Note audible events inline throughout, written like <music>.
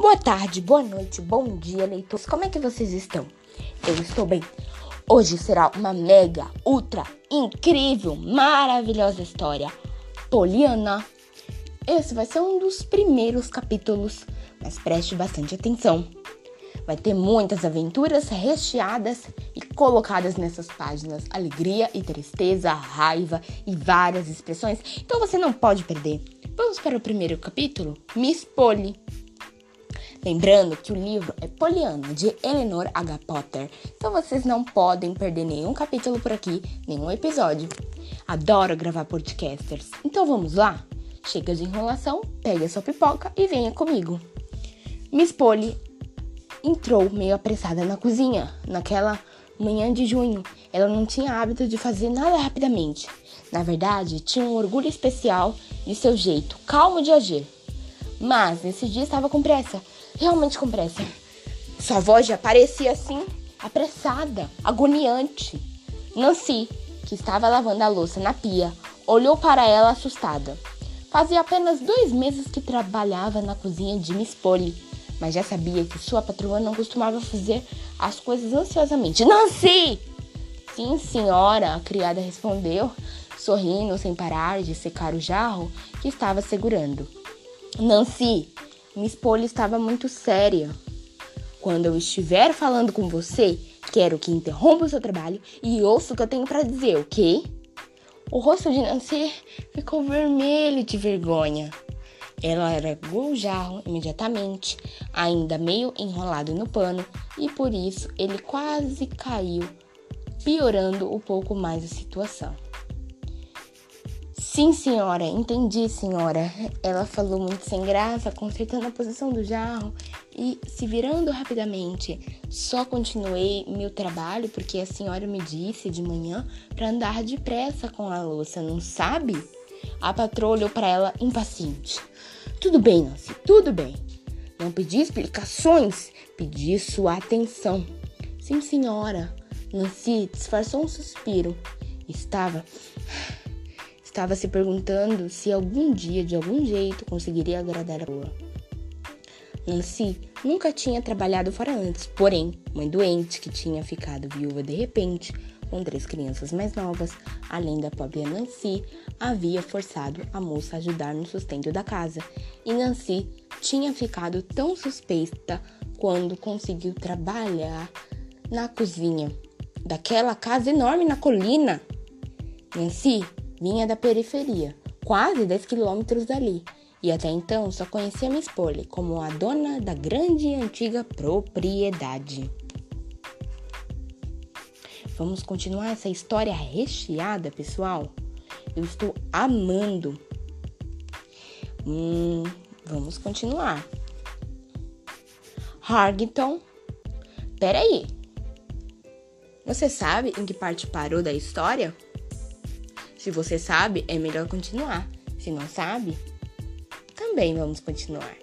Boa tarde, boa noite, bom dia, leitores. Como é que vocês estão? Eu estou bem. Hoje será uma mega, ultra, incrível, maravilhosa história. Poliana. Esse vai ser um dos primeiros capítulos, mas preste bastante atenção. Vai ter muitas aventuras recheadas e colocadas nessas páginas. Alegria e tristeza, raiva e várias expressões. Então você não pode perder. Vamos para o primeiro capítulo? Miss Polly. Lembrando que o livro é Poliana, de Eleanor H. Potter, então vocês não podem perder nenhum capítulo por aqui, nenhum episódio. Adoro gravar podcasters, então vamos lá? Chega de enrolação, pegue a sua pipoca e venha comigo. Miss Polly entrou meio apressada na cozinha, naquela manhã de junho. Ela não tinha hábito de fazer nada rapidamente. Na verdade, tinha um orgulho especial de seu jeito calmo de agir. Mas nesse dia estava com pressa, realmente com pressa. Sua voz já parecia assim, apressada, agoniante. Nancy, que estava lavando a louça na pia, olhou para ela assustada. Fazia apenas dois meses que trabalhava na cozinha de Miss Polly, mas já sabia que sua patroa não costumava fazer as coisas ansiosamente. Nancy! Sim, senhora, a criada respondeu, sorrindo sem parar de secar o jarro que estava segurando. Nancy, Miss Polly estava muito séria. Quando eu estiver falando com você, quero que interrompa o seu trabalho e ouça o que eu tenho para dizer, ok? O rosto de Nancy ficou vermelho de vergonha. Ela largou o jarro imediatamente, ainda meio enrolado no pano, e por isso ele quase caiu, piorando um pouco mais a situação. Sim, senhora, entendi, senhora. Ela falou muito sem graça, consertando a posição do jarro e se virando rapidamente. Só continuei meu trabalho porque a senhora me disse de manhã para andar depressa com a louça, não sabe? A patroa olhou para ela impaciente. Tudo bem, Nancy, tudo bem. Não pedi explicações, pedi sua atenção. Sim, senhora. Nancy disfarçou um suspiro. Estava Estava se perguntando se algum dia, de algum jeito, conseguiria agradar a boa. Nancy nunca tinha trabalhado fora antes, porém, mãe doente que tinha ficado viúva de repente, com três crianças mais novas, além da pobre Nancy, havia forçado a moça a ajudar no sustento da casa. E Nancy tinha ficado tão suspeita quando conseguiu trabalhar na cozinha daquela casa enorme na colina. Nancy Vinha da periferia, quase 10 quilômetros dali, e até então só conhecia Miss Polly como a dona da grande e antiga propriedade. Vamos continuar essa história recheada, pessoal? Eu estou amando. Hum, vamos continuar. Hargton. Peraí. Você sabe em que parte parou da história? Se você sabe, é melhor continuar. Se não sabe, também vamos continuar.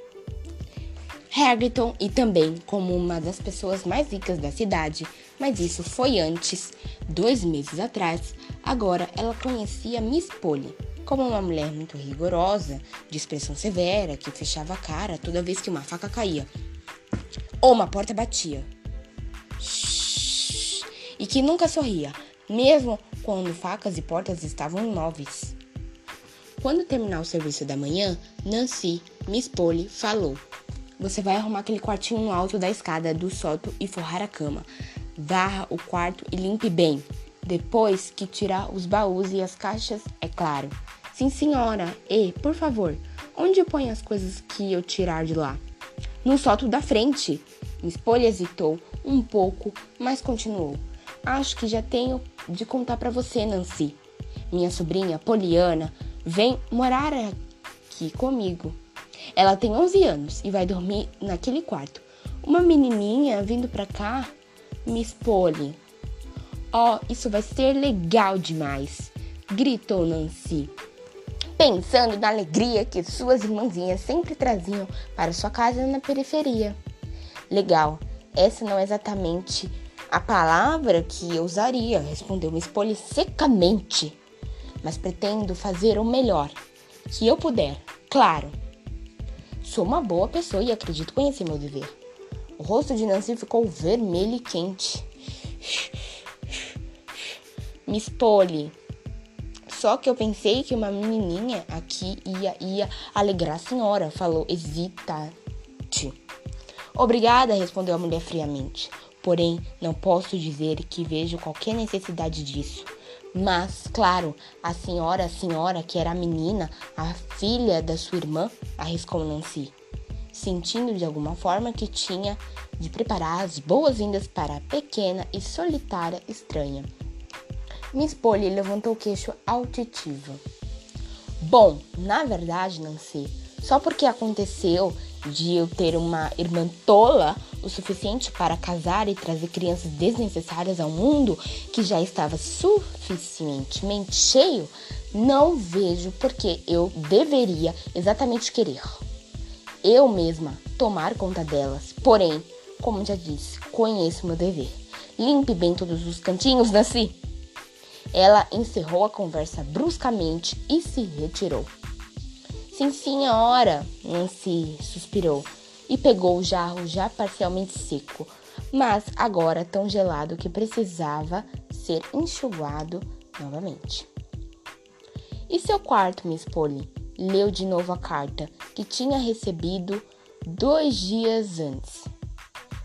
Harrington e também como uma das pessoas mais ricas da cidade, mas isso foi antes, dois meses atrás. Agora ela conhecia Miss Polly como uma mulher muito rigorosa, de expressão severa, que fechava a cara toda vez que uma faca caía ou uma porta batia. E que nunca sorria, mesmo quando facas e portas estavam imóveis. Quando terminar o serviço da manhã, Nancy, Miss Polly, falou: Você vai arrumar aquele quartinho no alto da escada do sótão e forrar a cama. Varra o quarto e limpe bem. Depois que tirar os baús e as caixas, é claro. Sim, senhora. E, por favor, onde põe as coisas que eu tirar de lá? No sótão da frente. Miss Polly hesitou um pouco, mas continuou. Acho que já tenho de contar para você, Nancy. Minha sobrinha, Poliana, vem morar aqui comigo. Ela tem 11 anos e vai dormir naquele quarto. Uma menininha vindo pra cá, Miss Polly. Oh, isso vai ser legal demais! gritou Nancy, pensando na alegria que suas irmãzinhas sempre traziam para sua casa na periferia. Legal, essa não é exatamente a palavra que eu usaria, respondeu Polly secamente. Mas pretendo fazer o melhor que eu puder, claro. Sou uma boa pessoa e acredito conhecer meu dever. O rosto de Nancy ficou vermelho e quente. <laughs> Miss Polly. Só que eu pensei que uma menininha aqui ia, ia alegrar a senhora, falou hesitante. Obrigada, respondeu a mulher friamente. Porém, não posso dizer que vejo qualquer necessidade disso. Mas, claro, a senhora, a senhora, que era a menina, a filha da sua irmã, arriscou Nancy, sentindo de alguma forma que tinha de preparar as boas-vindas para a pequena e solitária estranha. Miss Polly levantou o queixo altitivo. Bom, na verdade, Nancy, só porque aconteceu de eu ter uma irmã tola o suficiente para casar e trazer crianças desnecessárias ao mundo, que já estava suficientemente cheio, não vejo porque eu deveria exatamente querer. Eu mesma tomar conta delas. Porém, como já disse, conheço meu dever. Limpe bem todos os cantinhos, Nancy. Ela encerrou a conversa bruscamente e se retirou. Sim, senhora, Nancy suspirou e pegou o jarro já parcialmente seco, mas agora tão gelado que precisava ser enxugado novamente. E seu quarto, Miss Polly? Leu de novo a carta que tinha recebido dois dias antes,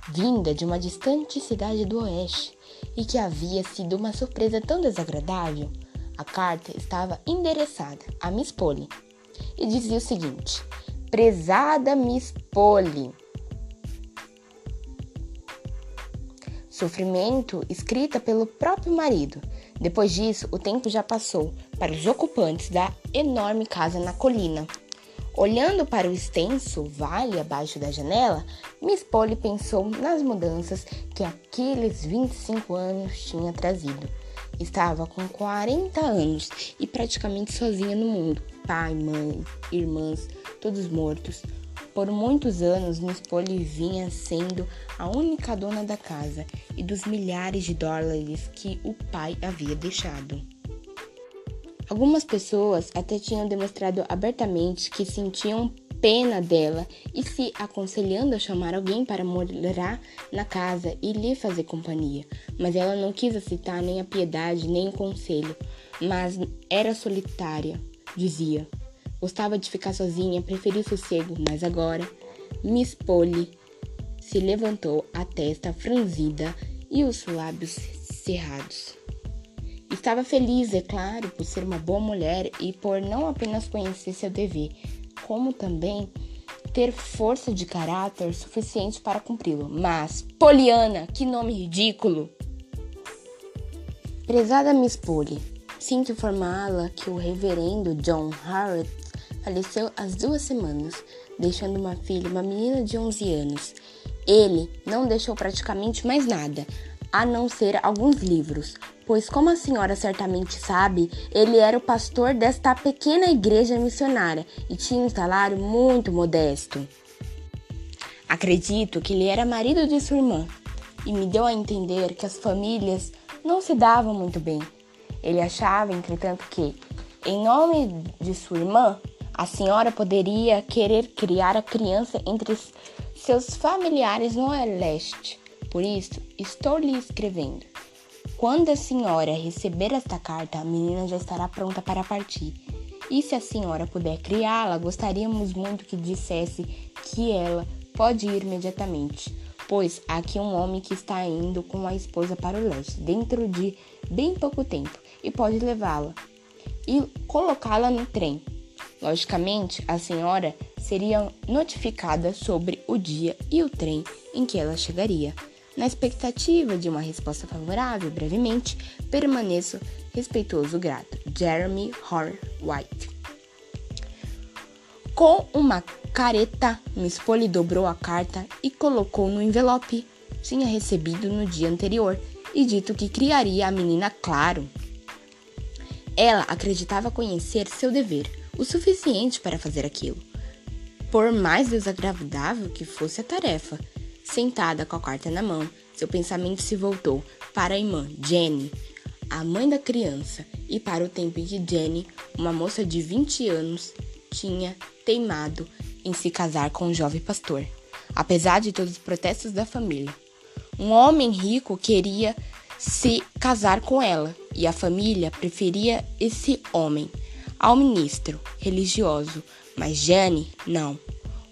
vinda de uma distante cidade do oeste, e que havia sido uma surpresa tão desagradável. A carta estava endereçada a Miss Polly, e dizia o seguinte: Prezada Miss Polly. Sofrimento escrita pelo próprio marido. Depois disso, o tempo já passou para os ocupantes da enorme casa na colina. Olhando para o extenso vale abaixo da janela, Miss Polly pensou nas mudanças que aqueles 25 anos tinha trazido. Estava com 40 anos e praticamente sozinha no mundo pai, mãe, irmãs, todos mortos. Por muitos anos, Miss Polly vinha sendo a única dona da casa e dos milhares de dólares que o pai havia deixado. Algumas pessoas até tinham demonstrado abertamente que sentiam pena dela e se aconselhando a chamar alguém para morar na casa e lhe fazer companhia. Mas ela não quis aceitar nem a piedade nem o conselho, mas era solitária dizia. Gostava de ficar sozinha, preferia sossego, mas agora Miss Polly se levantou, a testa franzida e os lábios cerrados. Estava feliz, é claro, por ser uma boa mulher e por não apenas conhecer seu dever, como também ter força de caráter suficiente para cumpri-lo. Mas, Poliana, que nome ridículo! Prezada Miss Polly, Sinto informá-la que o reverendo John Harrod faleceu há duas semanas, deixando uma filha, uma menina de 11 anos. Ele não deixou praticamente mais nada, a não ser alguns livros, pois, como a senhora certamente sabe, ele era o pastor desta pequena igreja missionária e tinha um salário muito modesto. Acredito que ele era marido de sua irmã e me deu a entender que as famílias não se davam muito bem ele achava, entretanto, que, em nome de sua irmã, a senhora poderia querer criar a criança entre seus familiares no leste. Por isso, estou lhe escrevendo. Quando a senhora receber esta carta, a menina já estará pronta para partir. E se a senhora puder criá-la, gostaríamos muito que dissesse que ela pode ir imediatamente, pois há aqui um homem que está indo com a esposa para o leste, dentro de bem pouco tempo e pode levá-la e colocá-la no trem. Logicamente, a senhora seria notificada sobre o dia e o trem em que ela chegaria. Na expectativa de uma resposta favorável, brevemente, permaneço respeitoso grato. Jeremy Horn White. Com uma careta, Miss Polly dobrou a carta e colocou no envelope. Tinha recebido no dia anterior e dito que criaria a menina claro. Ela acreditava conhecer seu dever o suficiente para fazer aquilo. Por mais desagradável que fosse a tarefa, sentada com a carta na mão, seu pensamento se voltou para a irmã Jenny, a mãe da criança, e para o tempo em que Jenny, uma moça de 20 anos, tinha teimado em se casar com um jovem pastor, apesar de todos os protestos da família. Um homem rico queria se casar com ela e a família preferia esse homem ao ministro religioso, mas Jane não.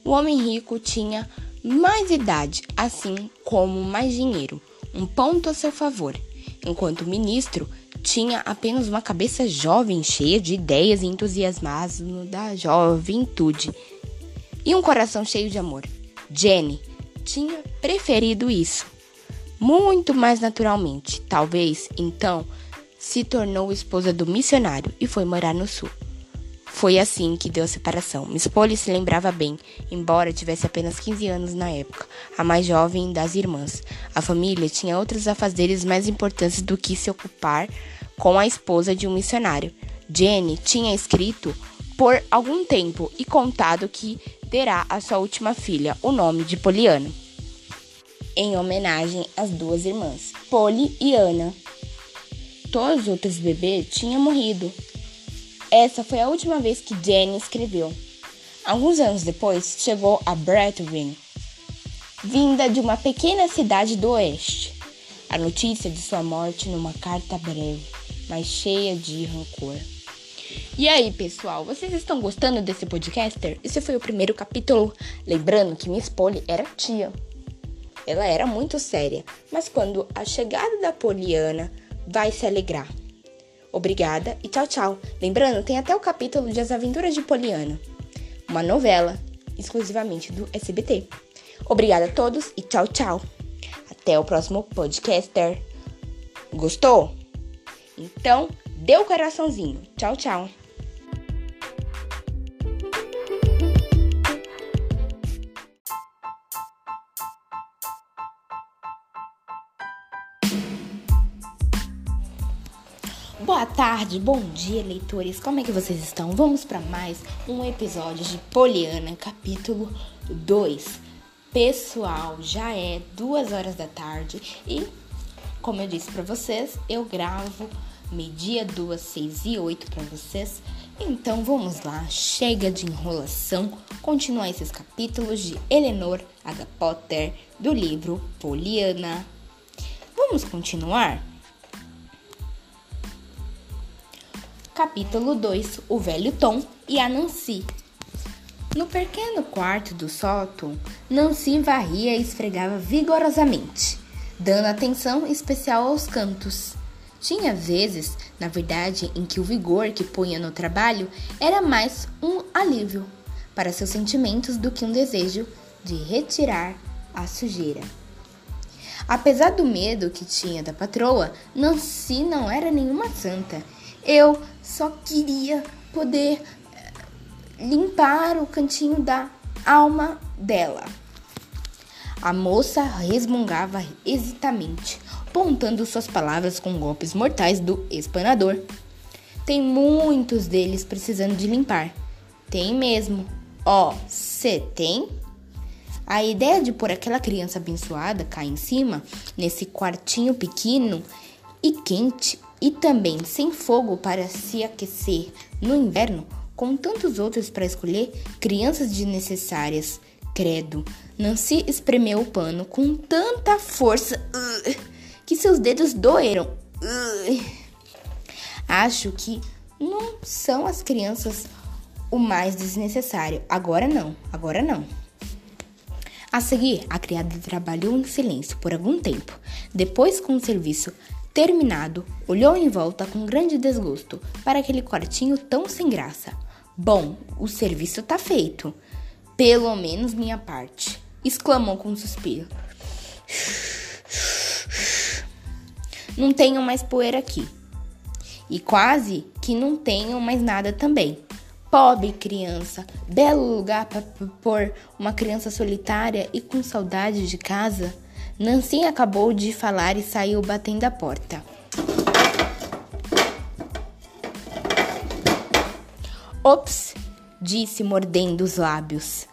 O homem rico tinha mais idade, assim como mais dinheiro, um ponto a seu favor, enquanto o ministro tinha apenas uma cabeça jovem, cheia de ideias e entusiasmo da juventude, e um coração cheio de amor. Jenny tinha preferido isso, muito mais naturalmente. Talvez, então, se tornou esposa do missionário e foi morar no sul. Foi assim que deu a separação. Miss Polly se lembrava bem, embora tivesse apenas 15 anos na época, a mais jovem das irmãs. A família tinha outros afazeres mais importantes do que se ocupar com a esposa de um missionário. Jenny tinha escrito por algum tempo e contado que terá a sua última filha o nome de Poliana, em homenagem às duas irmãs, Polly e Ana. Todos os outros bebês tinham morrido, essa foi a última vez que Jenny escreveu. Alguns anos depois, chegou a Bradwin, vinda de uma pequena cidade do oeste. A notícia de sua morte numa carta breve, mas cheia de rancor. E aí, pessoal, vocês estão gostando desse podcaster? Esse foi o primeiro capítulo. Lembrando que Miss Polly era tia. Ela era muito séria, mas quando a chegada da Poliana vai se alegrar. Obrigada e tchau, tchau. Lembrando, tem até o capítulo de As Aventuras de Poliana, uma novela exclusivamente do SBT. Obrigada a todos e tchau, tchau. Até o próximo podcaster. Gostou? Então, dê o coraçãozinho. Tchau, tchau. Boa tarde, bom dia, leitores. Como é que vocês estão? Vamos para mais um episódio de Poliana, capítulo 2. Pessoal, já é duas horas da tarde e, como eu disse para vocês, eu gravo meio-dia, duas, seis e oito para vocês. Então vamos lá, chega de enrolação, continuar esses capítulos de Eleanor H. Potter do livro Poliana. Vamos continuar? Capítulo 2 O Velho Tom e a Nancy. No pequeno quarto do sótão, Nancy varria e esfregava vigorosamente, dando atenção especial aos cantos. Tinha vezes, na verdade, em que o vigor que punha no trabalho era mais um alívio para seus sentimentos do que um desejo de retirar a sujeira. Apesar do medo que tinha da patroa, Nancy não era nenhuma santa eu só queria poder eh, limpar o cantinho da alma dela. A moça resmungava hesitamente, pontando suas palavras com golpes mortais do espanador. Tem muitos deles precisando de limpar. Tem mesmo. Ó, oh, cê tem? A ideia de pôr aquela criança abençoada cá em cima, nesse quartinho pequeno e quente, e também sem fogo para se aquecer no inverno, com tantos outros para escolher, crianças desnecessárias. Credo, Nancy espremeu o pano com tanta força que seus dedos doeram. Acho que não são as crianças o mais desnecessário. Agora não, agora não. A seguir, a criada trabalhou em silêncio por algum tempo. Depois, com o serviço Terminado, olhou em volta com grande desgosto para aquele quartinho tão sem graça. Bom, o serviço tá feito. Pelo menos minha parte, exclamou com um suspiro. Não tenho mais poeira aqui. E quase que não tenho mais nada também. Pobre criança, belo lugar para pôr uma criança solitária e com saudade de casa. Nancy acabou de falar e saiu batendo a porta. Ops, disse mordendo os lábios.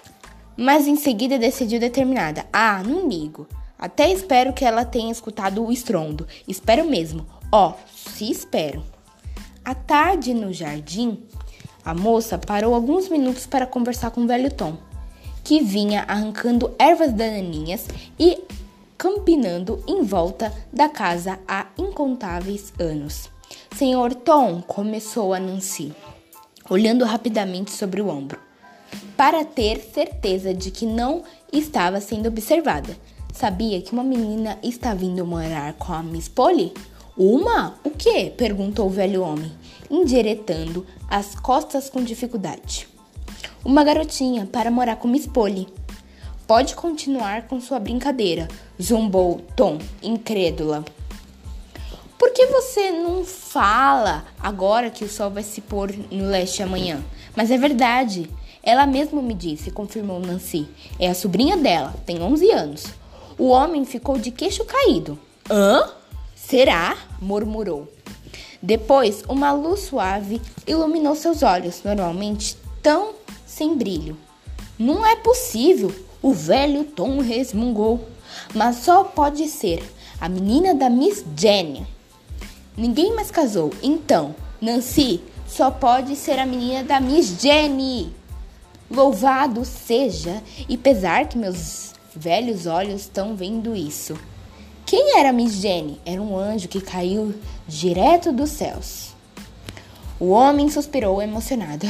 Mas em seguida decidiu determinada: Ah, não ligo. Até espero que ela tenha escutado o estrondo. Espero mesmo. Ó, oh, se espero. À tarde no jardim, a moça parou alguns minutos para conversar com o velho Tom. que vinha arrancando ervas daninhas e campinando em volta da casa há incontáveis anos. Senhor Tom, começou a Nancy, olhando rapidamente sobre o ombro, para ter certeza de que não estava sendo observada. Sabia que uma menina está vindo morar com a Miss Polly? Uma? O quê? perguntou o velho homem, endiretando as costas com dificuldade. Uma garotinha para morar com Miss Polly. Pode continuar com sua brincadeira, zombou Tom, incrédula. Por que você não fala agora que o sol vai se pôr no leste amanhã? Mas é verdade. Ela mesma me disse, confirmou Nancy. É a sobrinha dela, tem 11 anos. O homem ficou de queixo caído. Hã? Será? murmurou. Depois, uma luz suave iluminou seus olhos, normalmente tão sem brilho. Não é possível, o velho Tom resmungou. Mas só pode ser a menina da Miss Jenny. Ninguém mais casou, então, Nancy, só pode ser a menina da Miss Jenny. Louvado seja, e pesar que meus velhos olhos estão vendo isso. Quem era Miss Jenny? Era um anjo que caiu direto dos céus. O homem suspirou emocionado.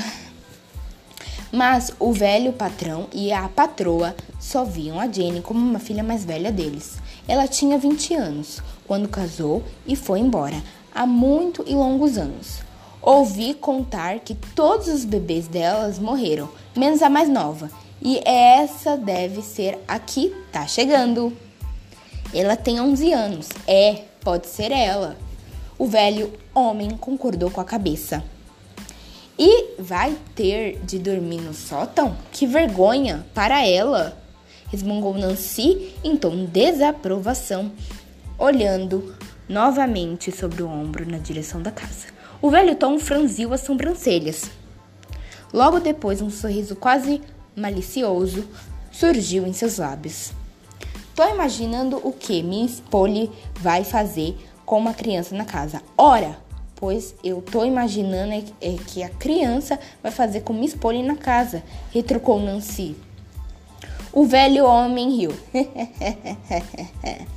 Mas o velho patrão e a patroa só viam a Jenny como uma filha mais velha deles. Ela tinha 20 anos quando casou e foi embora, há muito e longos anos. Ouvi contar que todos os bebês delas morreram, menos a mais nova, e essa deve ser a que tá chegando. Ela tem 11 anos. É, pode ser ela. O velho homem concordou com a cabeça. E vai ter de dormir no sótão? Que vergonha para ela! resmungou Nancy em tom de desaprovação, olhando novamente sobre o ombro na direção da casa. O velho Tom franziu as sobrancelhas. Logo depois, um sorriso quase malicioso surgiu em seus lábios. Tô imaginando o que Miss Polly vai fazer com uma criança na casa. Ora, pois eu tô imaginando é, é que a criança vai fazer com Miss Polly na casa, retrucou Nancy. O velho homem riu. <laughs>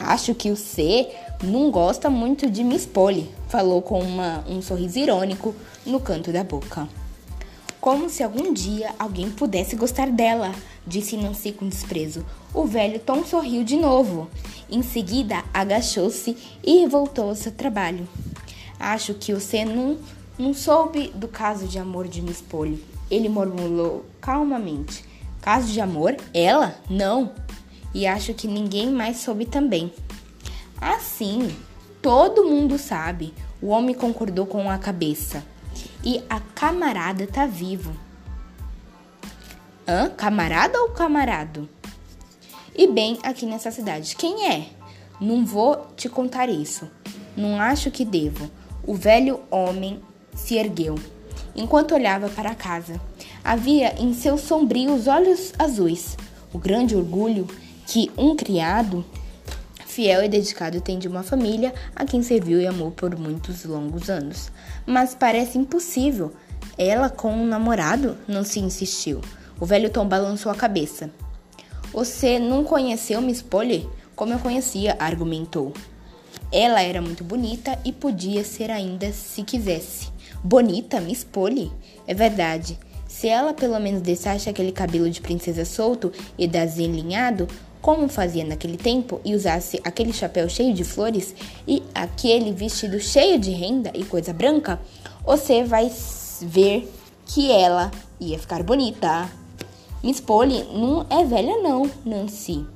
Acho que o C não gosta muito de Miss Polly, falou com uma, um sorriso irônico no canto da boca. Como se algum dia alguém pudesse gostar dela, disse Nancy com desprezo. O velho Tom sorriu de novo. Em seguida, agachou-se e voltou ao seu trabalho. Acho que você não, não soube do caso de amor de Miss Polly. Ele murmurou calmamente. Caso de amor? Ela? Não. E acho que ninguém mais soube também. Assim, todo mundo sabe. O homem concordou com a cabeça. E a camarada tá vivo. Hã? Camarada ou camarado? E bem aqui nessa cidade. Quem é? Não vou te contar isso. Não acho que devo. O velho homem se ergueu enquanto olhava para a casa. Havia em seus sombrios olhos azuis o grande orgulho que um criado fiel e dedicado tem de uma família a quem serviu e amou por muitos longos anos. Mas parece impossível. Ela com um namorado não se insistiu. O velho Tom balançou a cabeça. Você não conheceu Miss Polly? Como eu conhecia, argumentou. Ela era muito bonita e podia ser ainda se quisesse. Bonita, Miss Polly? É verdade. Se ela pelo menos deixasse aquele cabelo de princesa solto e desenlinhado, como fazia naquele tempo, e usasse aquele chapéu cheio de flores e aquele vestido cheio de renda e coisa branca, você vai ver que ela ia ficar bonita. Miss Polly não é velha não, Nancy.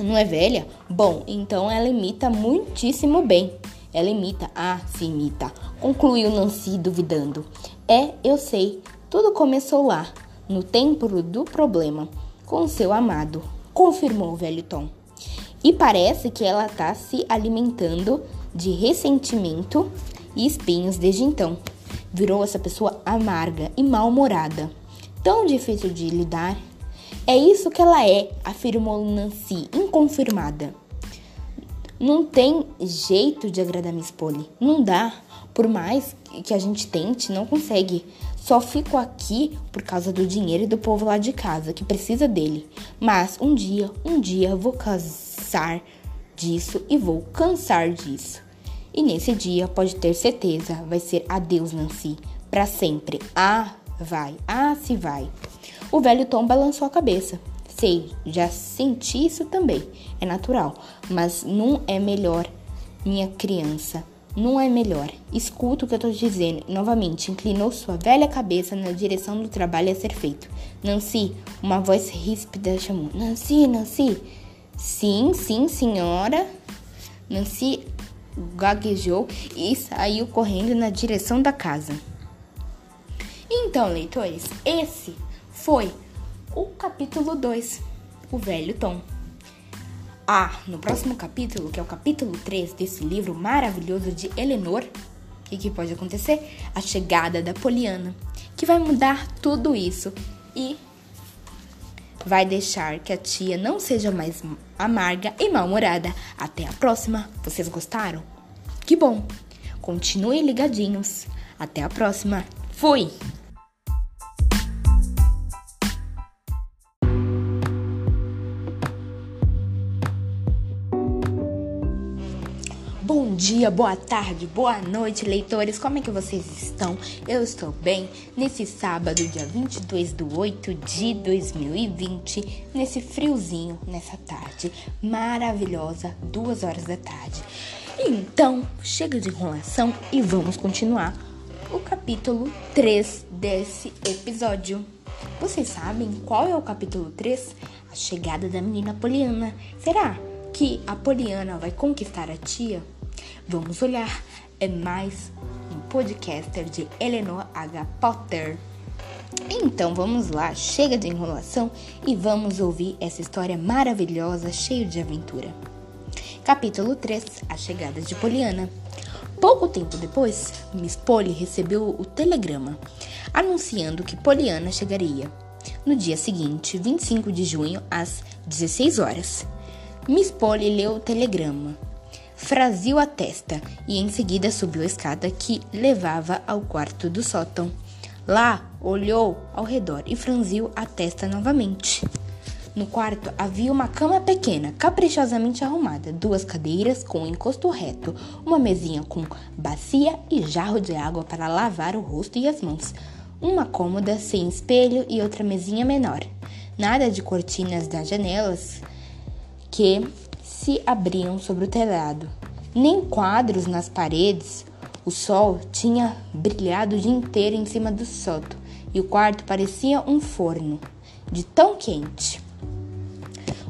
Não é velha? Bom, então ela imita muitíssimo bem. Ela imita, ah, se imita, concluiu Nancy duvidando. É, eu sei, tudo começou lá, no templo do problema, com seu amado, confirmou o velho Tom. E parece que ela está se alimentando de ressentimento e espinhos desde então. Virou essa pessoa amarga e mal-humorada, tão difícil de lidar é isso que ela é, afirmou Nancy, inconfirmada. Não tem jeito de agradar Miss Polly. Não dá. Por mais que a gente tente, não consegue. Só fico aqui por causa do dinheiro e do povo lá de casa que precisa dele. Mas um dia, um dia vou cansar disso e vou cansar disso. E nesse dia, pode ter certeza, vai ser adeus, Nancy, para sempre. Ah, vai, ah, se vai. O velho Tom balançou a cabeça. Sei, já senti isso também. É natural, mas não é melhor, minha criança. Não é melhor. Escuta o que eu tô dizendo. Novamente, inclinou sua velha cabeça na direção do trabalho a ser feito. Nancy, uma voz ríspida chamou. Nancy, Nancy. Sim, sim, senhora. Nancy gaguejou e saiu correndo na direção da casa. Então, leitores, esse foi o capítulo 2, O Velho Tom. Ah, no próximo capítulo, que é o capítulo 3 desse livro maravilhoso de Eleanor, o que, pode acontecer? A chegada da Poliana, que vai mudar tudo isso e vai deixar que a tia não seja mais amarga e mal-humorada. Até a próxima. Vocês gostaram? Que bom! Continuem ligadinhos. Até a próxima. Fui! Bom dia, boa tarde, boa noite, leitores. Como é que vocês estão? Eu estou bem nesse sábado, dia 22 de 8 de 2020, nesse friozinho, nessa tarde maravilhosa, duas horas da tarde. Então, chega de enrolação e vamos continuar o capítulo 3 desse episódio. Vocês sabem qual é o capítulo 3? A chegada da menina Poliana. Será que a Poliana vai conquistar a tia? Vamos olhar. É mais um podcaster de Eleanor H. Potter. Então vamos lá, chega de enrolação e vamos ouvir essa história maravilhosa, cheia de aventura. Capítulo 3 A Chegada de Poliana. Pouco tempo depois, Miss Polly recebeu o telegrama anunciando que Poliana chegaria no dia seguinte, 25 de junho, às 16 horas. Miss Polly leu o telegrama franziu a testa e em seguida subiu a escada que levava ao quarto do sótão. Lá, olhou ao redor e franziu a testa novamente. No quarto havia uma cama pequena, caprichosamente arrumada, duas cadeiras com encosto reto, uma mesinha com bacia e jarro de água para lavar o rosto e as mãos, uma cômoda sem espelho e outra mesinha menor. Nada de cortinas das janelas que se abriam sobre o telhado, nem quadros nas paredes. O sol tinha brilhado o dia inteiro em cima do sótão e o quarto parecia um forno, de tão quente.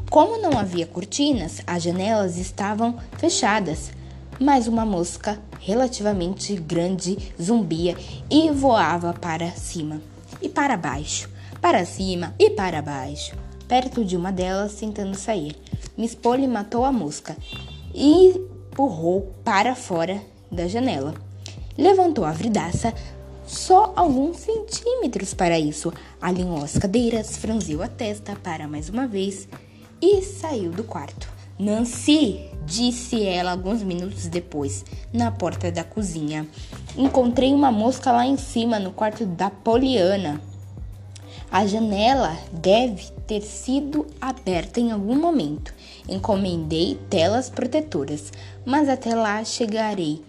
Como não havia cortinas, as janelas estavam fechadas, mas uma mosca relativamente grande zumbia e voava para cima e para baixo, para cima e para baixo, perto de uma delas tentando sair. Miss Polly matou a mosca e empurrou para fora da janela. Levantou a vidraça só alguns centímetros para isso. Alinhou as cadeiras, franziu a testa para mais uma vez e saiu do quarto. Nancy, disse ela alguns minutos depois, na porta da cozinha. Encontrei uma mosca lá em cima no quarto da Poliana. A janela deve ter sido aberta em algum momento. Encomendei telas protetoras, mas até lá chegarei.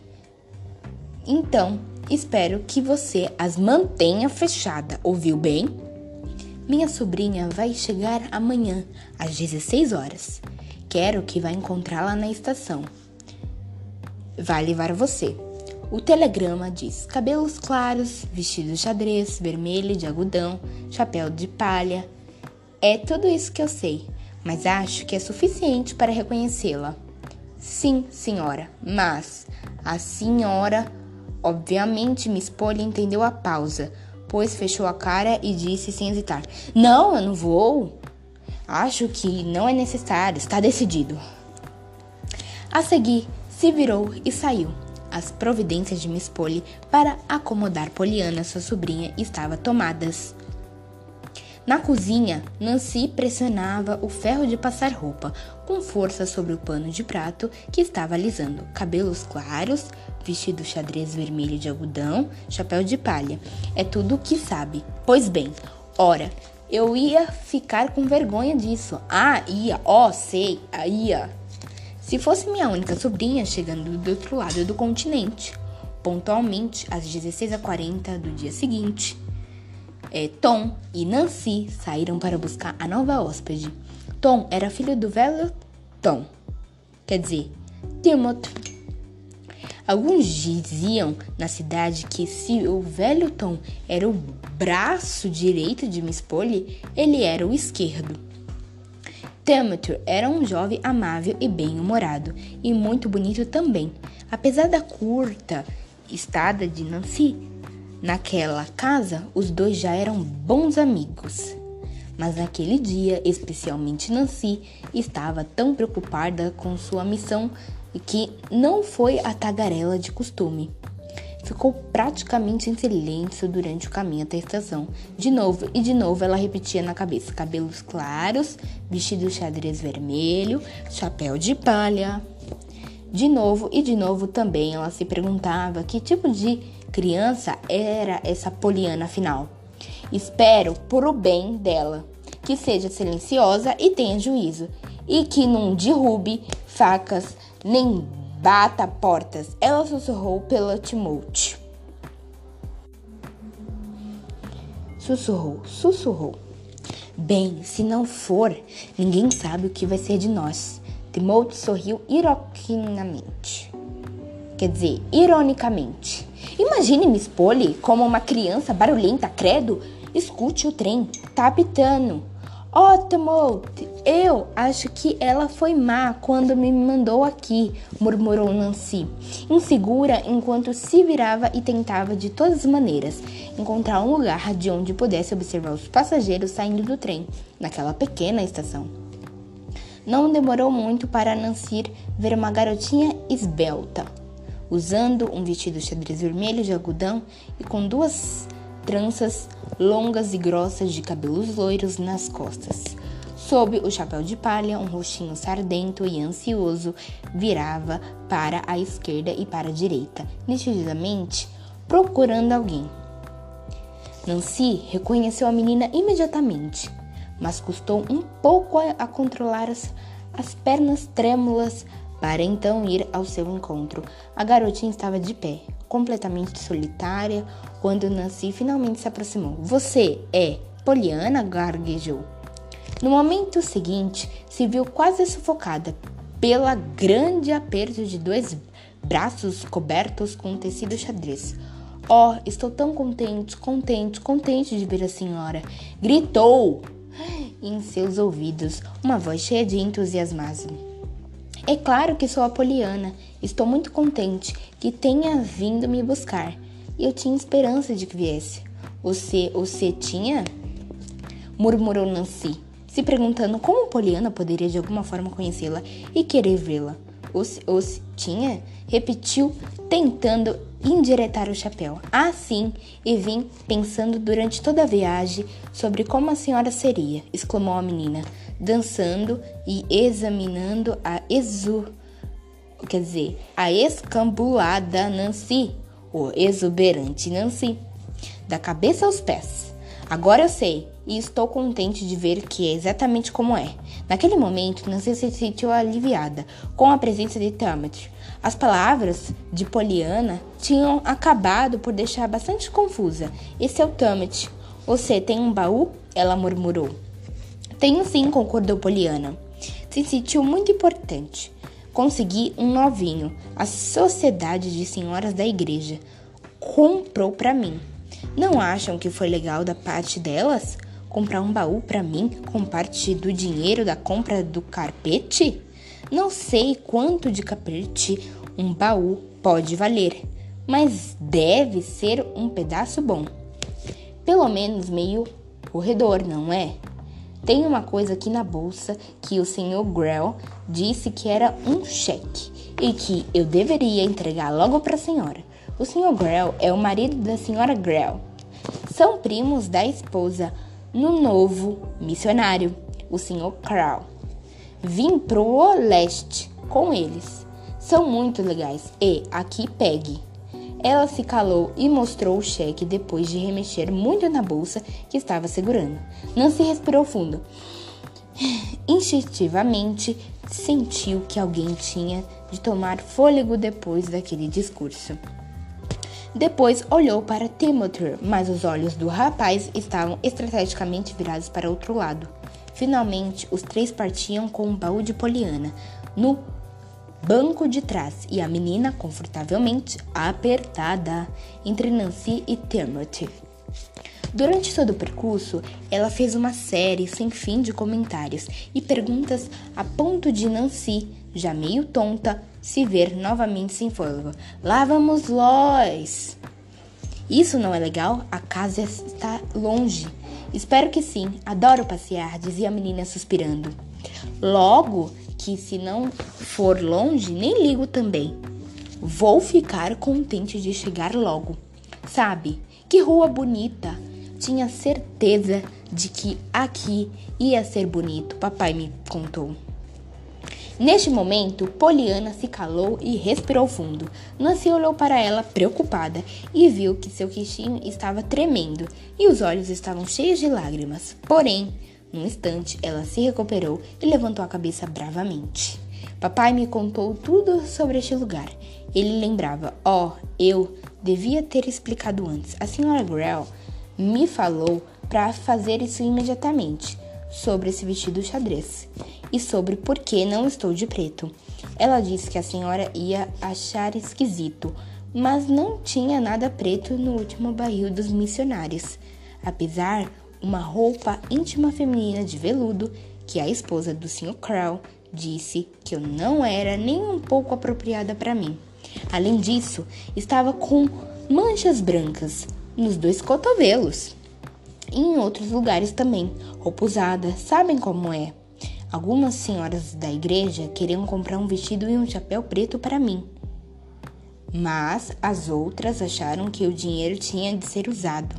Então, espero que você as mantenha fechada, ouviu bem? Minha sobrinha vai chegar amanhã às 16 horas. Quero que vá encontrá-la na estação. Vai levar você. O telegrama diz: cabelos claros, vestido xadrez, vermelho de algodão, chapéu de palha. É tudo isso que eu sei, mas acho que é suficiente para reconhecê-la. Sim, senhora, mas a senhora, obviamente, Miss Polly entendeu a pausa, pois fechou a cara e disse sem hesitar: Não, eu não vou. Acho que não é necessário, está decidido. A seguir, se virou e saiu. As providências de Miss Polly para acomodar Poliana, sua sobrinha, estavam tomadas. Na cozinha, Nancy pressionava o ferro de passar roupa com força sobre o pano de prato que estava alisando. Cabelos claros, vestido xadrez vermelho de algodão, chapéu de palha. É tudo o que sabe. Pois bem, ora, eu ia ficar com vergonha disso. Ah, ia, ó, oh, sei, ia. Se fosse minha única sobrinha chegando do outro lado do continente. Pontualmente, às 16h40 do dia seguinte é, Tom e Nancy saíram para buscar a nova hóspede. Tom era filho do velho Tom, quer dizer, Timothy. Alguns diziam na cidade que se o velho Tom era o braço direito de Miss Polly, ele era o esquerdo. Timothy era um jovem amável e bem-humorado, e muito bonito também. Apesar da curta estada de Nancy, Naquela casa, os dois já eram bons amigos. Mas naquele dia, especialmente Nancy, estava tão preocupada com sua missão que não foi a tagarela de costume. Ficou praticamente em silêncio durante o caminho até a estação. De novo e de novo ela repetia na cabeça: cabelos claros, vestido xadrez vermelho, chapéu de palha. De novo e de novo também ela se perguntava que tipo de criança era essa Poliana afinal. Espero, por o bem dela, que seja silenciosa e tenha juízo, e que não derrube facas nem bata portas. Ela sussurrou pela Timothy. Sussurrou, sussurrou. Bem, se não for, ninguém sabe o que vai ser de nós. Timothy sorriu ironicamente. Quer dizer, ironicamente. Imagine Miss Polly como uma criança barulhenta, credo. Escute o trem, tá apitando. Timothy, eu acho que ela foi má quando me mandou aqui, murmurou Nancy, insegura enquanto se virava e tentava de todas as maneiras encontrar um lugar de onde pudesse observar os passageiros saindo do trem, naquela pequena estação. Não demorou muito para Nancy ver uma garotinha esbelta usando um vestido xadrez vermelho de algodão e com duas tranças longas e grossas de cabelos loiros nas costas. Sob o chapéu de palha, um rostinho sardento e ansioso virava para a esquerda e para a direita, nitidamente procurando alguém. Nancy reconheceu a menina imediatamente, mas custou um pouco a, controlar as, as pernas trêmulas para então ir ao seu encontro. A garotinha estava de pé, completamente solitária, quando Nancy finalmente se aproximou. Você é Poliana? garguejou. No momento seguinte, se viu quase sufocada pela grande aperto de dois braços cobertos com tecido xadrez. Oh, estou tão contente, contente, contente de ver a senhora! Gritou em seus ouvidos uma voz cheia de entusiasmo. É claro que sou a Poliana. Estou muito contente que tenha vindo me buscar. Eu tinha esperança de que viesse. Você, você tinha? Murmurou Nancy, se perguntando como Poliana poderia de alguma forma conhecê-la e querer vê-la. Os, os tinha? Repetiu, tentando indiretar o chapéu. Ah, sim, e vim pensando durante toda a viagem sobre como a senhora seria, exclamou a menina dançando e examinando a exu, quer dizer, a escambulada Nancy, o exuberante Nancy, da cabeça aos pés. Agora eu sei e estou contente de ver que é exatamente como é. Naquele momento, Nancy se sentiu aliviada com a presença de Tammet. As palavras de Poliana tinham acabado por deixar bastante confusa. Esse é o Tammet. Você tem um baú? Ela murmurou. Tenho sim, concordou Poliana. Se sentiu muito importante. Consegui um novinho. A Sociedade de Senhoras da Igreja comprou para mim. Não acham que foi legal da parte delas comprar um baú para mim com parte do dinheiro da compra do carpete? Não sei quanto de carpete um baú pode valer, mas deve ser um pedaço bom. Pelo menos meio corredor, não é? Tem uma coisa aqui na bolsa que o Sr. Grell disse que era um cheque e que eu deveria entregar logo para a senhora. O Sr. Grell é o marido da senhora Grell. São primos da esposa no novo missionário, o Sr. Crow. Vim pro leste com eles. São muito legais e aqui pegue. Ela se calou e mostrou o cheque depois de remexer muito na bolsa que estava segurando. Nancy respirou fundo. <sighs> Instintivamente sentiu que alguém tinha de tomar fôlego depois daquele discurso. Depois olhou para Timothy, mas os olhos do rapaz estavam estrategicamente virados para outro lado. Finalmente, os três partiam com um baú de Poliana no banco de trás e a menina confortavelmente apertada entre Nancy e Timothy. Durante todo o percurso, ela fez uma série sem fim de comentários e perguntas a ponto de Nancy, já meio tonta, se ver novamente sem fôlego. Lá vamos nós! Isso não é legal? A casa está longe. Espero que sim. Adoro passear, dizia a menina suspirando. Logo que se não for longe, nem ligo também. Vou ficar contente de chegar logo. Sabe? Que rua bonita! Tinha certeza de que aqui ia ser bonito, papai me contou. Neste momento, Poliana se calou e respirou fundo. Nancy olhou para ela preocupada e viu que seu queixinho estava tremendo e os olhos estavam cheios de lágrimas. Porém, num instante, ela se recuperou e levantou a cabeça bravamente. Papai me contou tudo sobre este lugar. Ele lembrava: Oh, eu devia ter explicado antes. A senhora Grell me falou para fazer isso imediatamente sobre esse vestido xadrez e sobre por que não estou de preto. Ela disse que a senhora ia achar esquisito, mas não tinha nada preto no último barril dos missionários. Apesar uma roupa íntima feminina de veludo que a esposa do Sr. Crow disse que eu não era nem um pouco apropriada para mim. Além disso, estava com manchas brancas, nos dois cotovelos. E em outros lugares também, roupa usada, sabem como é. Algumas senhoras da igreja queriam comprar um vestido e um chapéu preto para mim. Mas as outras acharam que o dinheiro tinha de ser usado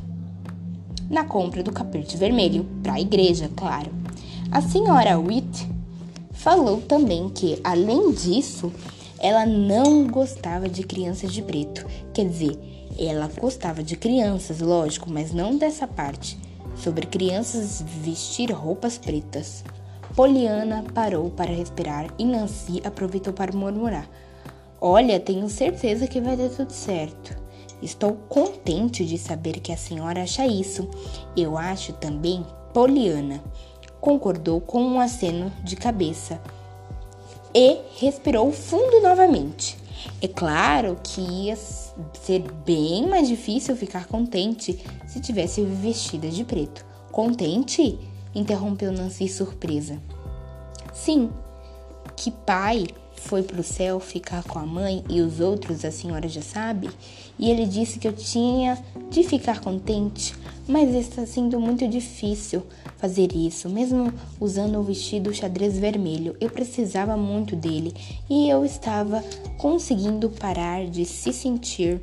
na compra do capete vermelho para a igreja, claro. A senhora Witt falou também que, além disso, ela não gostava de crianças de preto. Quer dizer, ela gostava de crianças, lógico, mas não dessa parte. Sobre crianças vestir roupas pretas. Poliana parou para respirar e Nancy aproveitou para murmurar: Olha, tenho certeza que vai dar tudo certo. Estou contente de saber que a senhora acha isso. Eu acho também, Poliana. Concordou com um aceno de cabeça e respirou fundo novamente. É claro que ia ser bem mais difícil ficar contente se tivesse vestida de preto. Contente? Interrompeu Nancy surpresa. Sim, que pai foi para o céu ficar com a mãe e os outros a senhora já sabe? E ele disse que eu tinha de ficar contente, mas está sendo muito difícil fazer isso, mesmo usando o vestido xadrez vermelho. Eu precisava muito dele e eu estava conseguindo parar de se sentir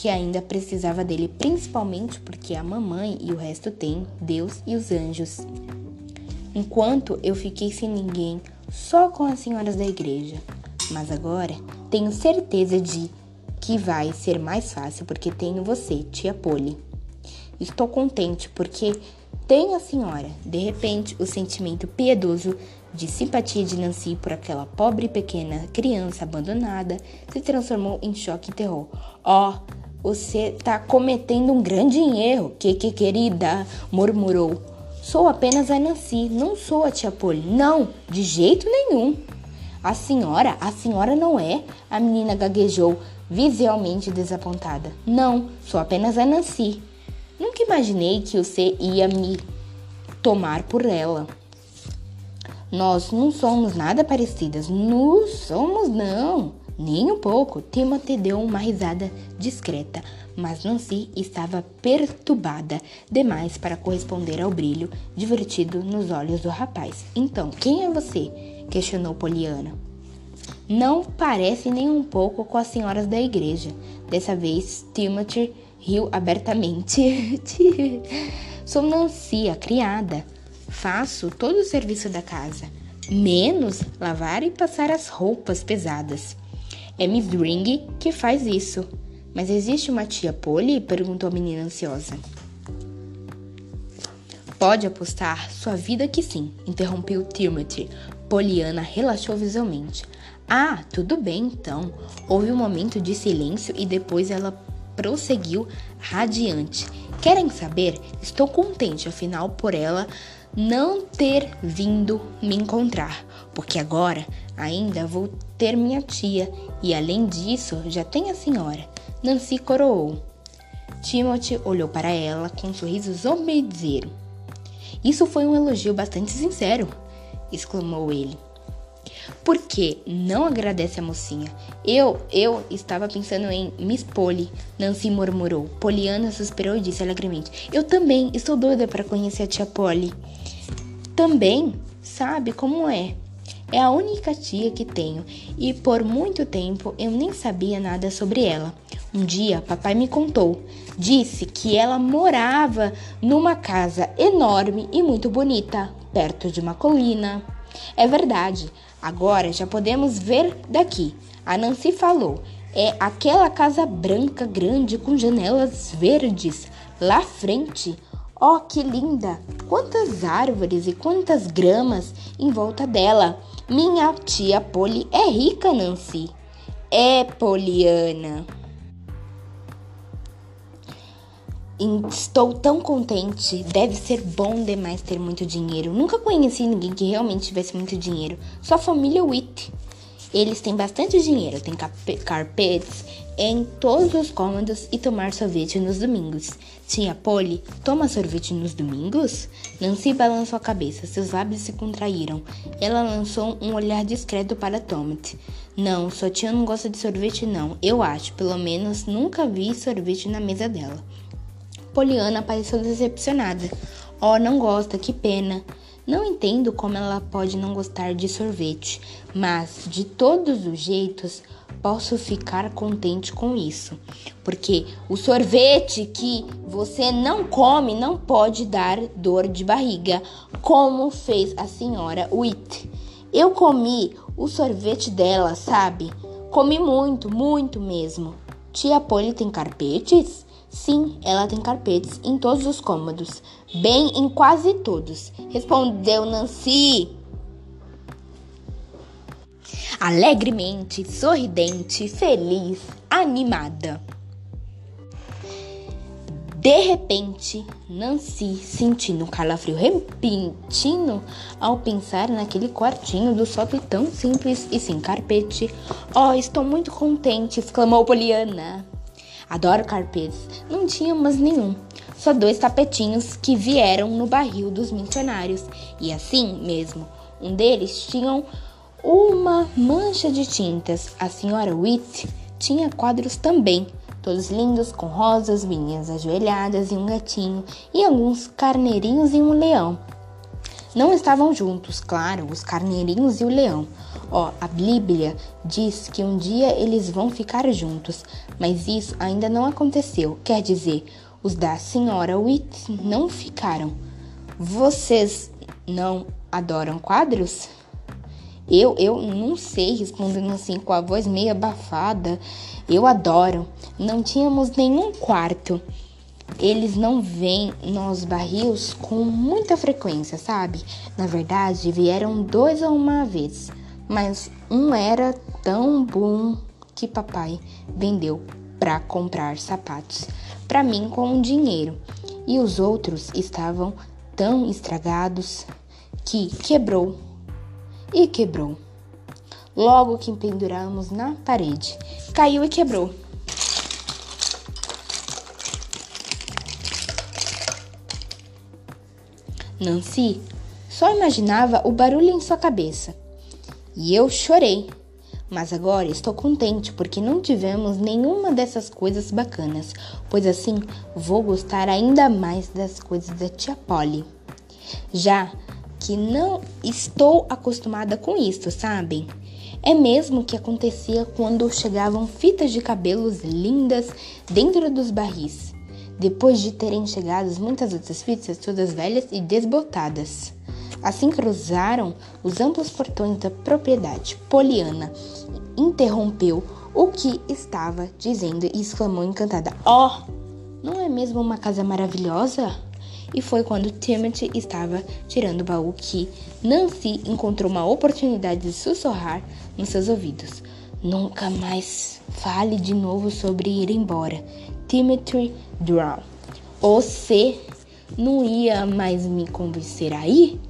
que ainda precisava dele, principalmente porque a mamãe e o resto tem Deus e os anjos. Enquanto eu fiquei sem ninguém, só com as senhoras da igreja. Mas agora tenho certeza de que vai ser mais fácil porque tenho você, tia Polly. Estou contente porque tenho a senhora. De repente, o sentimento piedoso de simpatia de Nancy por aquela pobre pequena criança abandonada se transformou em choque e terror. Oh, você está cometendo um grande erro, que que querida, murmurou. Sou apenas a Nancy, não sou a tia Polly. Não, de jeito nenhum. A senhora, a senhora não é? A menina gaguejou, visualmente desapontada. Não, sou apenas a Nancy. Nunca imaginei que você ia me tomar por ela. Nós não somos nada parecidas. Não somos, não. Nem um pouco. Timothy deu uma risada discreta, mas Nancy estava perturbada demais para corresponder ao brilho divertido nos olhos do rapaz. Então, quem é você? questionou Poliana. Não parece nem um pouco com as senhoras da igreja. Dessa vez, Timothy riu abertamente. <laughs> Sou Nancy, a criada. Faço todo o serviço da casa, menos lavar e passar as roupas pesadas. É Miss Ring que faz isso. Mas existe uma tia Polly? perguntou a menina ansiosa. Pode apostar sua vida que sim, interrompeu Timothy. Poliana relaxou visualmente. Ah, tudo bem então. Houve um momento de silêncio e depois ela prosseguiu radiante. Querem saber? Estou contente, afinal, por ela não ter vindo me encontrar, porque agora ainda vou ter minha tia e além disso já tem a senhora. Nancy coroou. Timothy olhou para ela com um sorriso zombezeiro. Isso foi um elogio bastante sincero, exclamou ele. Por que não agradece a mocinha? Eu, eu estava pensando em Miss Polly, Nancy murmurou. Poliana suspirou e disse alegremente: Eu também estou doida para conhecer a tia Polly. Também sabe como é. É a única tia que tenho e por muito tempo eu nem sabia nada sobre ela. Um dia, papai me contou. Disse que ela morava numa casa enorme e muito bonita, perto de uma colina. É verdade, agora já podemos ver daqui. A Nancy falou. É aquela casa branca grande com janelas verdes lá frente. Oh, que linda! Quantas árvores e quantas gramas em volta dela. Minha tia Polly é rica, Nancy. É, Poliana. Estou tão contente. Deve ser bom demais ter muito dinheiro. Nunca conheci ninguém que realmente tivesse muito dinheiro. Só a família Witt. Eles têm bastante dinheiro. Tem carpetes em todos os cômodos e tomar sorvete nos domingos. Tia Polly, toma sorvete nos domingos? Nancy balançou a cabeça. Seus lábios se contraíram. Ela lançou um olhar discreto para Tommy. Não, sua tia não gosta de sorvete não. Eu acho. Pelo menos nunca vi sorvete na mesa dela. Poliana pareceu decepcionada. Oh, não gosta, que pena. Não entendo como ela pode não gostar de sorvete, mas de todos os jeitos posso ficar contente com isso, porque o sorvete que você não come não pode dar dor de barriga, como fez a senhora Witt. Eu comi o sorvete dela, sabe? Comi muito, muito mesmo. Tia Polly tem carpetes? Sim, ela tem carpetes em todos os cômodos, bem em quase todos, respondeu Nancy. Alegremente, sorridente, feliz, animada. De repente, Nancy, sentindo um calafrio repentino ao pensar naquele quartinho do sótão tão simples e sem carpete. Oh, estou muito contente! exclamou Poliana. Adoro carpetes. Não tínhamos nenhum. Só dois tapetinhos que vieram no barril dos missionários. E assim mesmo, um deles tinha uma mancha de tintas. A senhora Witt tinha quadros também, todos lindos com rosas, meninas ajoelhadas e um gatinho, e alguns carneirinhos e um leão. Não estavam juntos, claro, os carneirinhos e o leão, Ó, a Bíblia diz que um dia eles vão ficar juntos, mas isso ainda não aconteceu. Quer dizer, os da senhora Witt não ficaram. Vocês não adoram quadros? Eu, eu não sei, respondendo assim com a voz meio abafada. Eu adoro. Não tínhamos nenhum quarto. Eles não vêm nos barris com muita frequência, sabe? Na verdade, vieram dois ou uma vez mas um era tão bom que papai vendeu para comprar sapatos para mim com dinheiro e os outros estavam tão estragados que quebrou e quebrou. Logo que penduramos na parede, caiu e quebrou. Nancy só imaginava o barulho em sua cabeça. E eu chorei. Mas agora estou contente porque não tivemos nenhuma dessas coisas bacanas, pois assim vou gostar ainda mais das coisas da tia Polly. Já que não estou acostumada com isso, sabem? É mesmo que acontecia quando chegavam fitas de cabelos lindas dentro dos barris. depois de terem chegado muitas outras fitas, todas velhas e desbotadas. Assim cruzaram os amplos portões da propriedade. Poliana interrompeu o que estava dizendo e exclamou encantada: Oh, não é mesmo uma casa maravilhosa? E foi quando Timothy estava tirando o baú que Nancy encontrou uma oportunidade de sussurrar nos seus ouvidos. Nunca mais fale de novo sobre ir embora. Timothy Brown. Você não ia mais me convencer aí?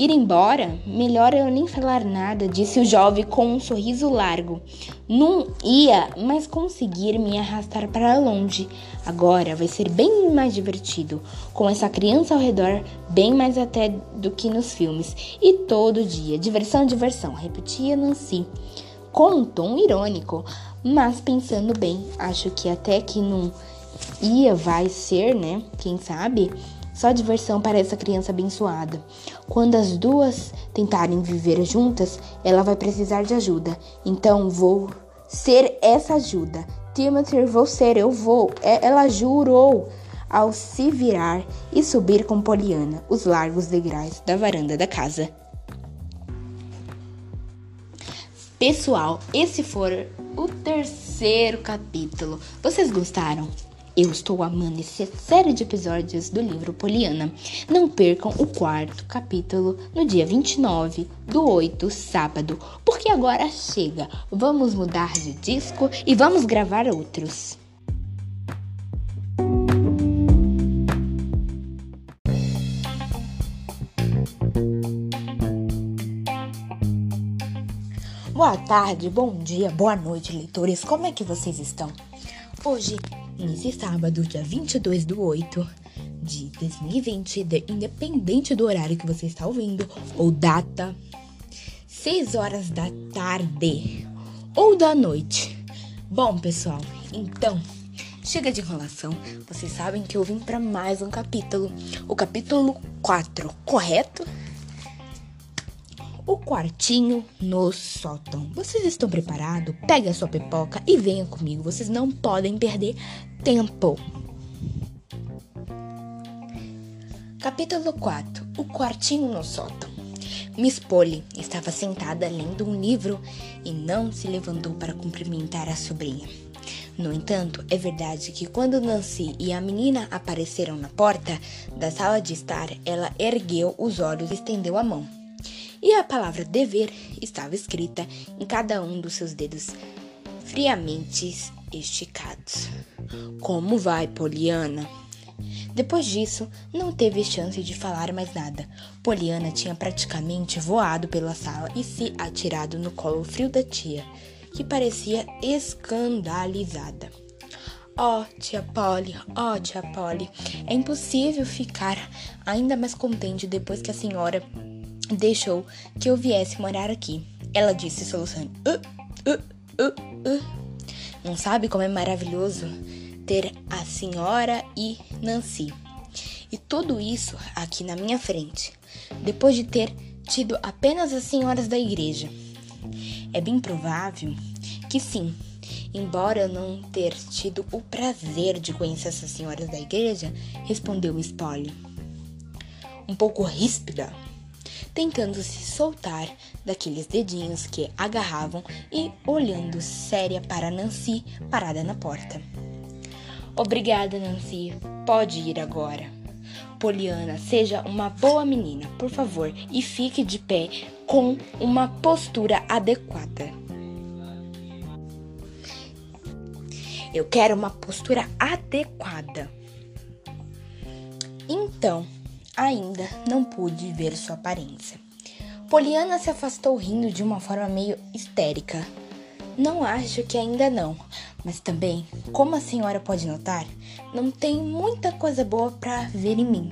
Ir embora? Melhor eu nem falar nada, disse o jovem com um sorriso largo. Não ia mais conseguir me arrastar para longe. Agora vai ser bem mais divertido, com essa criança ao redor, bem mais até do que nos filmes. E todo dia, diversão, diversão, repetia Nancy, com um tom irônico. Mas pensando bem, acho que até que não ia, vai ser, né? Quem sabe? Só diversão para essa criança abençoada. Quando as duas tentarem viver juntas, ela vai precisar de ajuda. Então vou ser essa ajuda. Timothy, vou ser, eu vou. É, ela jurou ao se virar e subir com Poliana os largos degraus da varanda da casa. Pessoal, esse foi o terceiro capítulo. Vocês gostaram? Eu estou amando essa série de episódios do livro Poliana. Não percam o quarto capítulo no dia 29 do 8, sábado, porque agora chega. Vamos mudar de disco e vamos gravar outros. Boa tarde, bom dia, boa noite, leitores. Como é que vocês estão? Hoje nesse sábado, dia 22 do 8 de 2020, de, independente do horário que você está ouvindo, ou data, 6 horas da tarde ou da noite. Bom, pessoal, então, chega de enrolação. Vocês sabem que eu vim para mais um capítulo, o capítulo 4, correto? o quartinho no sótão. Vocês estão preparados? Pegue a sua pipoca e venha comigo. Vocês não podem perder tempo. Capítulo 4 O quartinho no sótão. Miss Polly estava sentada lendo um livro e não se levantou para cumprimentar a sobrinha. No entanto, é verdade que quando Nancy e a menina apareceram na porta da sala de estar, ela ergueu os olhos e estendeu a mão e a palavra dever estava escrita em cada um dos seus dedos friamente esticados. Como vai, Poliana? Depois disso, não teve chance de falar mais nada. Poliana tinha praticamente voado pela sala e se atirado no colo frio da tia, que parecia escandalizada. Oh, tia Polly, oh, tia Polly, é impossível ficar ainda mais contente depois que a senhora deixou que eu viesse morar aqui. Ela disse soluçando. Uh, uh, uh, uh, Não sabe como é maravilhoso ter a senhora e Nancy. E tudo isso aqui na minha frente, depois de ter tido apenas as senhoras da igreja. É bem provável que sim, embora eu não ter tido o prazer de conhecer essas senhoras da igreja, respondeu Spolly. Um pouco ríspida, tentando se soltar daqueles dedinhos que agarravam e olhando séria para Nancy parada na porta. Obrigada, Nancy. Pode ir agora. Poliana, seja uma boa menina, por favor, e fique de pé com uma postura adequada. Eu quero uma postura adequada. Então, ainda não pude ver sua aparência. Poliana se afastou rindo de uma forma meio histérica. Não acho que ainda não, mas também, como a senhora pode notar, não tem muita coisa boa para ver em mim,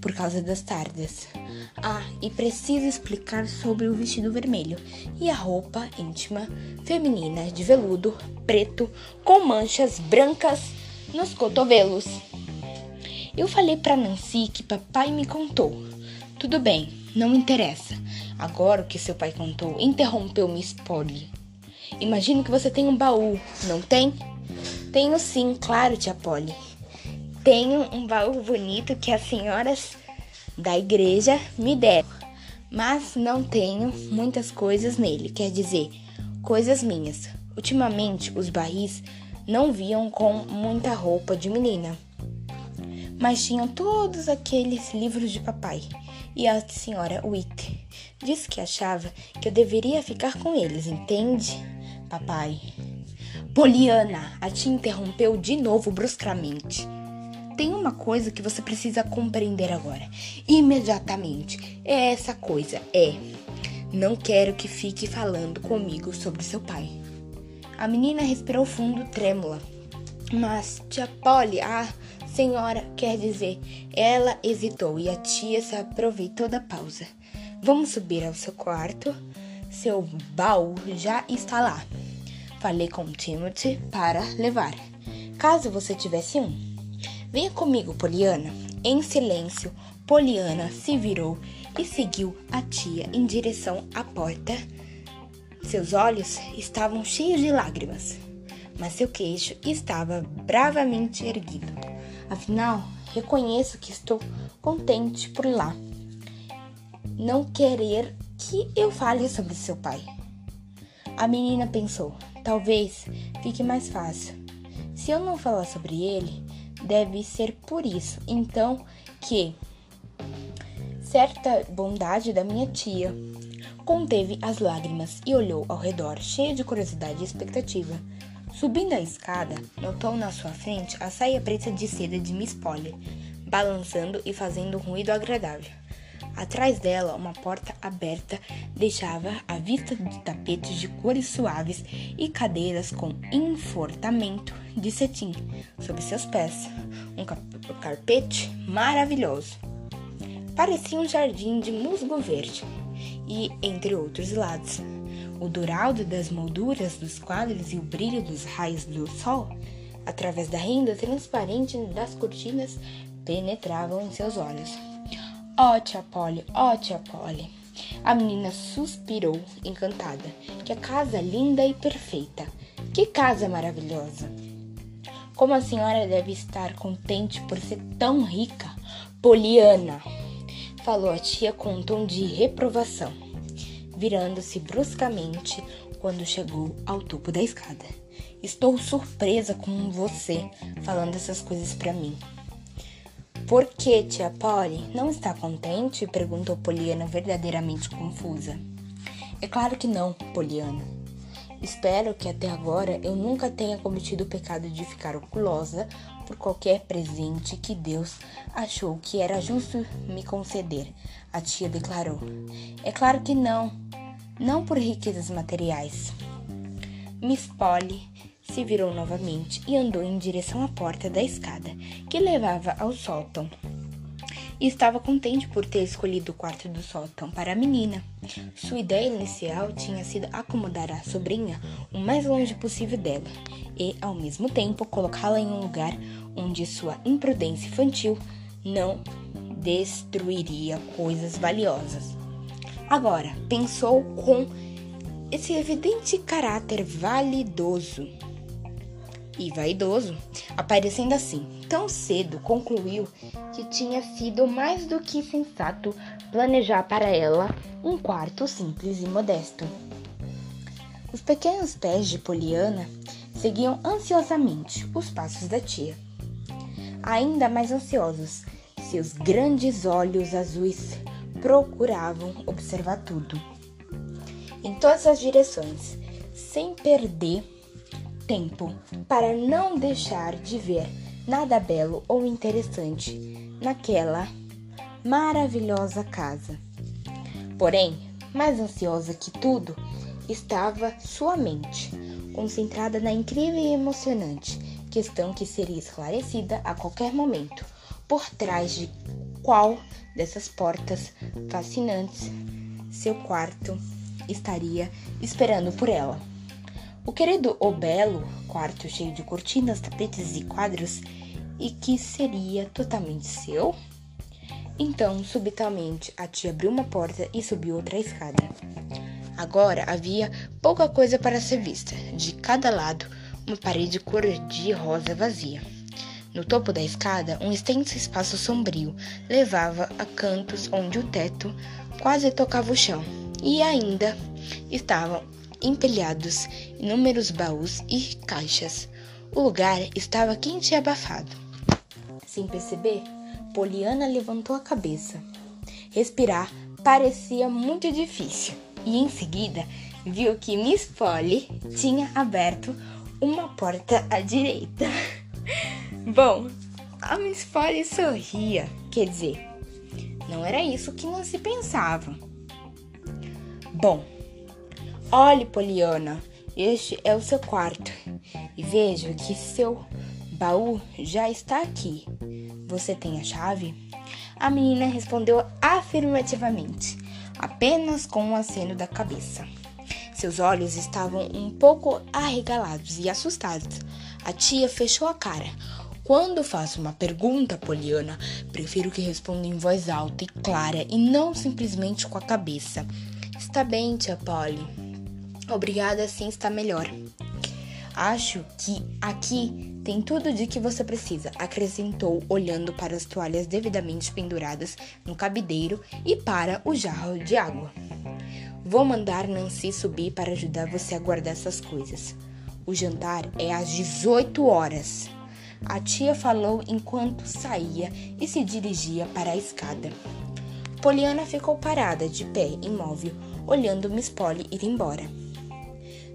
por causa das tardes. Ah, e preciso explicar sobre o vestido vermelho e a roupa íntima feminina de veludo preto com manchas brancas nos cotovelos. Eu falei para Nancy que papai me contou. Tudo bem, não interessa. Agora o que seu pai contou interrompeu Miss Polly. Imagino que você tem um baú, não tem? Tenho sim, claro, tia Polly. Tenho um baú bonito que as senhoras da igreja me deram, mas não tenho muitas coisas nele, quer dizer, coisas minhas. Ultimamente, os barris não viam com muita roupa de menina, mas tinham todos aqueles livros de papai. E a senhora Witt disse que achava que eu deveria ficar com eles, entende, papai? Poliana, a tia interrompeu de novo bruscamente. Tem uma coisa que você precisa compreender agora, imediatamente. É essa coisa, é. Não quero que fique falando comigo sobre seu pai. A menina respirou fundo, trêmula. Mas, tia Polly, a senhora quer dizer. Ela hesitou e a tia se aproveitou da pausa. Vamos subir ao seu quarto. Seu baú já está lá. Falei com Timothy para levar, caso você tivesse um. Venha comigo, Poliana. Em silêncio, Poliana se virou e seguiu a tia em direção à porta seus olhos estavam cheios de lágrimas, mas seu queixo estava bravamente erguido. Afinal, reconheço que estou contente por lá. Não querer que eu fale sobre seu pai. A menina pensou: talvez fique mais fácil. Se eu não falar sobre ele, deve ser por isso. Então, que certa bondade da minha tia Conteve as lágrimas e olhou ao redor, cheia de curiosidade e expectativa. Subindo a escada, notou na sua frente a saia preta de seda de Miss Polly, balançando e fazendo um ruído agradável. Atrás dela, uma porta aberta deixava a vista de tapetes de cores suaves e cadeiras com enfortamento de cetim sob seus pés. Um carpete maravilhoso. Parecia um jardim de musgo verde e entre outros lados. O dourado das molduras dos quadros e o brilho dos raios do sol, através da renda transparente das cortinas, penetravam em seus olhos. Ó oh, tia Polly, ó oh, tia Polly. A menina suspirou, encantada. Que casa linda e perfeita. Que casa maravilhosa. Como a senhora deve estar contente por ser tão rica, Poliana falou a tia com um tom de reprovação, virando-se bruscamente quando chegou ao topo da escada. Estou surpresa com você falando essas coisas para mim. Por que, tia Polly? Não está contente? perguntou Poliana, verdadeiramente confusa. É claro que não, Poliana. Espero que até agora eu nunca tenha cometido o pecado de ficar oculosa por qualquer presente que Deus achou que era justo me conceder, a tia declarou. É claro que não, não por riquezas materiais. Miss Polly se virou novamente e andou em direção à porta da escada que levava ao sótão e estava contente por ter escolhido o quarto do sótão para a menina. Sua ideia inicial tinha sido acomodar a sobrinha o mais longe possível dela e, ao mesmo tempo, colocá-la em um lugar onde sua imprudência infantil não destruiria coisas valiosas. Agora, pensou com esse evidente caráter validoso e vaidoso, aparecendo assim. Tão cedo concluiu que tinha sido mais do que sensato planejar para ela um quarto simples e modesto. Os pequenos pés de Poliana seguiam ansiosamente os passos da tia. Ainda mais ansiosos, seus grandes olhos azuis procuravam observar tudo, em todas as direções, sem perder tempo para não deixar de ver nada belo ou interessante naquela maravilhosa casa. Porém, mais ansiosa que tudo estava sua mente, concentrada na incrível e emocionante questão que seria esclarecida a qualquer momento por trás de qual dessas portas fascinantes seu quarto estaria esperando por ela. O querido O Belo, quarto cheio de cortinas, tapetes e quadros, e que seria totalmente seu? Então, subitamente, a tia abriu uma porta e subiu outra escada. Agora havia pouca coisa para ser vista. De cada lado, uma parede cor de rosa vazia. No topo da escada, um extenso espaço sombrio levava a cantos onde o teto quase tocava o chão, e ainda estavam empilhados inúmeros baús e caixas. O lugar estava quente e abafado. Sem perceber, Poliana levantou a cabeça. Respirar parecia muito difícil e em seguida viu que Miss Polly tinha aberto uma porta à direita. <laughs> Bom, a Miss Polly sorria, quer dizer, não era isso que não se pensava. Bom, olhe, Poliana, este é o seu quarto e vejo que seu baú já está aqui. Você tem a chave? A menina respondeu afirmativamente, apenas com um aceno da cabeça. Seus olhos estavam um pouco arregalados e assustados. A tia fechou a cara. Quando faço uma pergunta, Poliana, prefiro que responda em voz alta e clara e não simplesmente com a cabeça. Está bem, tia Polly. Obrigada, assim está melhor. Acho que aqui tem tudo de que você precisa, acrescentou, olhando para as toalhas devidamente penduradas no cabideiro e para o jarro de água. Vou mandar Nancy subir para ajudar você a guardar essas coisas. O jantar é às 18 horas. A tia falou enquanto saía e se dirigia para a escada. Poliana ficou parada, de pé, imóvel, olhando Miss Polly ir embora.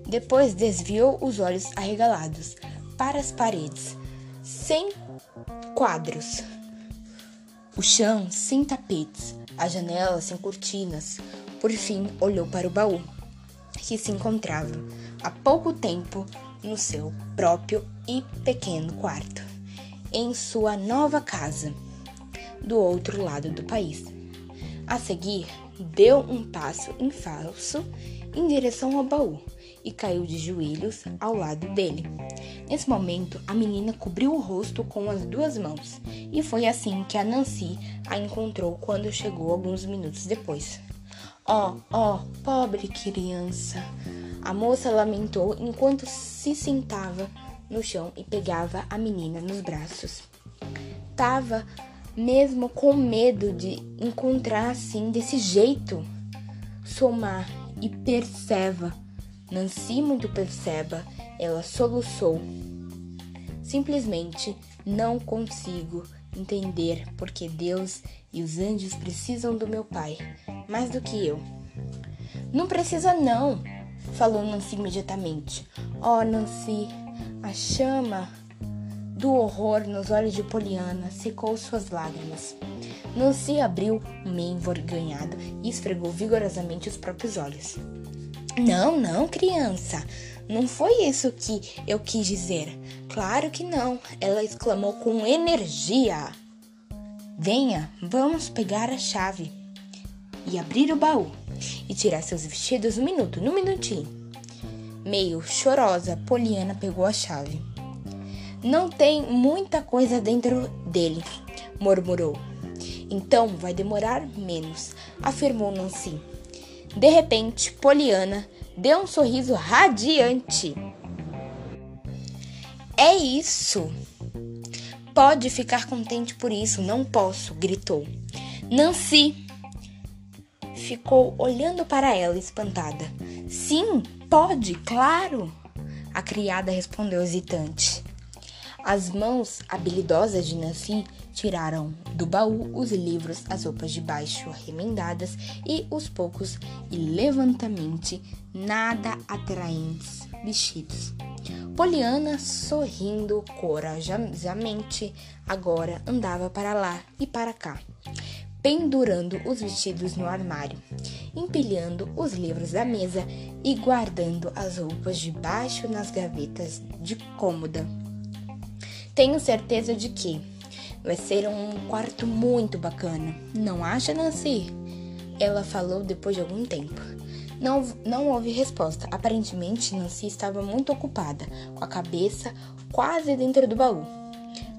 Depois desviou os olhos arregalados para as paredes, sem quadros, o chão sem tapetes, a janela sem cortinas. Por fim, olhou para o baú, que se encontrava há pouco tempo no seu próprio e pequeno quarto, em sua nova casa, do outro lado do país. A seguir, deu um passo em falso em direção ao baú e caiu de joelhos ao lado dele. Nesse momento, a menina cobriu o rosto com as duas mãos e foi assim que a Nancy a encontrou quando chegou alguns minutos depois. Oh, oh, pobre criança! A moça lamentou enquanto se sentava no chão e pegava a menina nos braços. Tava mesmo com medo de encontrar assim desse jeito. Somar e perceba. Nancy muito perceba, ela soluçou. Simplesmente não consigo entender porque Deus e os anjos precisam do meu pai mais do que eu. Não precisa não, falou Nancy imediatamente. Oh, Nancy, a chama do horror nos olhos de Poliana secou suas lágrimas. Nancy abriu meio envergonhado e esfregou vigorosamente os próprios olhos. Não, não, criança. Não foi isso que eu quis dizer. Claro que não, ela exclamou com energia. Venha, vamos pegar a chave e abrir o baú e tirar seus vestidos um minuto, num minutinho. Meio chorosa, Poliana pegou a chave. Não tem muita coisa dentro dele, murmurou. Então vai demorar menos, afirmou Nancy. De repente, Poliana deu um sorriso radiante. É isso! Pode ficar contente por isso, não posso, gritou. Nancy ficou olhando para ela espantada. Sim, pode, claro, a criada respondeu hesitante. As mãos habilidosas de Nancy tiraram do baú os livros, as roupas de baixo remendadas e os poucos e levantamente nada atraentes vestidos. Poliana, sorrindo corajosamente, agora andava para lá e para cá, pendurando os vestidos no armário, empilhando os livros da mesa e guardando as roupas de baixo nas gavetas de cômoda. Tenho certeza de que vai ser um quarto muito bacana. Não acha, Nancy? Ela falou depois de algum tempo. Não, não houve resposta. Aparentemente, Nancy estava muito ocupada, com a cabeça quase dentro do baú.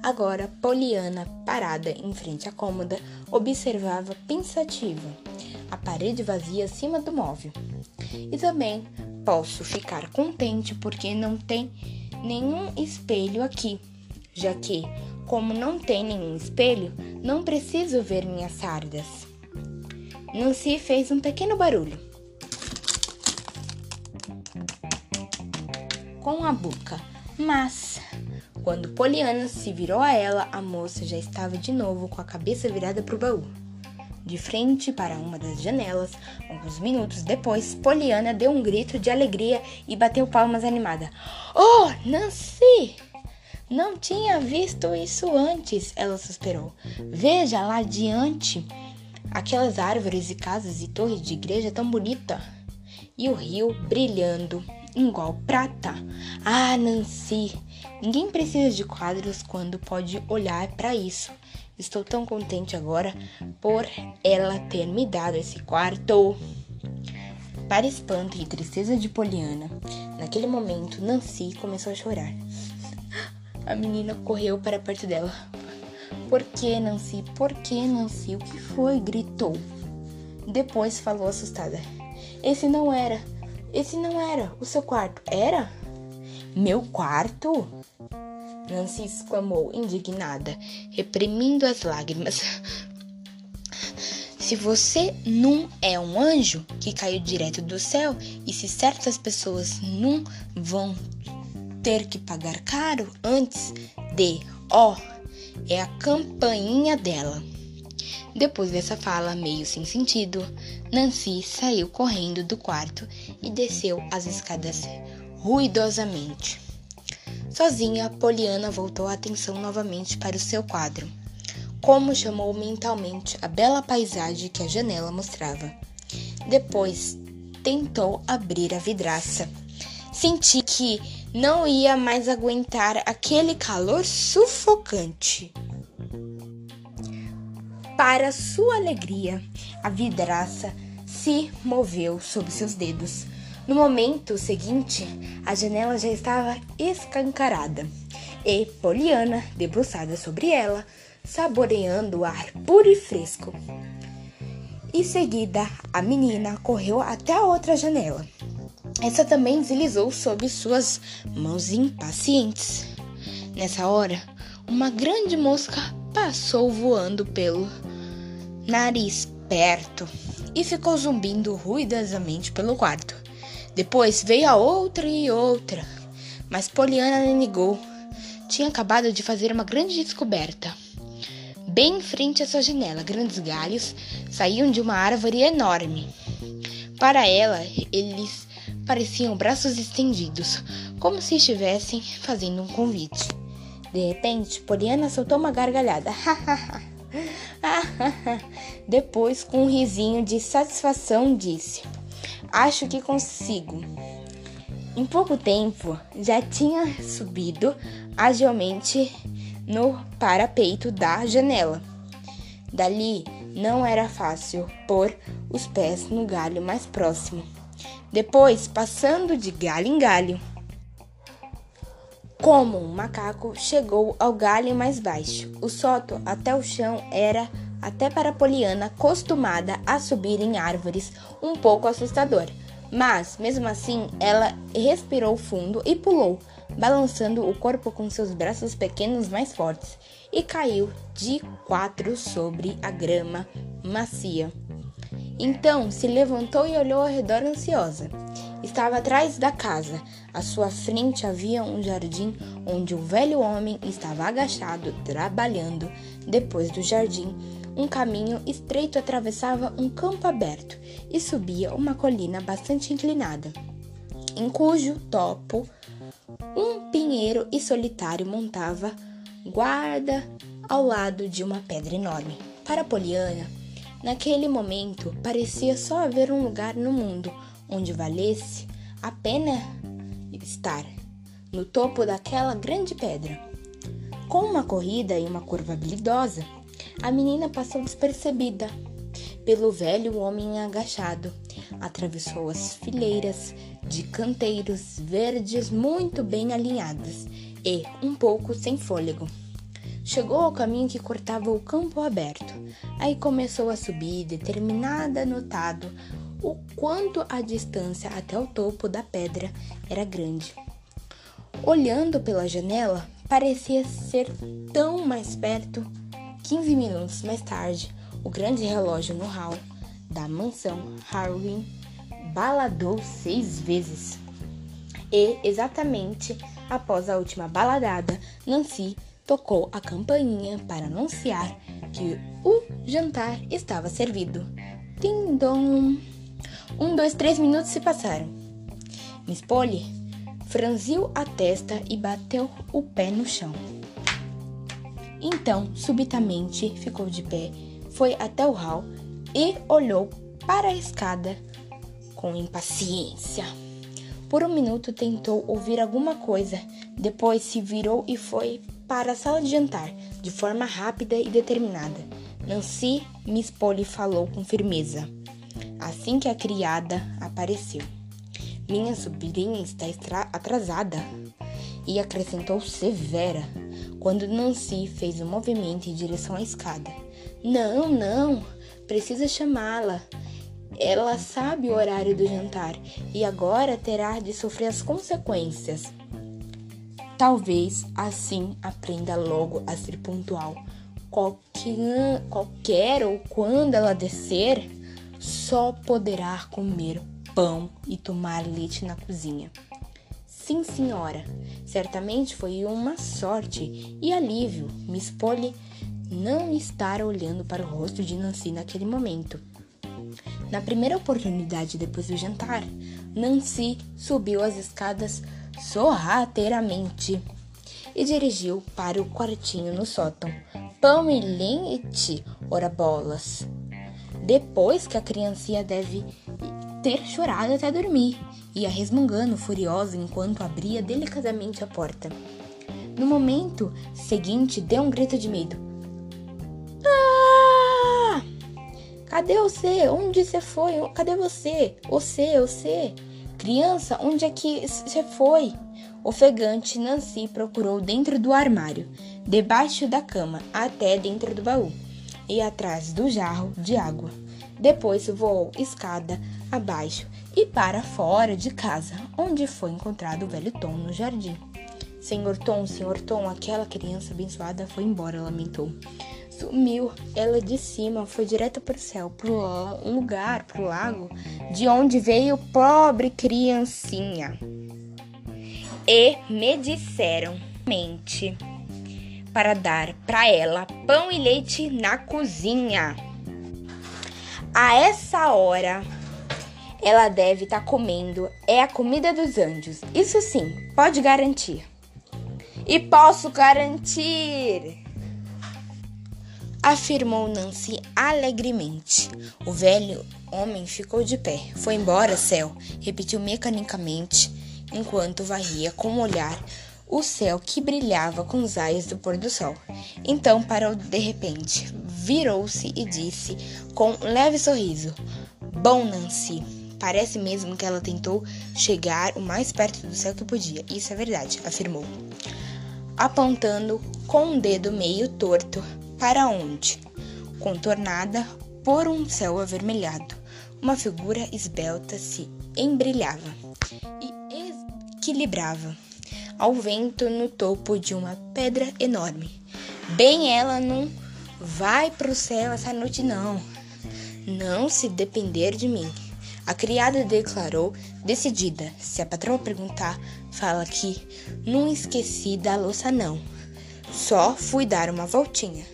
Agora, Poliana, parada em frente à cômoda, observava pensativa a parede vazia acima do móvel. E também posso ficar contente porque não tem nenhum espelho aqui, já que Como não tem nenhum espelho, não preciso ver minhas sardas. Nancy fez um pequeno barulho com a boca, mas quando Poliana se virou a ela, a moça já estava de novo com a cabeça virada para o baú. De frente para uma das janelas, alguns minutos depois, Poliana deu um grito de alegria e bateu palmas animada. Oh, Nancy! Não tinha visto isso antes, ela suspirou. Veja lá adiante aquelas árvores e casas e torres de igreja tão bonita. E o rio brilhando igual prata. Ah, Nancy, ninguém precisa de quadros quando pode olhar para isso. Estou tão contente agora por ela ter me dado esse quarto. Para espanto e tristeza de Poliana, naquele momento Nancy começou a chorar. A menina correu para perto dela. Por que, Nancy? Por que, Nancy? O que foi? gritou. Depois falou assustada. Esse não era. Esse não era o seu quarto. Era? Meu quarto? Nancy exclamou, indignada, reprimindo as lágrimas. Se você não é um anjo que caiu direto do céu e se certas pessoas não vão ter que pagar caro antes de, ó, oh, é a campainha dela. Depois dessa fala meio sem sentido, Nancy saiu correndo do quarto e desceu as escadas ruidosamente. Sozinha, Poliana voltou a atenção novamente para o seu quadro, como chamou mentalmente a bela paisagem que a janela mostrava. Depois, tentou abrir a vidraça. Senti que não ia mais aguentar aquele calor sufocante. Para sua alegria, a vidraça se moveu sob seus dedos. No momento seguinte, a janela já estava escancarada e Poliana, debruçada sobre ela, saboreando o ar puro e fresco. Em seguida, a menina correu até a outra janela. Essa também deslizou sob suas mãos impacientes. Nessa hora, uma grande mosca passou voando pelo nariz perto e ficou zumbindo ruidosamente pelo quarto. Depois veio a outra e outra, mas Poliana negou. Tinha acabado de fazer uma grande descoberta. Bem em frente à sua janela, grandes galhos saíam de uma árvore enorme. Para ela, eles pareciam braços estendidos, como se estivessem fazendo um convite. De repente, Poliana soltou uma gargalhada. <laughs> Depois, com um risinho de satisfação, disse: Acho que consigo. Em pouco tempo, já tinha subido agilmente no parapeito da janela. Dali não era fácil pôr os pés no galho mais próximo. Depois, passando de galho em galho, como um macaco, chegou ao galho mais baixo. O soto até o chão era, até para Poliana, acostumada a subir em árvores, um pouco assustador. Mas, mesmo assim, ela respirou fundo e pulou, balançando o corpo com seus braços pequenos mais fortes, e caiu de quatro sobre a grama macia. Então se levantou e olhou ao redor ansiosa. Estava atrás da casa. À sua frente havia um jardim onde um velho homem estava agachado, trabalhando. Depois do jardim, um caminho estreito atravessava um campo aberto e subia uma colina bastante inclinada, em cujo topo um pinheiro e solitário montava guarda ao lado de uma pedra enorme. Para Poliana, naquele momento parecia só haver um lugar no mundo onde valesse a pena estar no topo daquela grande pedra. Com uma corrida e uma curva habilidosa, a menina passou despercebida pelo velho homem agachado. Atravessou as fileiras de canteiros verdes muito bem alinhados e, um pouco sem fôlego, chegou ao caminho que cortava o campo aberto. Aí começou a subir, determinada, notado o quanto a distância até o topo da pedra era grande. Olhando pela janela, parecia ser tão mais perto. 15 minutos mais tarde, o grande relógio no hall da mansão Harwin baladou seis vezes. E, exatamente após a última baladada, Nancy tocou a campainha para anunciar que o jantar estava servido. Tim-dom! Um, dois, três minutos se passaram. Miss Polly franziu a testa e bateu o pé no chão. Então, subitamente, ficou de pé, foi até o hall e olhou para a escada com impaciência. Por um minuto tentou ouvir alguma coisa, depois se virou e foi para a sala de jantar, de forma rápida e determinada. Nancy Miss Polly falou com firmeza, assim que a criada apareceu. Minha sobrinha está atrasada. E acrescentou severa, quando Nancy fez um movimento em direção à escada. Não, não, precisa chamá-la. Ela sabe o horário do jantar e agora terá de sofrer as consequências. Talvez assim aprenda logo a ser pontual. Qualquer, qualquer ou quando ela descer, só poderá comer pão e tomar leite na cozinha. Sim, senhora. Certamente foi uma sorte e alívio Miss Polly não estar olhando para o rosto de Nancy naquele momento. Na primeira oportunidade depois do jantar, Nancy subiu as escadas sorrateiramente e dirigiu para o quartinho no sótão. Pão e leite, ora bolas. Depois que a criancinha deve ter chorado até dormir, ia resmungando furiosa enquanto abria delicadamente a porta. No momento seguinte, deu um grito de medo. Ah! Cadê você? Onde você foi? Cadê você? Você, você? Criança, onde é que você foi? Ofegante, Nancy procurou dentro do armário, debaixo da cama, até dentro do baú e atrás do jarro de água. Depois voou escada abaixo e para fora de casa, onde foi encontrado o velho Tom no jardim. Senhor Tom, senhor Tom, aquela criança abençoada foi embora, lamentou. Sumiu, ela de cima foi direto para o céu, pro lugar, pro lago, de onde veio pobre criancinha. E me disseram, mente, para dar para ela pão e leite na cozinha. A essa hora, ela deve estar tá comendo é a comida dos anjos. Isso sim, pode garantir. E posso garantir, afirmou Nancy alegremente. O velho homem ficou de pé. Foi embora, céu, repetiu mecanicamente enquanto varria com o olhar o céu que brilhava com os raios do pôr do sol. Então parou de repente, virou-se e disse com um leve sorriso: Bom, Nancy. Parece mesmo que ela tentou chegar o mais perto do céu que podia. Isso é verdade, afirmou, apontando com um dedo meio torto para onde, contornada por um céu avermelhado, uma figura esbelta se embrilhava e equilibrava ao vento no topo de uma pedra enorme. Bem, ela não vai pro céu essa noite não. Não se depender de mim. A criada declarou decidida. Se a patroa perguntar, fala que não esqueci da louça não. Só fui dar uma voltinha.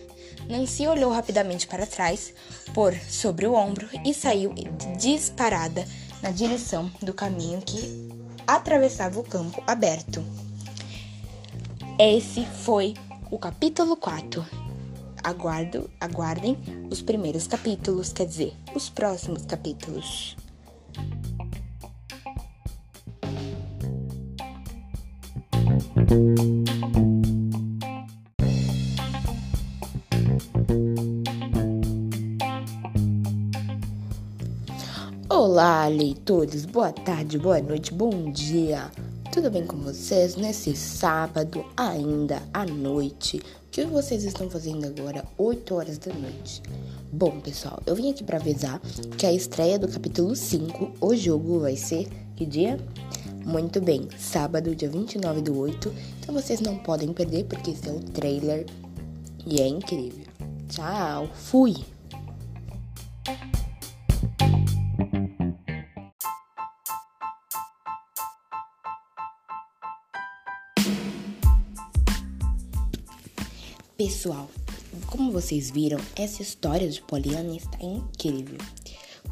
Nancy olhou rapidamente para trás, por sobre o ombro e saiu disparada na direção do caminho que atravessava o campo aberto. Esse foi o capítulo 4. Aguardo, aguardem os primeiros capítulos, quer dizer, os próximos capítulos. Olá, leitores! Boa tarde, boa noite, bom dia! Tudo bem com vocês nesse sábado, ainda à noite? O que vocês estão fazendo agora, 8 horas da noite? Bom, pessoal, eu vim aqui para avisar que a estreia do capítulo 5, o jogo vai ser que dia? Muito bem, sábado, dia 29 do 8. Então vocês não podem perder porque esse é o trailer e é incrível. Tchau, fui! Pessoal, como vocês viram, essa história de Poliana está incrível.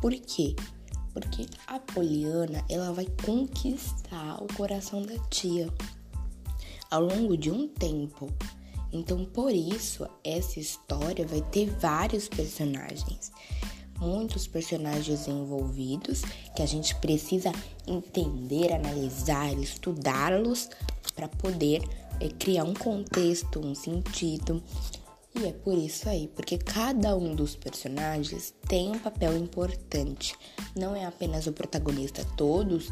Por quê? Porque a Poliana, ela vai conquistar o coração da tia ao longo de um tempo. Então, por isso, essa história vai ter vários personagens. Muitos personagens envolvidos que a gente precisa entender, analisar, estudá-los para poder é criar um contexto, um sentido. E é por isso aí, porque cada um dos personagens tem um papel importante. Não é apenas o protagonista, todos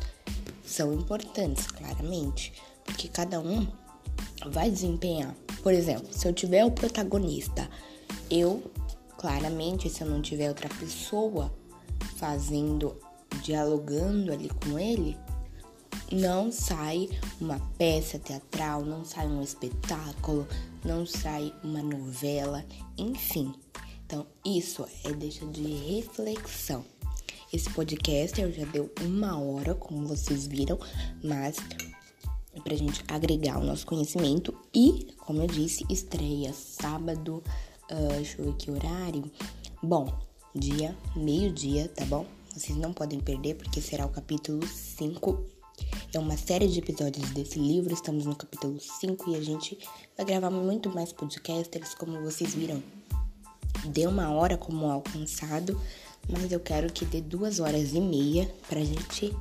são importantes, claramente, porque cada um vai desempenhar. Por exemplo, se eu tiver o protagonista, eu, claramente, se eu não tiver outra pessoa fazendo, dialogando ali com ele, não sai uma peça teatral, não sai um espetáculo, não sai uma novela, enfim. Então, isso é deixa de reflexão. Esse podcast eu já deu uma hora, como vocês viram, mas é pra gente agregar o nosso conhecimento e, como eu disse, estreia sábado, uh, deixa eu ver que horário. Bom, dia, meio-dia, tá bom? Vocês não podem perder porque será o capítulo 5 é uma série de episódios desse livro, estamos no capítulo 5 e a gente vai gravar muito mais podcasters, como vocês viram. Deu uma hora como alcançado, mas eu quero que dê duas horas e meia pra gente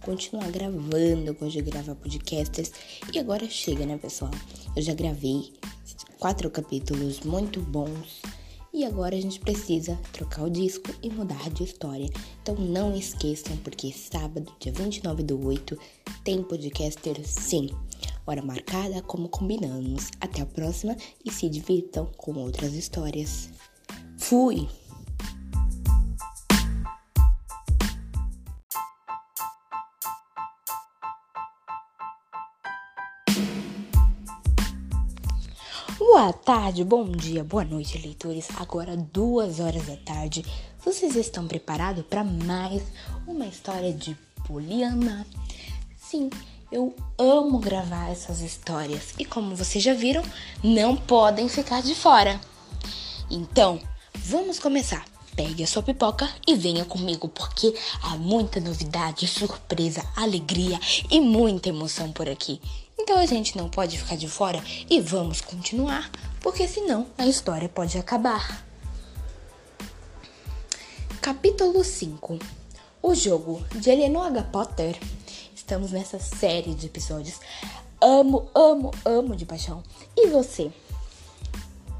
continuar gravando. Eu gosto de gravar podcasters. E agora chega, né, pessoal? Eu já gravei quatro capítulos muito bons e agora a gente precisa trocar o disco e mudar de história. Então não esqueçam, porque sábado, dia 29 do 8, tem podcaster sim. Hora marcada, como combinamos. Até a próxima e se divirtam com outras histórias. Fui! Boa tarde, bom dia, boa noite, leitores. Agora, duas horas da tarde. Vocês estão preparados para mais uma história de Poliana? Sim, eu amo gravar essas histórias e, como vocês já viram, não podem ficar de fora. Então, vamos começar. Pegue a sua pipoca e venha comigo, porque há muita novidade, surpresa, alegria e muita emoção por aqui. Então a gente não pode ficar de fora e vamos continuar, porque senão a história pode acabar. Capítulo 5 O jogo de Eleanor. Potter. Estamos nessa série de episódios. Amo, amo, amo de paixão. E você?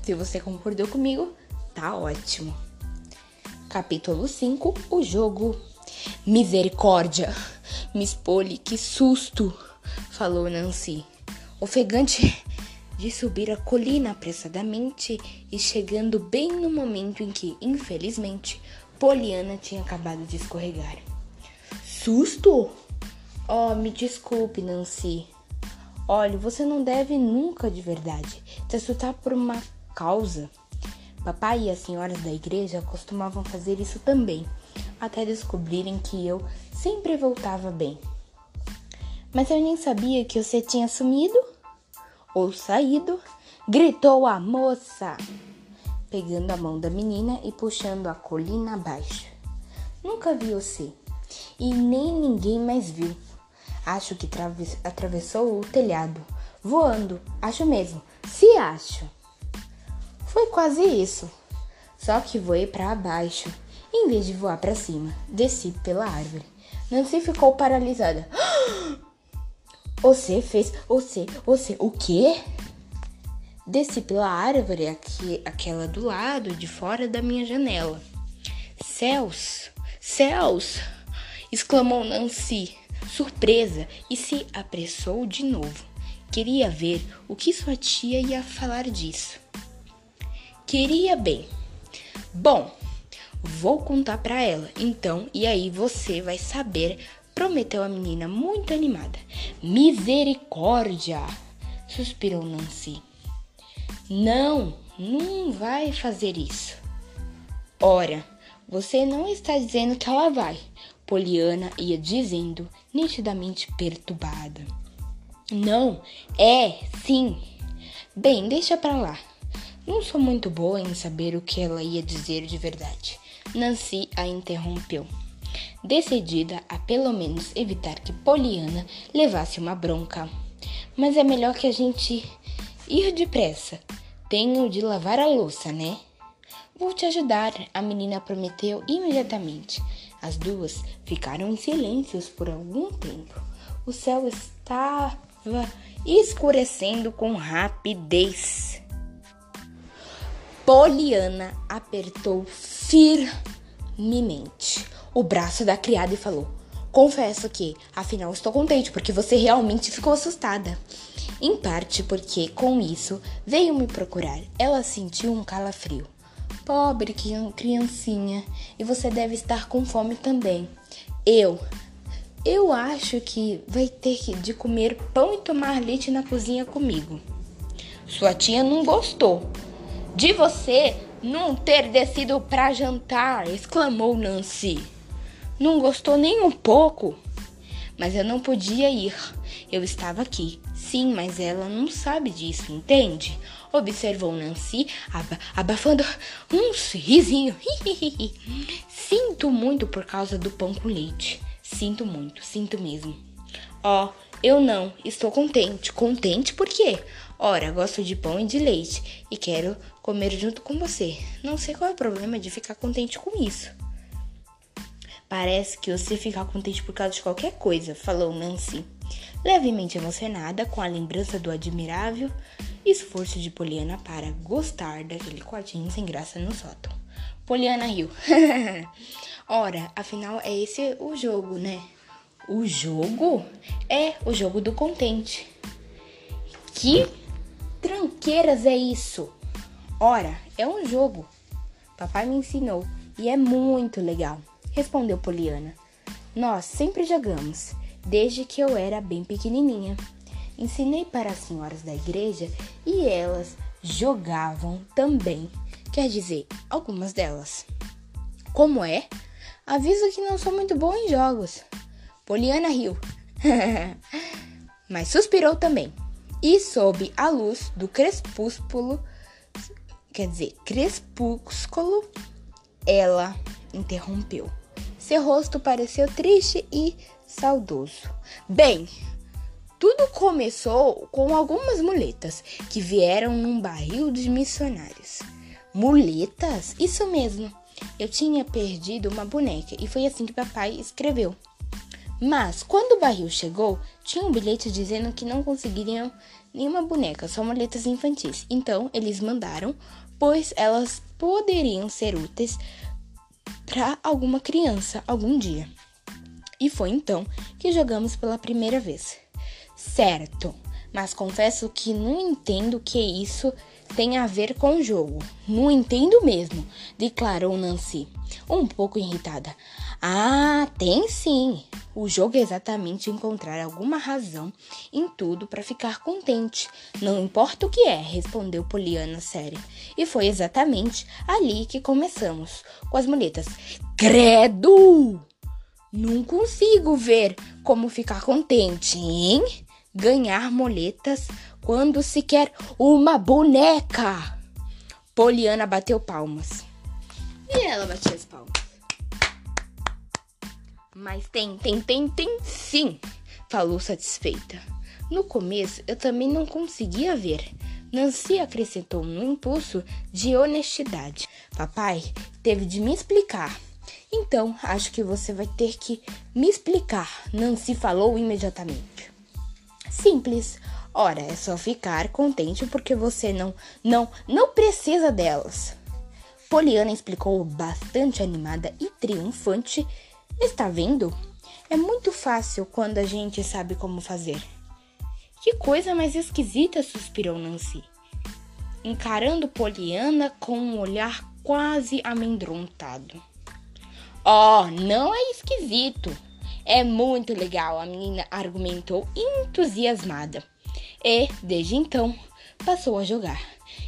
Se você concordou comigo, tá ótimo. Capítulo 5 O jogo. Misericórdia! Miss Polly, que susto! Falou Nancy, ofegante de subir a colina apressadamente e chegando bem no momento em que, infelizmente, Poliana tinha acabado de escorregar. Susto? Oh, me desculpe, Nancy. Olha, você não deve nunca de verdade se assustar por uma causa. Papai e as senhoras da igreja costumavam fazer isso também, até descobrirem que eu sempre voltava bem. Mas eu nem sabia que você tinha sumido ou saído, gritou a moça, pegando a mão da menina e puxando a colina abaixo. Nunca vi você e nem ninguém mais viu. Acho que atravessou o telhado, voando, acho mesmo, se acho. Foi quase isso, só que voei para baixo, em vez de voar para cima, desci pela árvore. Nancy ficou paralisada. <gasps> Você fez. Você. Você. O quê? Desci pela árvore, aqui, aquela do lado, de fora da minha janela. Céus! Céus! exclamou Nancy, surpresa, e se apressou de novo. Queria ver o que sua tia ia falar disso. Queria bem. Bom, vou contar para ela, então, e aí você vai saber prometeu a menina muito animada. Misericórdia! suspirou Nancy. Não, não vai fazer isso. Ora, você não está dizendo que ela vai. Poliana ia dizendo, nitidamente perturbada. Não, é, sim. Bem, deixa pra lá. Não sou muito boa em saber o que ela ia dizer de verdade. Nancy a interrompeu, decidida a pelo menos evitar que Poliana levasse uma bronca. Mas é melhor que a gente ir depressa. Tenho de lavar a louça, né? Vou te ajudar, a menina prometeu imediatamente. As duas ficaram em silêncio por algum tempo. O céu estava escurecendo com rapidez. Poliana apertou firmemente o braço da criada e falou: Confesso que, afinal, estou contente porque você realmente ficou assustada. Em parte porque, com isso, veio me procurar. Ela sentiu um calafrio. Pobre criancinha, e você deve estar com fome também. Eu. Eu acho que vai ter de comer pão e tomar leite na cozinha comigo. Sua tia não gostou. De você não ter descido para jantar, exclamou Nancy. Não gostou nem um pouco. Mas eu não podia ir. Eu estava aqui. Sim, mas ela não sabe disso, entende? Observou Nancy, aba abafando um risinho. sinto muito por causa do pão com leite. Sinto muito, sinto mesmo. Ó, oh, eu não, estou contente. Contente por quê? Ora, gosto de pão e de leite e quero comer junto com você. Não sei qual é o problema de ficar contente com isso. Parece que você fica contente por causa de qualquer coisa, falou Nancy, levemente emocionada com a lembrança do admirável esforço de Poliana para gostar daquele quartinho sem graça no sótão. Poliana riu. <laughs> Ora, afinal é esse o jogo, né? O jogo é o jogo do contente. Que tranqueiras é isso? Ora, é um jogo. Papai me ensinou e é muito legal, respondeu Poliana. Nós sempre jogamos, desde que eu era bem pequenininha. Ensinei para as senhoras da igreja e elas jogavam também. Quer dizer, algumas delas. Como é? Aviso que não sou muito boa em jogos. Poliana riu, <laughs> mas suspirou também e sob a luz do crepúsculo, quer dizer, crepúsculo, ela interrompeu. Seu rosto pareceu triste e saudoso. Bem, tudo começou com algumas muletas que vieram num barril dos missionários. Muletas? Isso mesmo. Eu tinha perdido uma boneca e foi assim que papai escreveu. Mas quando o barril chegou, tinha um bilhete dizendo que não conseguiriam nenhuma boneca, só muletas infantis. Então eles mandaram, pois elas poderiam ser úteis para alguma criança algum dia. E foi então que jogamos pela primeira vez. Certo, mas confesso que não entendo que isso tem a ver com o jogo. Não entendo mesmo, declarou Nancy, um pouco irritada. Ah, tem sim. O jogo é exatamente encontrar alguma razão em tudo para ficar contente. Não importa o que é, respondeu Poliana séria. E foi exatamente ali que começamos, com as muletas. Credo! Não consigo ver como ficar contente, hein? Ganhar moletas quando se quer uma boneca. Poliana bateu palmas. E ela batia as palmas. Mas tem, tem, tem, tem sim, falou satisfeita. No começo eu também não conseguia ver. Nancy acrescentou no impulso de honestidade. Papai teve de me explicar. Então, acho que você vai ter que me explicar, Nancy falou imediatamente. Simples. Ora, é só ficar contente porque você não, não, não precisa delas. Poliana explicou bastante animada e triunfante. Está vendo? É muito fácil quando a gente sabe como fazer. Que coisa mais esquisita, suspirou Nancy, encarando Poliana com um olhar quase amedrontado. Oh, não é esquisito. É muito legal, a menina argumentou entusiasmada. E, desde então, passou a jogar.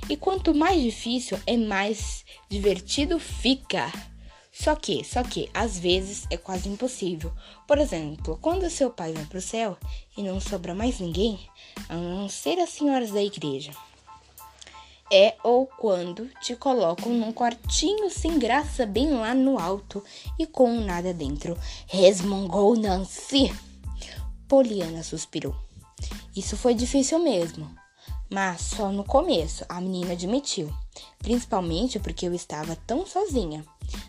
E quanto mais difícil é, mais divertido fica. Só que, só que, às vezes é quase impossível. Por exemplo, quando seu pai vai para o céu e não sobra mais ninguém, a não ser as senhoras da igreja. É ou quando te colocam num quartinho sem graça bem lá no alto e com nada dentro. Resmungou Nancy. Poliana suspirou. Isso foi difícil mesmo. Mas só no começo, a menina admitiu. Principalmente porque eu estava tão sozinha.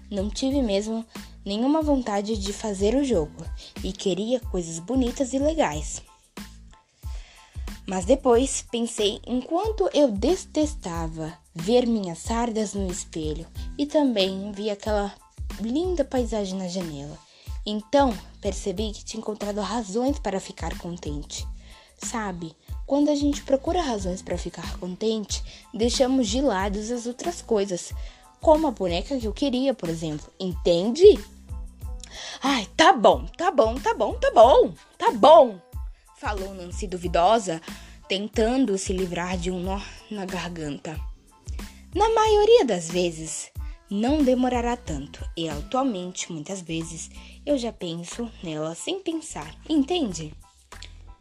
Não tive mesmo nenhuma vontade de fazer o jogo e queria coisas bonitas e legais. Mas depois pensei enquanto eu detestava ver minhas sardas no espelho e também vi aquela linda paisagem na janela. Então percebi que tinha encontrado razões para ficar contente. Sabe, quando a gente procura razões para ficar contente, deixamos de lado as outras coisas, como a boneca que eu queria, por exemplo. Entende? Ai, tá bom, tá bom, tá bom, tá bom, tá bom, falou Nancy duvidosa, tentando se livrar de um nó na garganta. Na maioria das vezes, não demorará tanto, e atualmente, muitas vezes, eu já penso nela sem pensar, entende?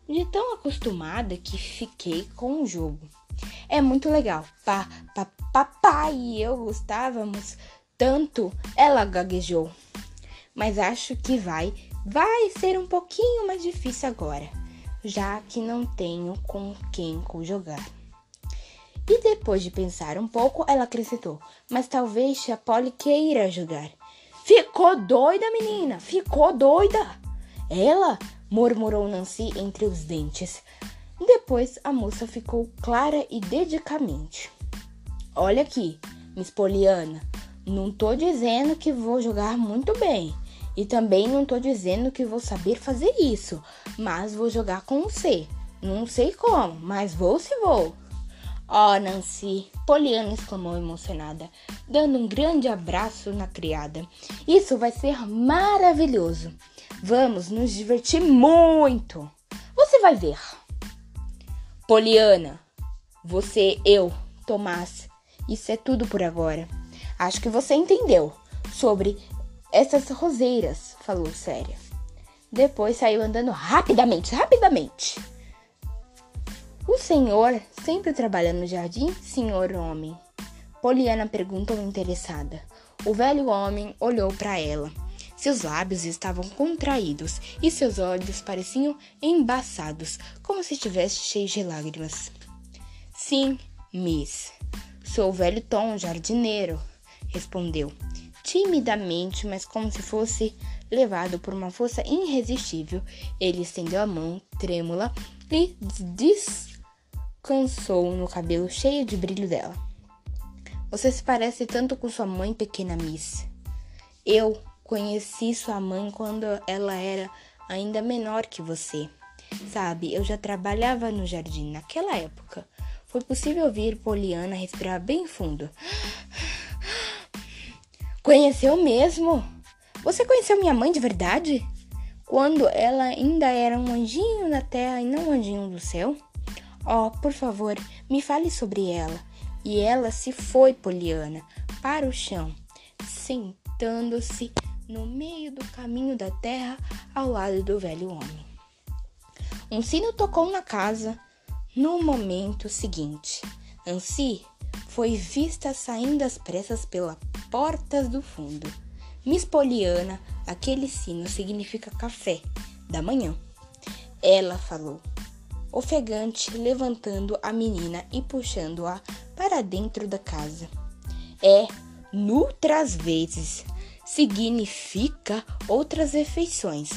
De tão acostumada que fiquei com o jogo. É muito legal. Pa, pa, papai e eu gostávamos tanto. Ela gaguejou. Mas acho que vai, vai ser um pouquinho mais difícil agora, já que não tenho com quem jogar. E depois de pensar um pouco, ela acrescentou: Mas talvez a Polly queira jogar. Ficou doida, menina! Ficou doida! Ela murmurou Nancy entre os dentes. Depois a moça ficou clara e dedicamente. Olha aqui, Miss Poliana, não tô dizendo que vou jogar muito bem. E também não tô dizendo que vou saber fazer isso, mas vou jogar com você. Não sei como, mas vou se vou. Oh, Nancy, Poliana exclamou emocionada, dando um grande abraço na criada. Isso vai ser maravilhoso. Vamos nos divertir muito. Você vai ver. Poliana, você, eu, Tomás, isso é tudo por agora. Acho que você entendeu sobre essas roseiras, falou séria. Depois saiu andando rapidamente, rapidamente. O senhor sempre trabalha no jardim, senhor homem? Poliana perguntou interessada. O velho homem olhou para ela. Seus lábios estavam contraídos e seus olhos pareciam embaçados, como se estivesse cheios de lágrimas. Sim, Miss. Sou o velho Tom, jardineiro, respondeu, timidamente, mas como se fosse levado por uma força irresistível. Ele estendeu a mão trêmula e descansou no cabelo cheio de brilho dela. Você se parece tanto com sua mãe, pequena Miss. Eu Conheci sua mãe quando ela era ainda menor que você. Sabe, eu já trabalhava no jardim naquela época. Foi possível ouvir Poliana respirar bem fundo. Conheceu mesmo? Você conheceu minha mãe de verdade? Quando ela ainda era um anjinho na terra e não um anjinho do céu? Oh, por favor, me fale sobre ela. E ela se foi, Poliana, para o chão, sentando-se no meio do caminho da terra, ao lado do velho homem. Um sino tocou na casa no momento seguinte. Nancy foi vista saindo às pressas pelas portas do fundo. Miss Poliana, aquele sino significa café da manhã. Ela falou, ofegante, levantando a menina e puxando-a para dentro da casa. É, nutras vezes, significa outras refeições,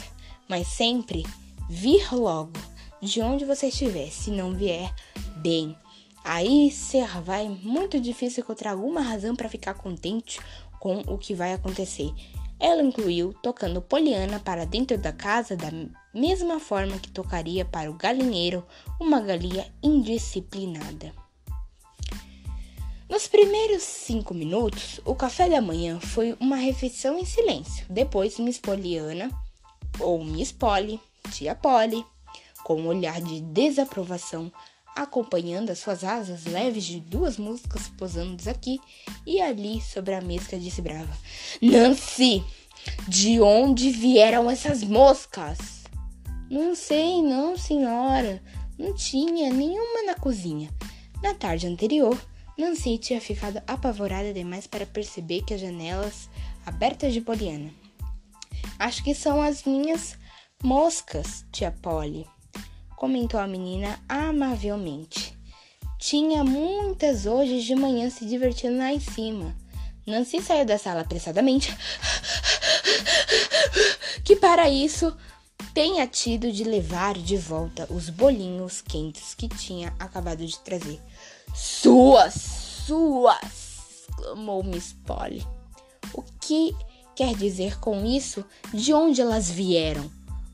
mas sempre vir logo de onde você estiver, se não vier bem. Aí ser vai muito difícil encontrar alguma razão para ficar contente com o que vai acontecer. Ela incluiu tocando Poliana para dentro da casa da mesma forma que tocaria para o galinheiro uma galinha indisciplinada. Nos primeiros cinco minutos, o café da manhã foi uma refeição em silêncio. Depois, Miss Poliana ou Miss Polly, tia Polly, com um olhar de desaprovação, acompanhando as suas asas leves de duas músicas posando aqui e ali sobre a mesa, disse brava: Nancy, de onde vieram essas moscas? Não sei, não, senhora. Não tinha nenhuma na cozinha. Na tarde anterior, Nancy tinha ficado apavorada demais para perceber que as janelas abertas de Poliana. Acho que são as minhas moscas, tia Polly, comentou a menina amavelmente. Tinha muitas hoje de manhã se divertindo lá em cima. Nancy saiu da sala apressadamente. Que para isso tenha tido de levar de volta os bolinhos quentes que tinha acabado de trazer. Suas, suas! clamou Miss Polly. O que quer dizer com isso? De onde elas vieram?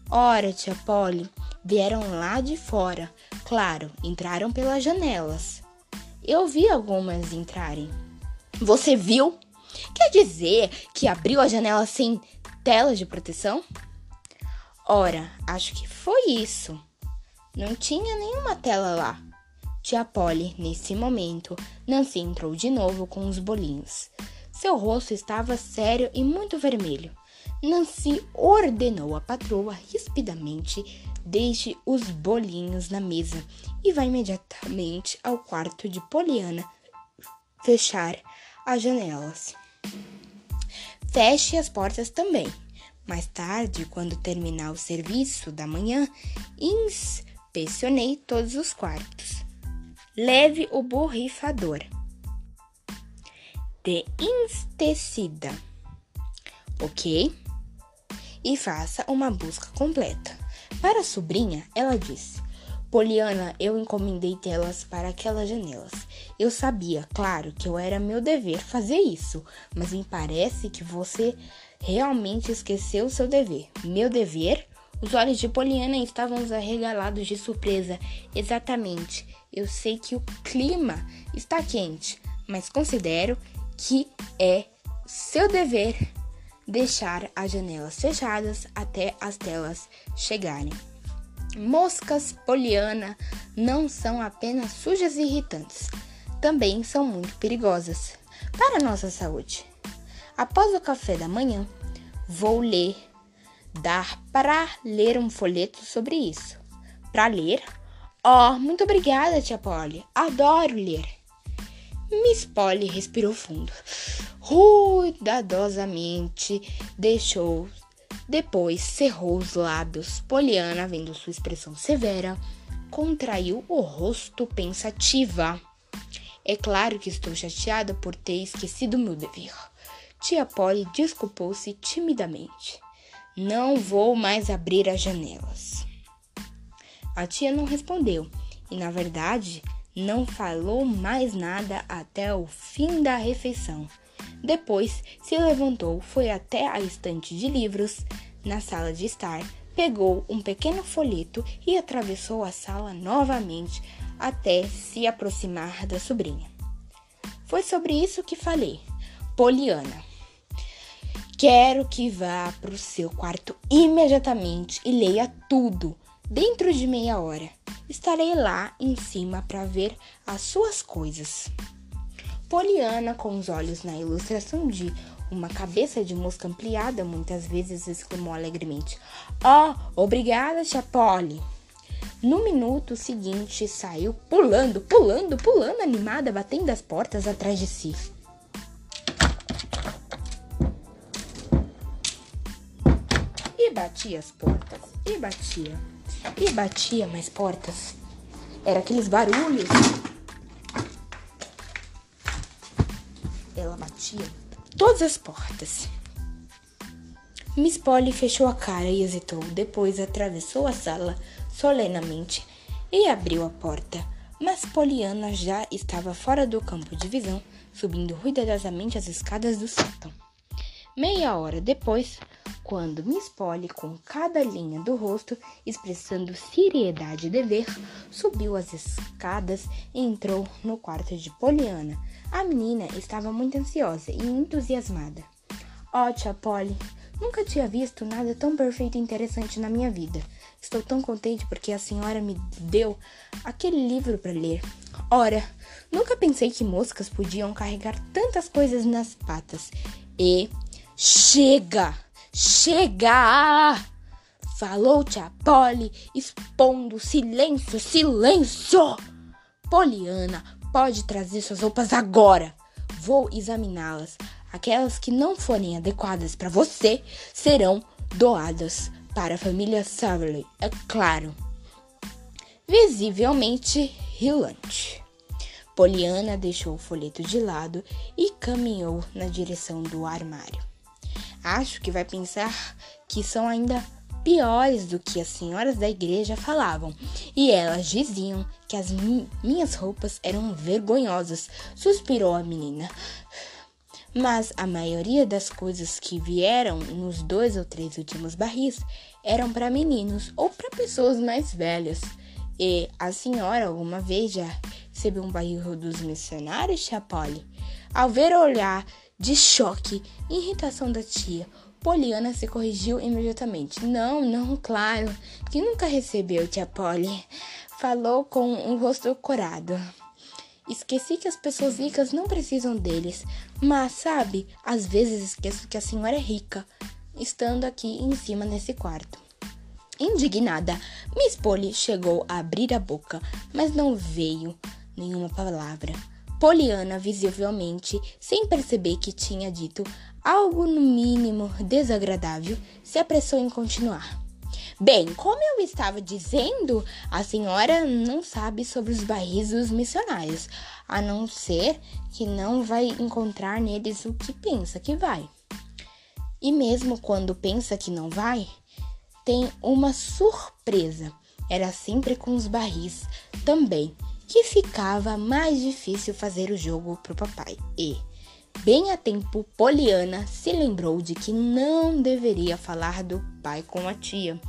Ora, tia Polly, vieram lá de fora. Claro, entraram pelas janelas. Eu vi algumas entrarem. Você viu? Quer dizer que abriu a janela sem tela de proteção? Ora, acho que foi isso. Não tinha nenhuma tela lá. Tia Polly, nesse momento, Nancy entrou de novo com os bolinhos. Seu rosto estava sério e muito vermelho. Nancy ordenou à patroa rispidamente deixe os bolinhos na mesa e vá imediatamente ao quarto de Poliana fechar as janelas. Feche as portas também. Mais tarde, quando terminar o serviço da manhã, inspecionei todos os quartos. Leve o borrifador de insecticida, ok? E faça uma busca completa. Para a sobrinha, ela disse: Poliana, eu encomendei telas para aquelas janelas. Eu sabia, claro, que eu era meu dever fazer isso, mas me parece que você realmente esqueceu seu dever. Meu dever? Os olhos de Poliana estavam arregalados de surpresa. Exatamente. Eu sei que o clima está quente, mas considero que é seu dever deixar as janelas fechadas até as telas chegarem. Moscas Poliana não são apenas sujas e irritantes, também são muito perigosas para a nossa saúde. Após o café da manhã, vou ler, dar para ler um folheto sobre isso. Para ler? Oh, muito obrigada, tia Polly. Adoro ler. Miss Polly respirou fundo. Cuidadosamente deixou, depois cerrou os lábios. Poliana, vendo sua expressão severa, contraiu o rosto pensativa. É claro que estou chateada por ter esquecido meu dever. Tia Polly desculpou-se timidamente. Não vou mais abrir as janelas. A tia não respondeu e, na verdade, não falou mais nada até o fim da refeição. Depois se levantou, foi até a estante de livros na sala de estar, pegou um pequeno folheto e atravessou a sala novamente até se aproximar da sobrinha. Foi sobre isso que falei. Poliana. Quero que vá para o seu quarto imediatamente e leia tudo. Dentro de meia hora, estarei lá em cima para ver as suas coisas. Poliana, com os olhos na ilustração de uma cabeça de mosca ampliada, muitas vezes exclamou alegremente: Oh, obrigada, tia Polly. No minuto seguinte, saiu pulando, pulando, pulando, animada, batendo as portas atrás de si. batia as portas, e batia, e batia mais portas. Era aqueles barulhos. Ela batia todas as portas. Miss Polly fechou a cara e hesitou. Depois atravessou a sala solenemente e abriu a porta. Mas Poliana já estava fora do campo de visão, subindo ruidosamente as escadas do sótão. Meia hora depois, quando Miss Polly, com cada linha do rosto expressando seriedade e dever, subiu as escadas e entrou no quarto de Poliana. A menina estava muito ansiosa e entusiasmada. Ó, oh, tia Polly, Nunca tinha visto nada tão perfeito e interessante na minha vida. Estou tão contente porque a senhora me deu aquele livro para ler. Ora, nunca pensei que moscas podiam carregar tantas coisas nas patas. E chega! Chega! Falou tia Polly, expondo silêncio, silêncio! Poliana, pode trazer suas roupas agora. Vou examiná-las. Aquelas que não forem adequadas para você serão doadas para a família Saverley, é claro. Visivelmente rilante. Poliana deixou o folheto de lado e caminhou na direção do armário. Acho que vai pensar que são ainda piores do que as senhoras da igreja falavam, e elas diziam que as mi minhas roupas eram vergonhosas, suspirou a menina. Mas a maioria das coisas que vieram nos dois ou três últimos barris eram para meninos ou para pessoas mais velhas. E a senhora alguma vez já recebeu um barril dos missionários, Chapole? Ao ver olhar de choque e irritação da tia, Poliana se corrigiu imediatamente. Não, não, claro, que nunca recebeu, tia Polly. Falou com um rosto corado. Esqueci que as pessoas ricas não precisam deles, mas sabe, às vezes esqueço que a senhora é rica, estando aqui em cima nesse quarto. Indignada, Miss Polly chegou a abrir a boca, mas não veio nenhuma palavra. Poliana, visivelmente, sem perceber que tinha dito algo no mínimo desagradável, se apressou em continuar. Bem, como eu estava dizendo, a senhora não sabe sobre os barris dos missionários, a não ser que não vai encontrar neles o que pensa que vai. E mesmo quando pensa que não vai, tem uma surpresa. Era sempre com os barris também, que ficava mais difícil fazer o jogo pro papai. E, bem a tempo, Poliana se lembrou de que não deveria falar do pai com a tia.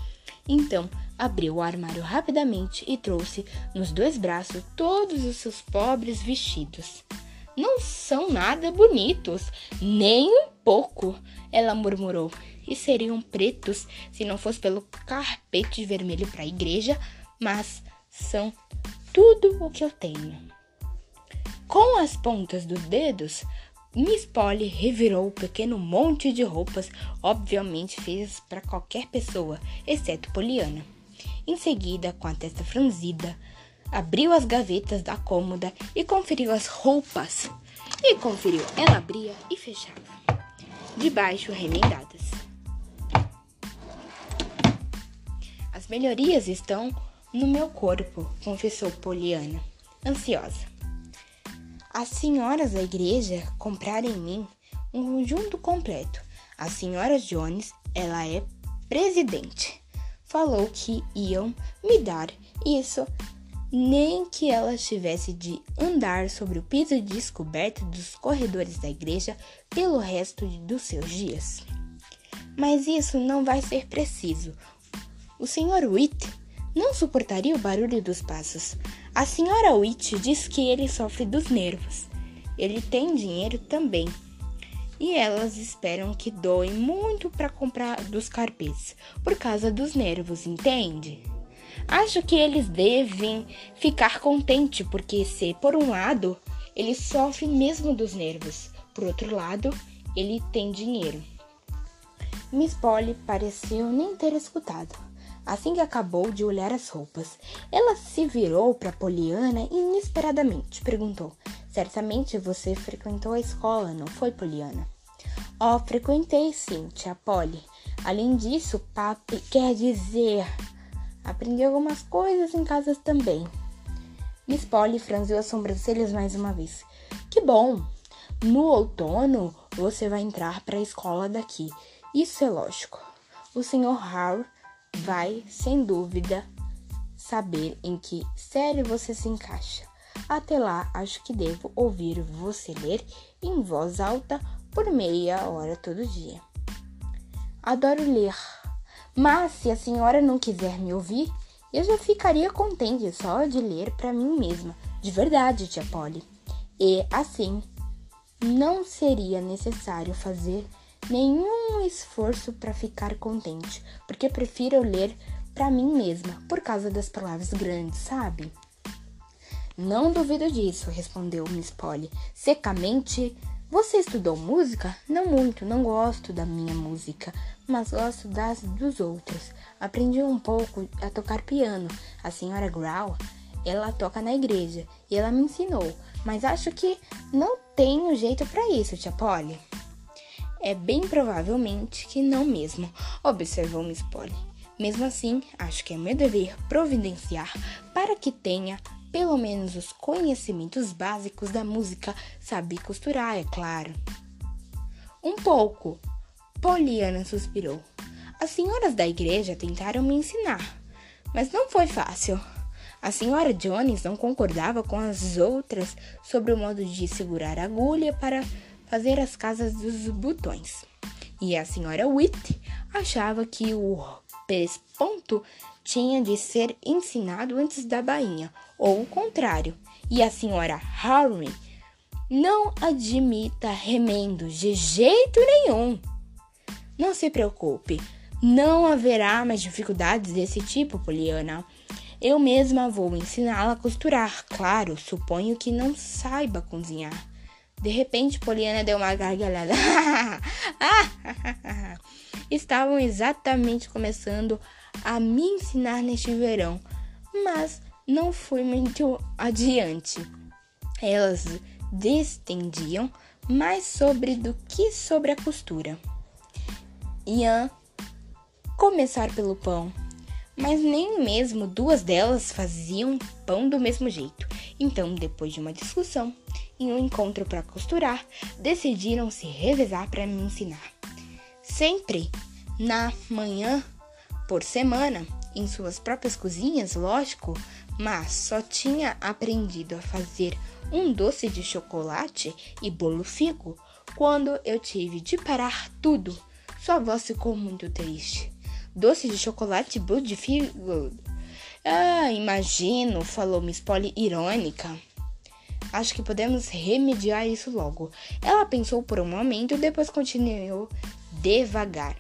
Então, abriu o armário rapidamente e trouxe nos dois braços todos os seus pobres vestidos. Não são nada bonitos, nem um pouco, ela murmurou. E seriam pretos se não fosse pelo carpete vermelho para a igreja, mas são tudo o que eu tenho. Com as pontas dos dedos, Miss Polly revirou o pequeno monte de roupas, obviamente feitas para qualquer pessoa, exceto Poliana. Em seguida, com a testa franzida, abriu as gavetas da cômoda e conferiu as roupas. E conferiu, ela abria e fechava, de baixo remendadas. As melhorias estão no meu corpo, confessou Poliana, ansiosa. As senhoras da igreja compraram em mim um conjunto completo. A senhora Jones, ela é presidente. Falou que iam me dar isso, nem que ela tivesse de andar sobre o piso descoberto dos corredores da igreja pelo resto dos seus dias. Mas isso não vai ser preciso. O senhor Witt não suportaria o barulho dos passos. A senhora Witt diz que ele sofre dos nervos. Ele tem dinheiro também. E elas esperam que doe muito para comprar dos carpetes, por causa dos nervos, entende? Acho que eles devem ficar contentes, porque se por um lado ele sofre mesmo dos nervos, por outro lado ele tem dinheiro. Miss Polly pareceu nem ter escutado. Assim que acabou de olhar as roupas, ela se virou para Poliana inesperadamente. Perguntou: Certamente você frequentou a escola, não foi, Poliana? Oh, frequentei sim, tia Polly. Além disso, papi quer dizer. Aprendi algumas coisas em casa também. Miss Polly franziu as sobrancelhas mais uma vez. Que bom! No outono você vai entrar para a escola daqui. Isso é lógico. O Sr. Howard vai, sem dúvida, saber em que série você se encaixa. Até lá, acho que devo ouvir você ler em voz alta por meia hora todo dia. Adoro ler, mas se a senhora não quiser me ouvir, eu já ficaria contente só de ler para mim mesma, de verdade, tia Polly. E assim, não seria necessário fazer nenhum esforço para ficar contente, porque prefiro ler para mim mesma por causa das palavras grandes, sabe? Não duvido disso, respondeu Miss Polly, secamente. Você estudou música? Não muito, não gosto da minha música, mas gosto das dos outros. Aprendi um pouco a tocar piano. A senhora Grau, ela toca na igreja e ela me ensinou, mas acho que não tenho jeito para isso, tia Polly. É bem provavelmente que não mesmo, observou Miss Polly. Mesmo assim, acho que é meu dever providenciar para que tenha pelo menos os conhecimentos básicos da música, saber costurar, é claro. Um pouco. Poliana suspirou. As senhoras da igreja tentaram me ensinar, mas não foi fácil. A senhora Jones não concordava com as outras sobre o modo de segurar a agulha para fazer as casas dos botões. E a senhora Witt achava que o pesponto tinha de ser ensinado antes da bainha, ou o contrário. E a senhora Harry não admita remendo de jeito nenhum. Não se preocupe, não haverá mais dificuldades desse tipo, Poliana. Eu mesma vou ensiná-la a costurar. Claro, suponho que não saiba cozinhar. De repente, Poliana deu uma gargalhada. <laughs> Estavam exatamente começando a me ensinar neste verão, mas não fui muito adiante. Elas destendiam mais sobre do que sobre a costura. Iam começar pelo pão, mas nem mesmo duas delas faziam pão do mesmo jeito. Então, depois de uma discussão e um encontro para costurar, decidiram se revezar para me ensinar. Sempre na manhã por semana, em suas próprias cozinhas, lógico, mas só tinha aprendido a fazer um doce de chocolate e bolo figo quando eu tive de parar tudo. Sua voz ficou muito triste. Doce de chocolate e bolo de figo? Ah, imagino, falou Miss Polly irônica. Acho que podemos remediar isso logo. Ela pensou por um momento, depois continuou devagar.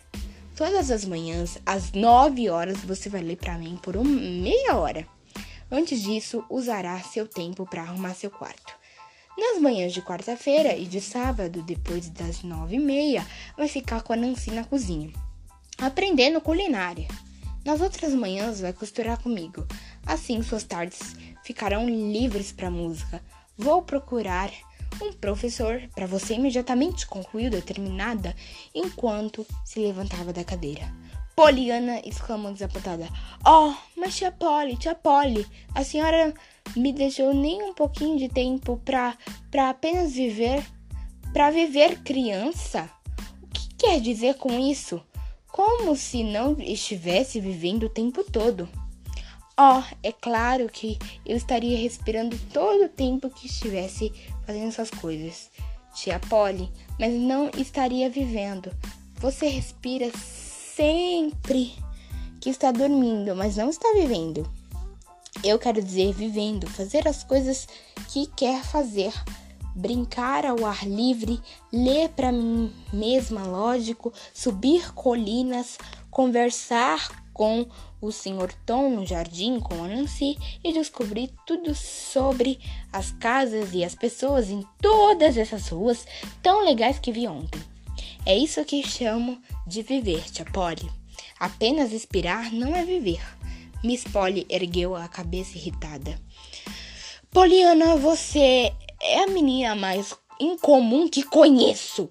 Todas as manhãs, às 9 horas, você vai ler para mim por uma meia hora. Antes disso, usará seu tempo para arrumar seu quarto. Nas manhãs de quarta-feira e de sábado, depois das nove e meia, vai ficar com a Nancy na cozinha, aprendendo culinária. Nas outras manhãs, vai costurar comigo. Assim, suas tardes ficarão livres para música. Vou procurar um professor para você imediatamente concluiu determinada enquanto se levantava da cadeira. Poliana exclamou desapontada. Oh, mas tia Polly, tia Polly, a senhora me deixou nem um pouquinho de tempo para para apenas viver, para viver criança? O que quer dizer com isso? Como se não estivesse vivendo o tempo todo. Oh, é claro que eu estaria respirando todo o tempo que estivesse fazendo essas coisas, tia Polly, mas não estaria vivendo. Você respira sempre que está dormindo, mas não está vivendo. Eu quero dizer vivendo, fazer as coisas que quer fazer, brincar ao ar livre, ler para mim mesma, lógico, subir colinas, conversar com o Sr. Tom no jardim com a Nancy e descobri tudo sobre as casas e as pessoas em todas essas ruas tão legais que vi ontem. É isso que chamo de viver, tia Polly. Apenas expirar não é viver. Miss Polly ergueu a cabeça irritada. Poliana, você é a menina mais incomum que conheço.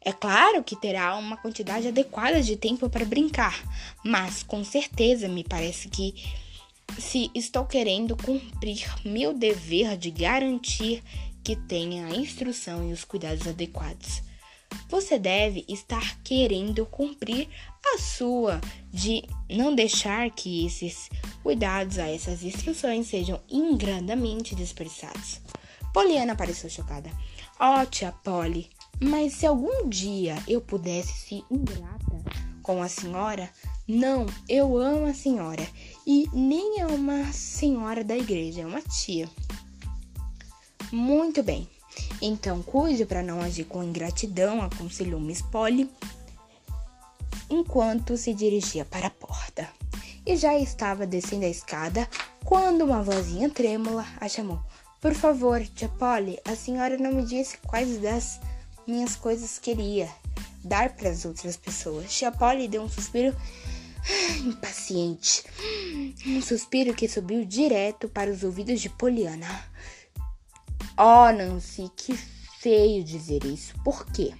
É claro que terá uma quantidade adequada de tempo para brincar, mas com certeza me parece que se estou querendo cumprir meu dever de garantir que tenha a instrução e os cuidados adequados. Você deve estar querendo cumprir a sua de não deixar que esses cuidados a essas instruções sejam ingradamente dispersados. Poliana pareceu chocada. Ó, oh, tia Polly, mas se algum dia eu pudesse ser ingrata com a senhora, não, eu amo a senhora. E nem é uma senhora da igreja, é uma tia. Muito bem. Então, cuide para não agir com ingratidão, aconselhou Miss Polly, enquanto se dirigia para a porta. E já estava descendo a escada quando uma vozinha trêmula a chamou. Por favor, tia Polly, a senhora não me disse quais das minhas coisas queria dar para as outras pessoas. Tia Polly deu um suspiro <sighs> impaciente. Um suspiro que subiu direto para os ouvidos de Poliana. Oh, Nancy, que feio dizer isso. Por quê?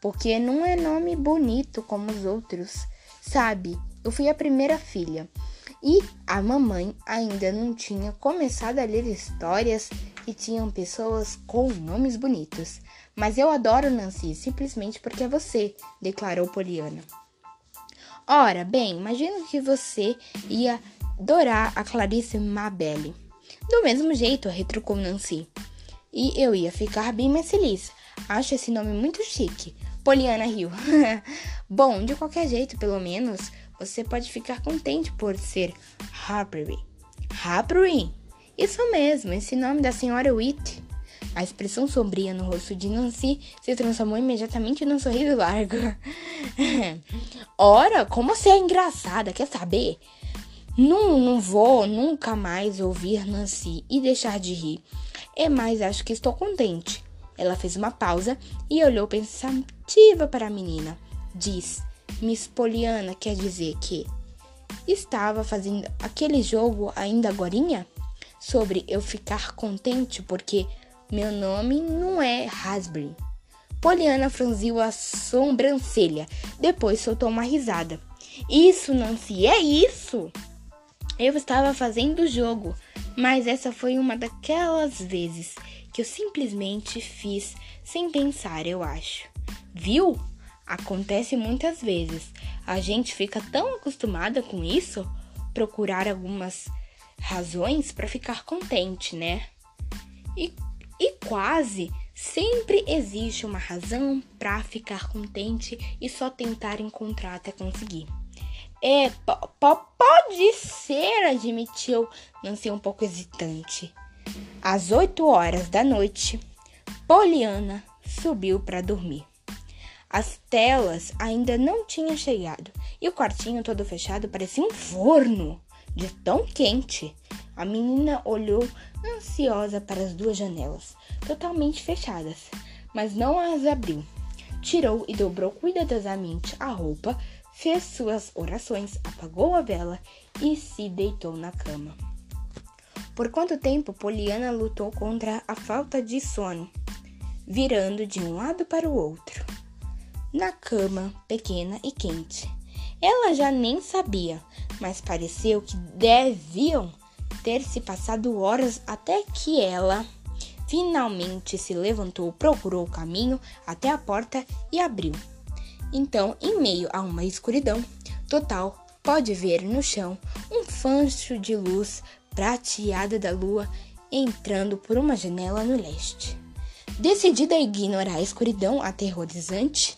Porque não é nome bonito como os outros. Sabe, eu fui a primeira filha e a mamãe ainda não tinha começado a ler histórias que tinham pessoas com nomes bonitos. Mas eu adoro Nancy simplesmente porque é você, declarou Poliana. Ora, bem, imagino que você ia adorar a Clarice Mabelle. Do mesmo jeito, retrucou Nancy. E eu ia ficar bem mais feliz. Acho esse nome muito chique. Poliana riu. <laughs> Bom, de qualquer jeito, pelo menos, você pode ficar contente por ser Harpery. Harpery? Isso mesmo, esse nome da senhora Witt. A expressão sombria no rosto de Nancy se transformou imediatamente num sorriso largo. <laughs> Ora, como você é engraçada, quer saber? Não, não vou nunca mais ouvir Nancy e deixar de rir. É mais, acho que estou contente. Ela fez uma pausa e olhou pensativa para a menina. Diz: Miss Poliana quer dizer que estava fazendo aquele jogo ainda agorinha? Sobre eu ficar contente porque meu nome não é Raspberry. Poliana franziu a sobrancelha, depois soltou uma risada. Isso, Nancy, é isso! Eu estava fazendo o jogo, mas essa foi uma daquelas vezes que eu simplesmente fiz sem pensar, eu acho. Viu? Acontece muitas vezes. A gente fica tão acostumada com isso, procurar algumas razões para ficar contente, né? E, e quase sempre existe uma razão para ficar contente e só tentar encontrar até conseguir. É, pode ser, admitiu Nancy um pouco hesitante. Às oito horas da noite, Poliana subiu para dormir. As telas ainda não tinham chegado e o quartinho todo fechado parecia um forno de tão quente. A menina olhou ansiosa para as duas janelas, totalmente fechadas, mas não as abriu. Tirou e dobrou cuidadosamente a roupa fez suas orações, apagou a vela e se deitou na cama. Por quanto tempo Poliana lutou contra a falta de sono, virando de um lado para o outro, na cama pequena e quente. Ela já nem sabia, mas pareceu que deviam ter se passado horas até que ela finalmente se levantou, procurou o caminho até a porta e abriu. Então, em meio a uma escuridão total, pode ver no chão um fancho de luz prateada da lua entrando por uma janela no leste. Decidida a ignorar a escuridão aterrorizante,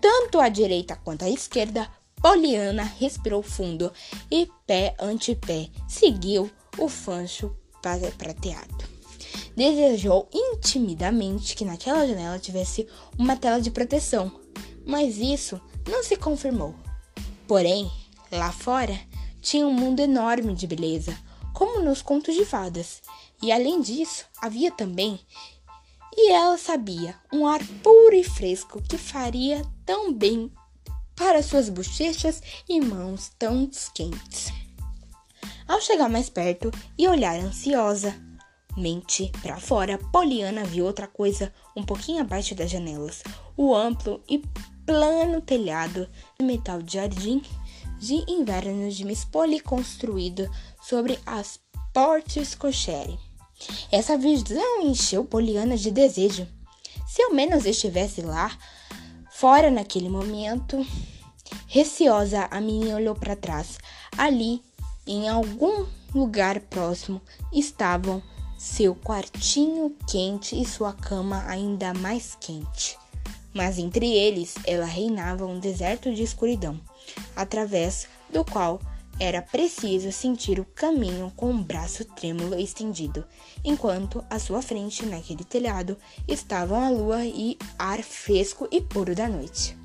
tanto à direita quanto à esquerda, Poliana respirou fundo e, pé ante pé, seguiu o fancho prateado. Desejou intimidamente que naquela janela tivesse uma tela de proteção mas isso não se confirmou. Porém, lá fora tinha um mundo enorme de beleza, como nos contos de fadas, e além disso, havia também, e ela sabia, um ar puro e fresco que faria tão bem para suas bochechas e mãos tão quentes. Ao chegar mais perto e olhar ansiosa, mente para fora, Poliana viu outra coisa um pouquinho abaixo das janelas. O amplo e plano telhado de metal de jardim de inverno de Miss Polly construído sobre as portes cochere. Essa visão encheu Poliana de desejo. Se ao menos estivesse lá, fora naquele momento. Receosa, a menina olhou para trás. Ali, em algum lugar próximo, estavam seu quartinho quente e sua cama ainda mais quente mas entre eles ela reinava um deserto de escuridão, através do qual Era preciso sentir o caminho com o braço trêmulo estendido, enquanto à sua frente, naquele telhado, estavam a lua e ar fresco e puro da noite.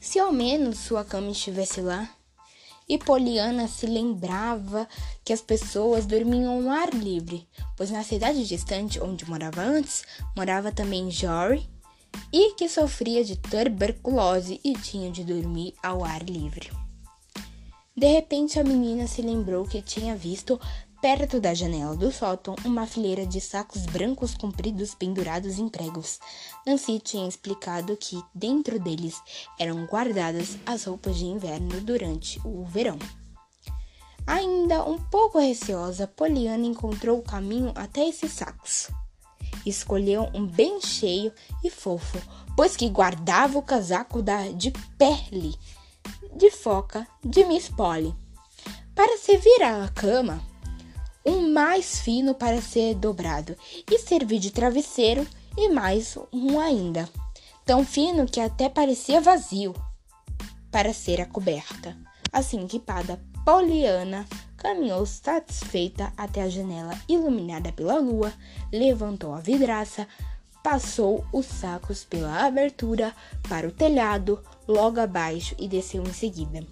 Se ao menos sua cama estivesse lá. E Poliana se lembrava que as pessoas dormiam ao ar livre, pois na cidade distante onde morava antes, morava também Jory, e que sofria de tuberculose e tinha de dormir ao ar livre. De repente, a menina se lembrou que tinha visto, perto da janela do sótão, uma fileira de sacos brancos compridos pendurados em pregos. Nancy tinha explicado que dentro deles eram guardadas as roupas de inverno durante o verão. Ainda um pouco receosa, Poliana encontrou o caminho até esses sacos. Escolheu um bem cheio e fofo, pois que guardava o casaco da, de pele de foca de Miss Polly. Para servir a cama, um mais fino para ser dobrado e servir de travesseiro e mais um ainda, tão fino que até parecia vazio para ser a coberta. Assim equipada, Poliana caminhou satisfeita até a janela iluminada pela lua, levantou a vidraça, passou os sacos pela abertura para o telhado, logo abaixo e desceu em seguida.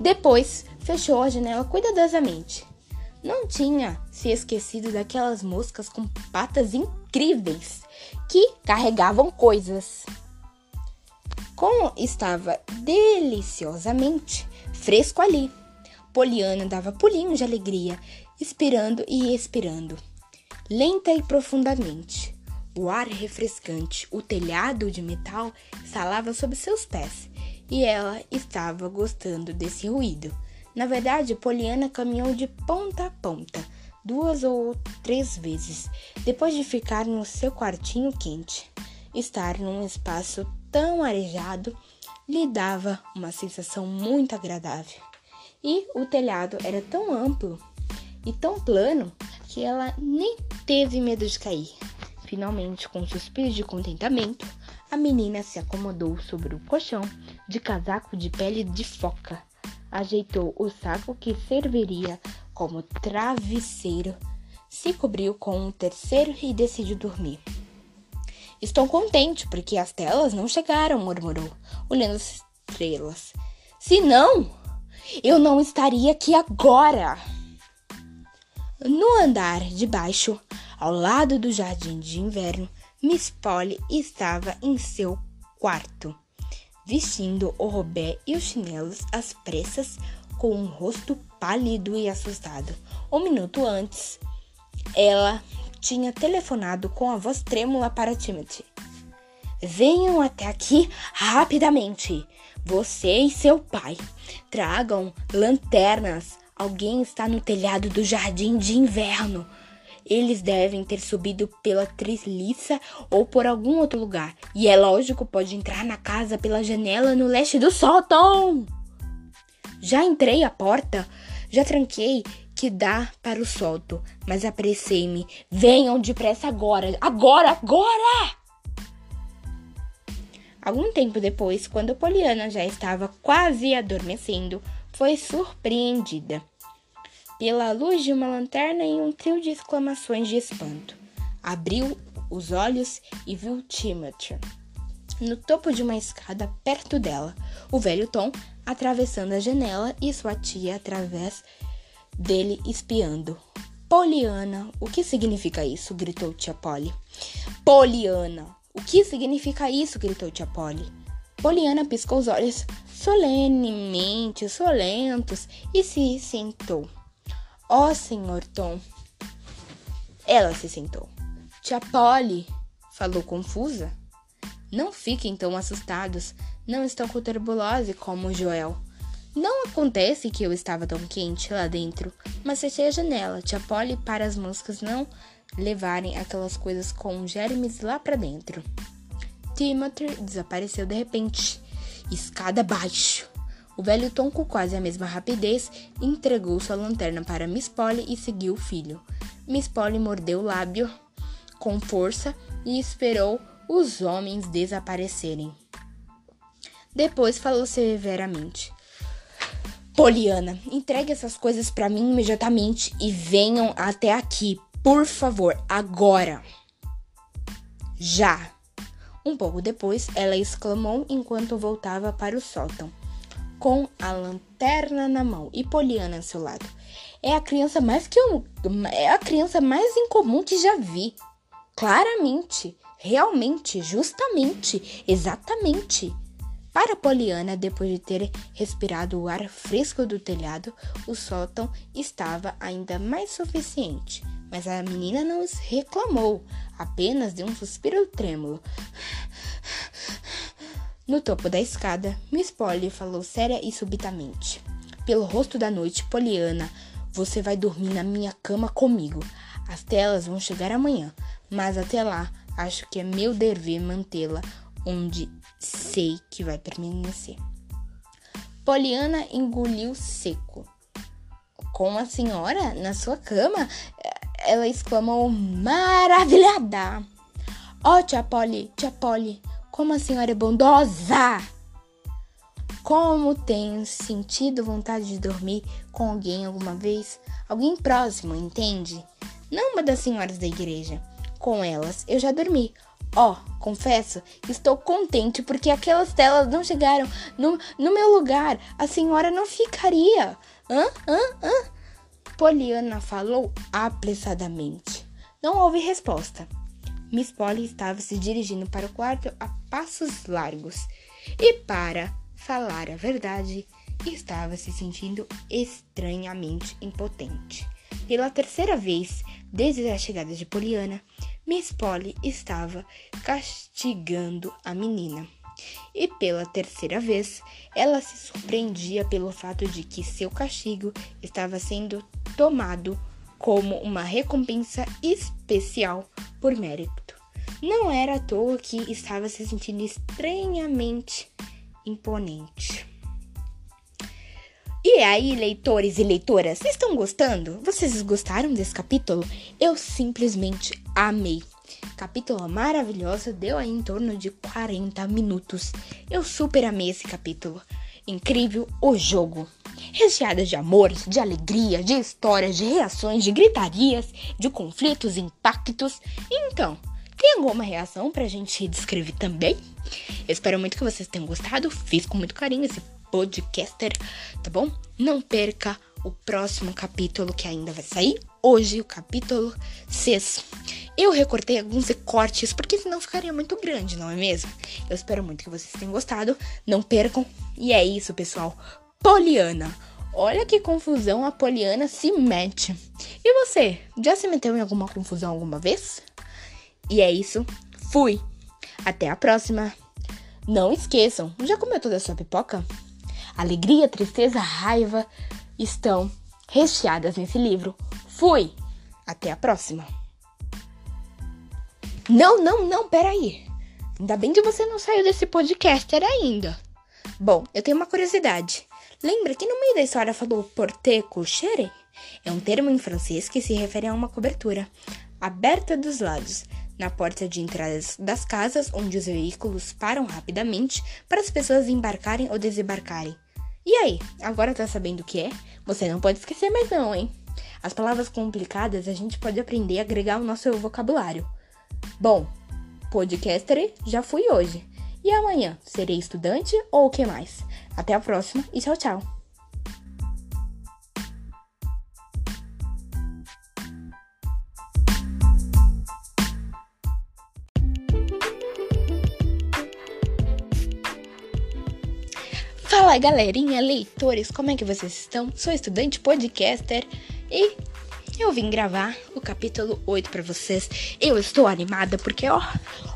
Depois, fechou a janela cuidadosamente. Não tinha se esquecido daquelas moscas com patas incríveis que carregavam coisas. Como estava deliciosamente fresco ali, Poliana dava pulinhos de alegria, esperando e expirando, lenta e profundamente. O ar refrescante, o telhado de metal salava sob seus pés e ela estava gostando desse ruído. Na verdade, Poliana caminhou de ponta a ponta duas ou três vezes, depois de ficar no seu quartinho quente. Estar num espaço tão arejado lhe dava uma sensação muito agradável. E o telhado era tão amplo e tão plano que ela nem teve medo de cair. Finalmente, com um suspiro de contentamento, a menina se acomodou sobre o colchão de casaco de pele de foca, ajeitou o saco que serviria como travesseiro, se cobriu com um terceiro e decidiu dormir. Estou contente porque as telas não chegaram, murmurou, olhando as estrelas. Se não, eu não estaria aqui agora. No andar de baixo, ao lado do jardim de inverno, Miss Polly estava em seu quarto, vestindo o robé e os chinelos às pressas, com um rosto pálido e assustado. Um minuto antes, ela tinha telefonado com a voz trêmula para Timothy. Venham até aqui rapidamente. Você e seu pai. Tragam lanternas. Alguém está no telhado do jardim de inverno. Eles devem ter subido pela trilhiça ou por algum outro lugar. E é lógico, pode entrar na casa pela janela no leste do sótão. Já entrei a porta, já tranquei que dá para o solto, mas apressei-me. Venham depressa agora, agora, agora! Algum tempo depois, quando Poliana já estava quase adormecendo, foi surpreendida pela luz de uma lanterna e um trio de exclamações de espanto. Abriu os olhos e viu Timothy no topo de uma escada perto dela, o velho Tom atravessando a janela e sua tia através dele espiando. Poliana, o que significa isso? gritou tia Polly. Poliana, o que significa isso? gritou tia Polly. Poliana piscou os olhos solenemente, solentos, e se sentou. Ó, oh, senhor Tom. Ela se sentou. Tia Polly, falou confusa. Não fiquem tão assustados. Não estão com turbulose como Joel. Não acontece que eu estava tão quente lá dentro, mas fechei a janela, tia Polly, para as moscas não levarem aquelas coisas com germes lá para dentro. Timothy desapareceu de repente, escada abaixo. O velho Tom, com quase a mesma rapidez, entregou sua lanterna para Miss Polly e seguiu o filho. Miss Polly mordeu o lábio com força e esperou os homens desaparecerem. Depois falou severamente: Poliana, entregue essas coisas para mim imediatamente e venham até aqui, por favor, agora. Já. Um pouco depois, ela exclamou enquanto voltava para o sótão, com a lanterna na mão e Poliana ao seu lado. É a criança mais que eu, é a criança mais incomum que já vi. Claramente, realmente, justamente, exatamente. Para Poliana, depois de ter respirado o ar fresco do telhado, o sótão estava ainda mais suficiente. Mas a menina não reclamou, apenas deu um suspiro trêmulo. No topo da escada, Miss Polly falou séria e subitamente. Pelo rosto da noite, Poliana, você vai dormir na minha cama comigo. As telas vão chegar amanhã, mas até lá, acho que é meu dever mantê-la onde sei que vai permanecer. Poliana engoliu seco. Com a senhora na sua cama? Ela exclamou maravilhada. Ó, oh, tia Polly, tia Polly, como a senhora é bondosa! Como tem sentido vontade de dormir com alguém alguma vez? Alguém próximo, entende? Não uma das senhoras da igreja. Com elas eu já dormi. Ó, oh, confesso, estou contente porque aquelas telas não chegaram no, no meu lugar. A senhora não ficaria. Hã? Hã? Hã? Poliana falou apressadamente. Não houve resposta. Miss Polly estava se dirigindo para o quarto a passos largos. E para falar a verdade, estava se sentindo estranhamente impotente. Pela terceira vez, desde a chegada de Poliana, Miss Polly estava castigando a menina. E pela terceira vez, ela se surpreendia pelo fato de que seu castigo estava sendo tomado como uma recompensa especial por mérito. Não era à toa que estava se sentindo estranhamente imponente. E aí, leitores e leitoras, vocês estão gostando? Vocês gostaram desse capítulo? Eu simplesmente amei. Capítulo maravilhoso, deu aí em torno de 40 minutos. Eu super amei esse capítulo. Incrível o jogo. Recheada de amor, de alegria, de histórias, de reações, de gritarias, de conflitos, impactos. Então, tem alguma reação pra gente descrever também? Eu espero muito que vocês tenham gostado. Fiz com muito carinho esse podcaster, tá bom? Não perca o próximo capítulo que ainda vai sair. Hoje, o capítulo 6. Eu recortei alguns recortes, porque senão ficaria muito grande, não é mesmo? Eu espero muito que vocês tenham gostado. Não percam. E é isso, pessoal. Poliana. Olha que confusão a Poliana se mete. E você? Já se meteu em alguma confusão alguma vez? E é isso. Fui. Até a próxima. Não esqueçam, já comeu toda a sua pipoca? Alegria, tristeza, raiva estão recheadas nesse livro. Fui! Até a próxima! Não, não, não, peraí. Ainda bem que você não saiu desse podcaster ainda. Bom, eu tenho uma curiosidade. Lembra que no meio da história falou porte couchere? É um termo em francês que se refere a uma cobertura aberta dos lados, na porta de entrada das casas, onde os veículos param rapidamente para as pessoas embarcarem ou desembarcarem. E aí, agora tá sabendo o que é? Você não pode esquecer mais não, hein? As palavras complicadas a gente pode aprender a agregar ao nosso vocabulário. Bom, podcaster já fui hoje. E amanhã, serei estudante ou o que mais? Até a próxima e tchau, tchau! Fala galerinha, leitores, como é que vocês estão? Sou estudante podcaster e eu vim gravar o capítulo 8 para vocês. Eu estou animada porque, ó,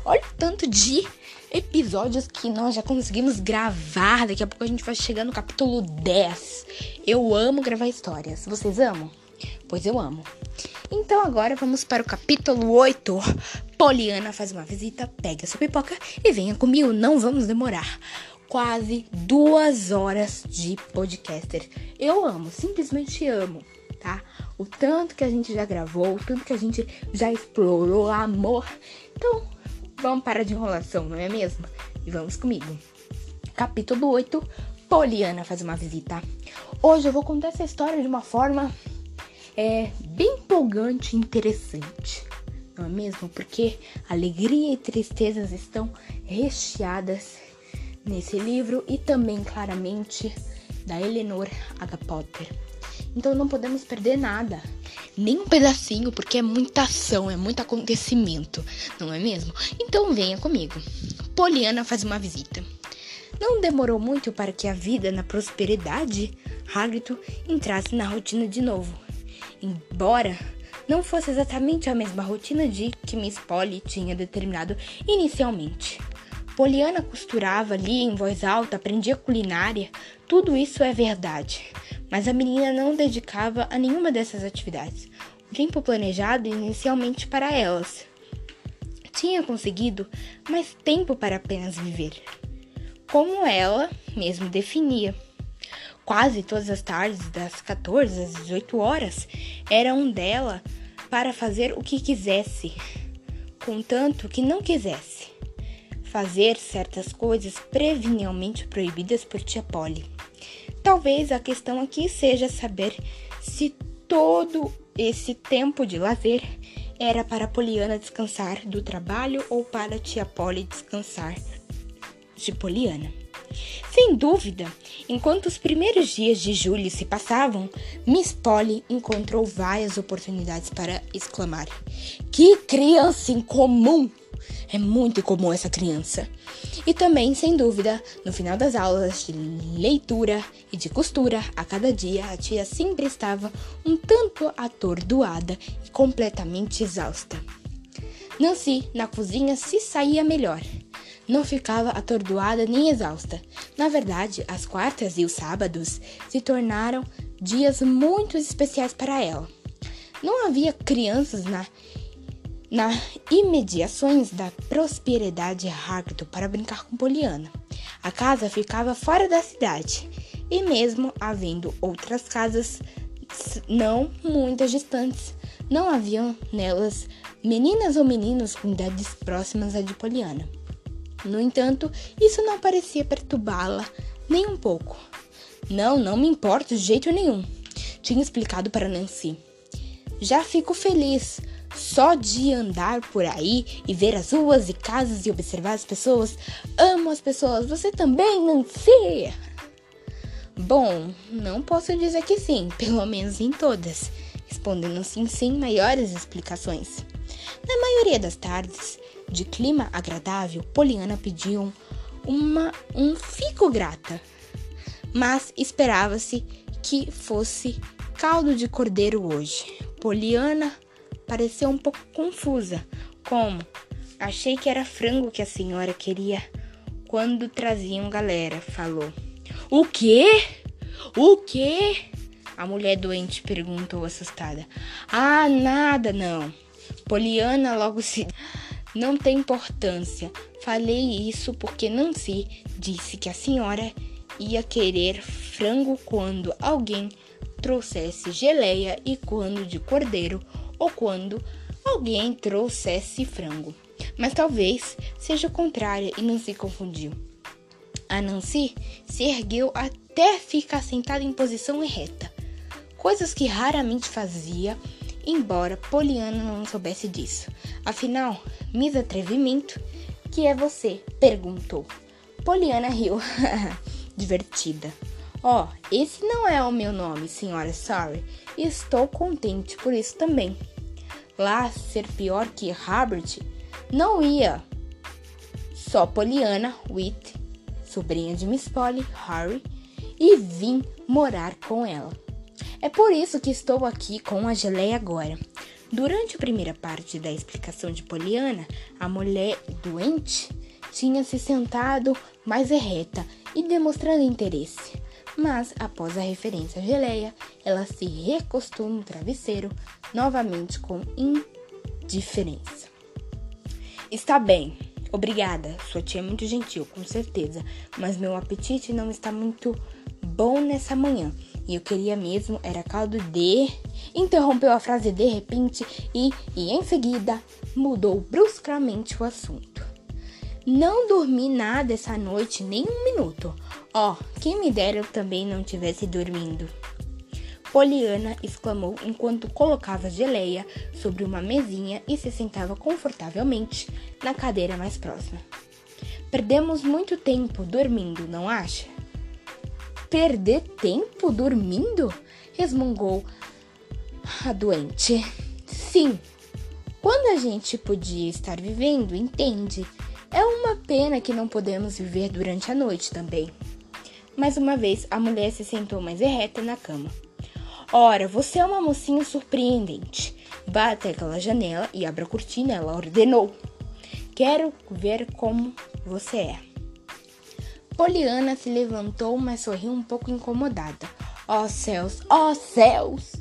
olha o tanto de episódios que nós já conseguimos gravar. Daqui a pouco a gente vai chegar no capítulo 10. Eu amo gravar histórias. Vocês amam? Pois eu amo. Então agora vamos para o capítulo 8. Poliana faz uma visita, pega sua pipoca e venha comigo, não vamos demorar quase duas horas de podcaster. Eu amo, simplesmente amo, tá? O tanto que a gente já gravou, o tanto que a gente já explorou, amor. Então, vamos parar de enrolação, não é mesmo? E vamos comigo. Capítulo 8. Poliana faz uma visita. Hoje eu vou contar essa história de uma forma é, bem empolgante e interessante. Não é mesmo? Porque alegria e tristezas estão recheadas nesse livro e também claramente da Eleanor H. Potter. Então não podemos perder nada, nem um pedacinho, porque é muita ação, é muito acontecimento, não é mesmo? Então venha comigo. Poliana faz uma visita. Não demorou muito para que a vida na prosperidade Hagrid entrasse na rotina de novo. Embora não fosse exatamente a mesma rotina de que Miss Polly tinha determinado inicialmente. Poliana costurava, lia em voz alta, aprendia culinária, tudo isso é verdade. Mas a menina não dedicava a nenhuma dessas atividades o tempo planejado inicialmente para elas. Tinha conseguido mais tempo para apenas viver, como ela mesmo definia. Quase todas as tardes, das 14 às 18 horas, eram dela para fazer o que quisesse, contanto que não quisesse fazer certas coisas previamente proibidas por tia Polly. Talvez a questão aqui seja saber se todo esse tempo de lazer era para Poliana descansar do trabalho ou para tia Polly descansar de Poliana. Sem dúvida, enquanto os primeiros dias de julho se passavam, Miss Polly encontrou várias oportunidades para exclamar: Que criança incomum! É muito incomum essa criança. E também, sem dúvida, no final das aulas de leitura e de costura, a cada dia a tia sempre estava um tanto atordoada e completamente exausta. Nancy, na cozinha, se saía melhor. Não ficava atordoada nem exausta. Na verdade, as quartas e os sábados se tornaram dias muito especiais para ela. Não havia crianças na na imediações da prosperidade Hagrid para brincar com Poliana. A casa ficava fora da cidade, e mesmo havendo outras casas não muitas distantes, não haviam nelas meninas ou meninos com idades próximas à de Poliana. No entanto, isso não parecia perturbá-la nem um pouco. Não, não me importa de jeito nenhum, tinha explicado para Nancy. Já fico feliz só de andar por aí e ver as ruas e casas e observar as pessoas. Amo as pessoas. Você também, Nancy? Bom, não posso dizer que sim, <laughs> pelo menos em todas, respondendo sim sem maiores explicações. Na maioria das tardes, de clima agradável, Poliana pediu uma, um fico grata, mas esperava-se que fosse caldo de cordeiro hoje. Poliana pareceu um pouco confusa. Como? Achei que era frango que a senhora queria quando traziam galera, falou. O quê? O quê? A mulher doente perguntou assustada. Ah, nada não. Poliana logo se. Não tem importância. Falei isso porque Nancy disse que a senhora ia querer frango quando alguém trouxesse geleia e quando de cordeiro ou quando alguém trouxesse frango. Mas talvez seja o contrário e Nancy confundiu. A Nancy se ergueu até ficar sentada em posição ereta, coisas que raramente fazia, embora Poliana não soubesse disso. Afinal, Miss Atrevimento, que é você? perguntou. Poliana riu, <laughs> divertida. Ó, oh, esse não é o meu nome, senhora Sorry. Estou contente por isso também lá ser pior que Herbert, não ia. Só Poliana, Wit, sobrinha de Miss Polly, Harry, e vim morar com ela. É por isso que estou aqui com a geleia agora. Durante a primeira parte da explicação de Poliana, a mulher doente tinha se sentado mais erreta e demonstrando interesse mas após a referência à geleia, ela se recostou no travesseiro novamente com indiferença. Está bem, obrigada. Sua tia é muito gentil, com certeza, mas meu apetite não está muito bom nessa manhã. E eu queria mesmo era caldo de. Interrompeu a frase de repente e, e em seguida mudou bruscamente o assunto. Não dormi nada essa noite, nem um minuto. Oh, quem me dera eu também não tivesse dormindo. Poliana exclamou enquanto colocava geleia sobre uma mesinha e se sentava confortavelmente na cadeira mais próxima. Perdemos muito tempo dormindo, não acha? Perder tempo dormindo? resmungou a doente. Sim, quando a gente podia estar vivendo, entende? É uma pena que não podemos viver durante a noite também. Mais uma vez, a mulher se sentou mais ereta na cama. Ora, você é uma mocinha surpreendente. Vá até aquela janela e abra a cortina, ela ordenou. Quero ver como você é. Poliana se levantou, mas sorriu um pouco incomodada. Ó oh, céus, ó oh, céus!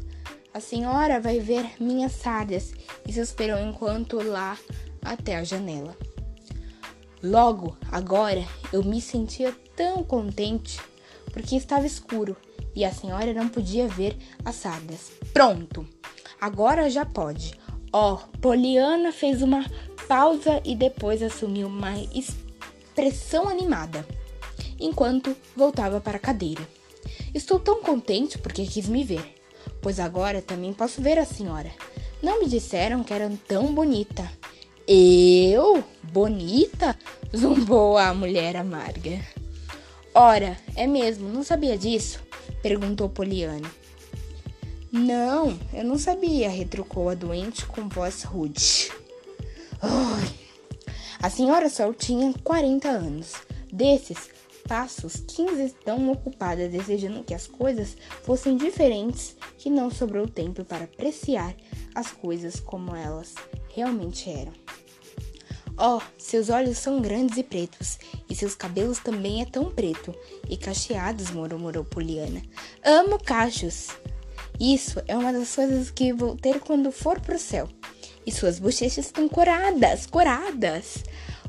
A senhora vai ver minhas sardas e suspirou enquanto lá até a janela. Logo, agora, eu me sentia tão contente porque estava escuro e a senhora não podia ver as sardas. Pronto, agora já pode. Ó, oh, Poliana fez uma pausa e depois assumiu uma expressão animada, enquanto voltava para a cadeira. Estou tão contente porque quis me ver, pois agora também posso ver a senhora. Não me disseram que era tão bonita. Eu? Bonita? Zumbou a mulher amarga. Ora, é mesmo, não sabia disso? Perguntou Poliana. Não, eu não sabia, retrucou a doente com voz rude. A senhora Sol tinha 40 anos. Desses passos, 15 estão ocupadas desejando que as coisas fossem diferentes, que não sobrou tempo para apreciar as coisas como elas realmente eram. Oh, seus olhos são grandes e pretos, e seus cabelos também é tão preto e cacheados, murmurou Poliana. Amo cachos. Isso é uma das coisas que vou ter quando for pro céu. E suas bochechas estão coradas, coradas.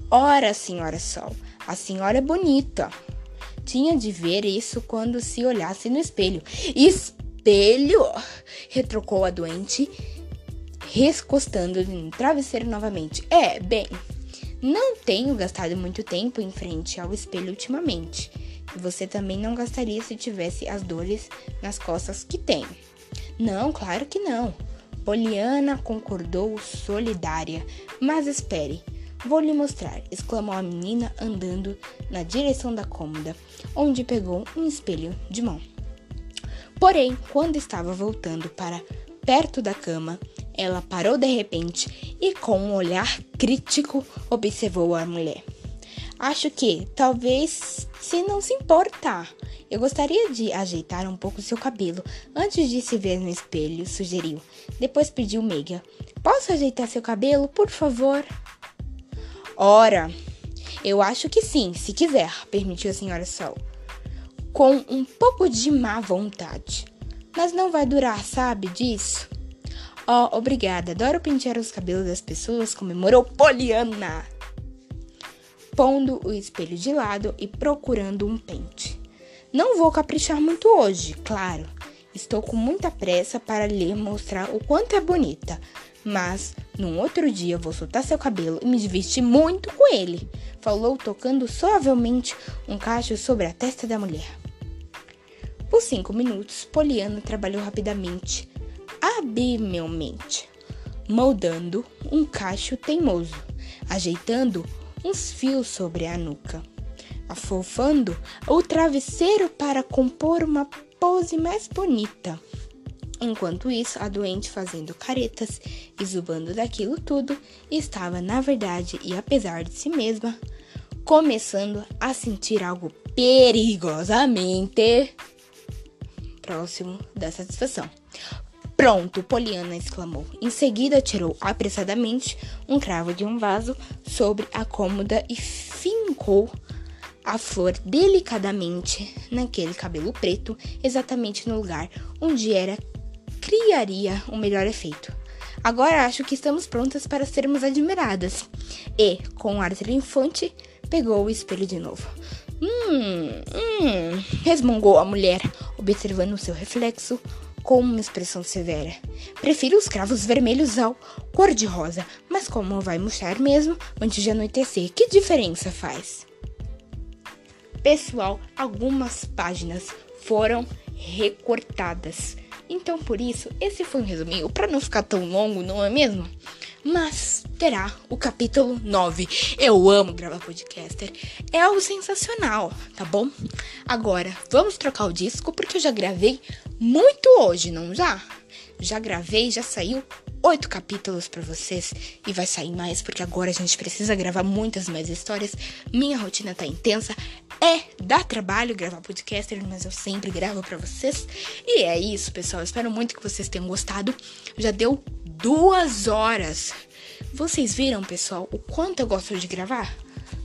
Ora, senhora Sol, a senhora é bonita. Tinha de ver isso quando se olhasse no espelho. Espelho? Retrocou a doente, rescostando no travesseiro novamente. É, bem, não tenho gastado muito tempo em frente ao espelho ultimamente. E você também não gastaria se tivesse as dores nas costas que tenho. Não, claro que não. Poliana concordou solidária. Mas espere, vou lhe mostrar, exclamou a menina andando na direção da cômoda, onde pegou um espelho de mão. Porém, quando estava voltando para perto da cama, ela parou de repente e, com um olhar crítico, observou a mulher. Acho que, talvez, se não se importar, eu gostaria de ajeitar um pouco seu cabelo antes de se ver no espelho, sugeriu. Depois pediu Meiga. Posso ajeitar seu cabelo, por favor? Ora, eu acho que sim, se quiser, permitiu a senhora Sol, com um pouco de má vontade. Mas não vai durar, sabe disso? Oh, obrigada. Adoro pentear os cabelos das pessoas, comemorou Poliana. Pondo o espelho de lado e procurando um pente. Não vou caprichar muito hoje, claro. Estou com muita pressa para lhe mostrar o quanto é bonita. Mas num outro dia vou soltar seu cabelo e me divertir muito com ele, falou tocando suavemente um cacho sobre a testa da mulher. Por cinco minutos, Poliana trabalhou rapidamente habilmente, moldando um cacho teimoso, ajeitando uns fios sobre a nuca, afofando o travesseiro para compor uma pose mais bonita. Enquanto isso, a doente fazendo caretas e zubando daquilo tudo, estava, na verdade e apesar de si mesma, começando a sentir algo perigosamente próximo da satisfação. Pronto, Poliana exclamou. Em seguida, tirou apressadamente um cravo de um vaso sobre a cômoda e fincou a flor delicadamente naquele cabelo preto, exatamente no lugar onde era criaria o melhor efeito. Agora acho que estamos prontas para sermos admiradas. E, com ar triunfante, pegou o espelho de novo. Hum, hum, resmungou a mulher, observando seu reflexo com uma expressão severa. Prefiro os cravos vermelhos ao cor-de-rosa, mas como vai murchar mesmo antes de anoitecer, que diferença faz? Pessoal, algumas páginas foram recortadas. Então, por isso, esse foi um resuminho para não ficar tão longo, não é mesmo? Mas terá o capítulo 9. Eu amo gravar podcaster. É algo sensacional, tá bom? Agora, vamos trocar o disco porque eu já gravei muito hoje, não já? Já gravei, já saiu oito capítulos para vocês e vai sair mais porque agora a gente precisa gravar muitas mais histórias. Minha rotina tá intensa, é dá trabalho gravar podcast, mas eu sempre gravo para vocês. E é isso, pessoal. Espero muito que vocês tenham gostado. Já deu duas horas. Vocês viram, pessoal, o quanto eu gosto de gravar?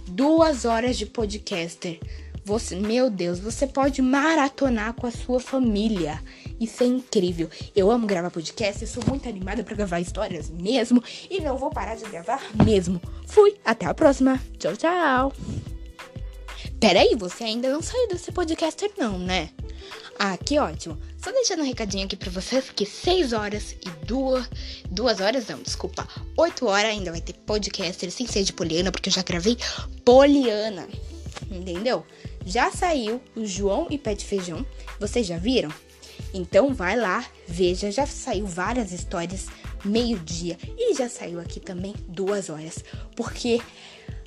Duas horas de podcaster. Você, meu Deus, você pode maratonar com a sua família. Isso é incrível. Eu amo gravar podcast, eu sou muito animada para gravar histórias mesmo e não vou parar de gravar mesmo. Fui, até a próxima. Tchau, tchau. Peraí, você ainda não saiu desse podcaster não, né? Ah, que ótimo. Só deixando um recadinho aqui pra vocês que 6 horas e 2... Duas horas não, desculpa. 8 horas ainda vai ter podcaster sem ser de Poliana, porque eu já gravei Poliana. Entendeu? Já saiu o João e Pé de Feijão. Vocês já viram? Então vai lá, veja, já saiu várias histórias meio-dia e já saiu aqui também duas horas. Porque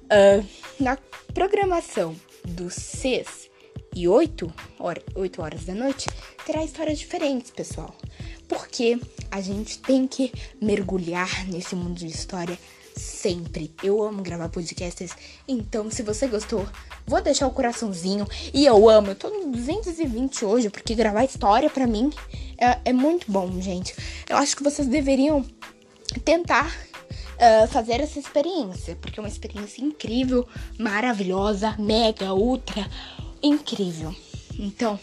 uh, na programação dos 6 e 8, hora, 8 horas da noite terá histórias diferentes, pessoal. Porque a gente tem que mergulhar nesse mundo de história sempre. Eu amo gravar podcasts, então se você gostou, vou deixar o coraçãozinho. E eu amo, eu tô no 220 hoje, porque gravar história para mim é, é, muito bom, gente. Eu acho que vocês deveriam tentar uh, fazer essa experiência, porque é uma experiência incrível, maravilhosa, mega, ultra incrível. Então,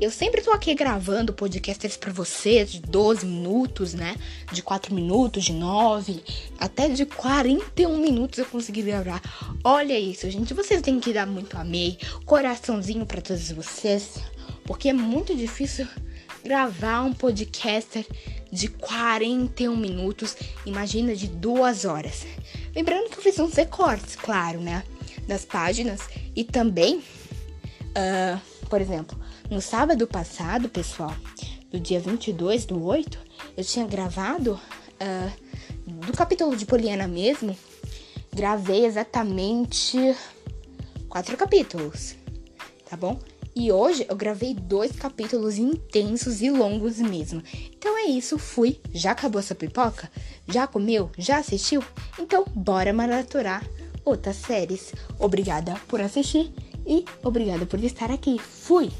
eu sempre tô aqui gravando podcasts para vocês de 12 minutos, né? De 4 minutos, de 9, até de 41 minutos eu consegui gravar. Olha isso, gente. Vocês têm que dar muito amei, coraçãozinho para todos vocês, porque é muito difícil gravar um podcast de 41 minutos, imagina de duas horas. Lembrando que eu fiz uns recortes, claro, né? Das páginas e também, uh, por exemplo, no sábado passado, pessoal, do dia 22 do 8, eu tinha gravado uh, do capítulo de Poliana mesmo. Gravei exatamente quatro capítulos, tá bom? E hoje eu gravei dois capítulos intensos e longos mesmo. Então é isso, fui. Já acabou essa pipoca? Já comeu? Já assistiu? Então bora maratorar outras séries. Obrigada por assistir e obrigada por estar aqui. Fui!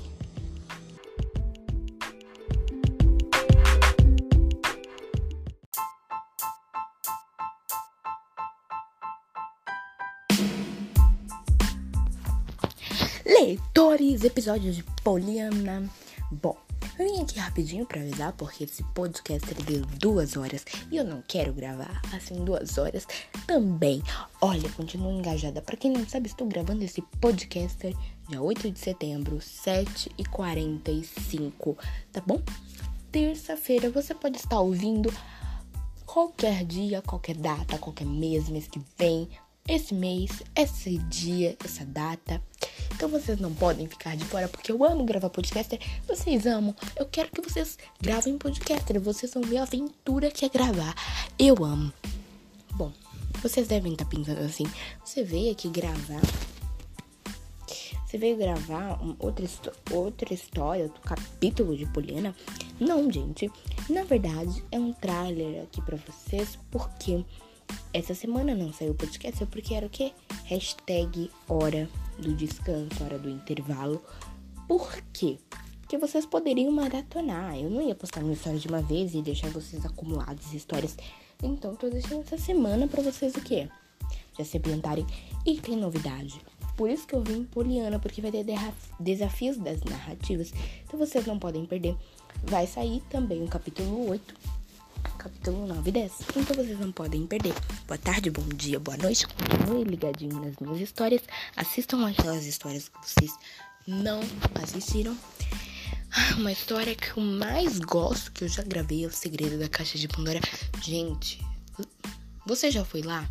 Leitores, episódios de Poliana. Bom, eu vim aqui rapidinho pra avisar porque esse podcast deu duas horas e eu não quero gravar assim duas horas também. Olha, continuo engajada. Para quem não sabe, estou gravando esse podcaster dia 8 de setembro, 7h45, tá bom? Terça-feira você pode estar ouvindo qualquer dia, qualquer data, qualquer mês, mês que vem, esse mês, esse dia, essa data. Então vocês não podem ficar de fora, porque eu amo gravar podcaster. Vocês amam. Eu quero que vocês gravem podcaster. Vocês vão ver a aventura que é gravar. Eu amo. Bom, vocês devem estar pensando assim. Você veio aqui gravar. Você veio gravar um, outra, outra história, outro capítulo de Poliana? Não, gente. Na verdade, é um trailer aqui para vocês, porque essa semana não saiu o podcast porque era o quê? Hashtag hora do descanso, hora do intervalo. Por quê? Porque vocês poderiam maratonar. Eu não ia postar história de uma vez e deixar vocês acumulados histórias. Então, tô deixando essa semana para vocês o quê? Já se ambientarem. E tem novidade. Por isso que eu vim Poliana, porque vai ter desafios das narrativas. Então vocês não podem perder. Vai sair também o capítulo 8 capítulo 9 e 10. Então vocês não podem perder. Boa tarde, bom dia, boa noite. Continue ligadinho nas minhas histórias. Assistam aquelas histórias que vocês não assistiram. Ah, uma história que eu mais gosto, que eu já gravei, é o segredo da caixa de Pandora. Gente, você já foi lá?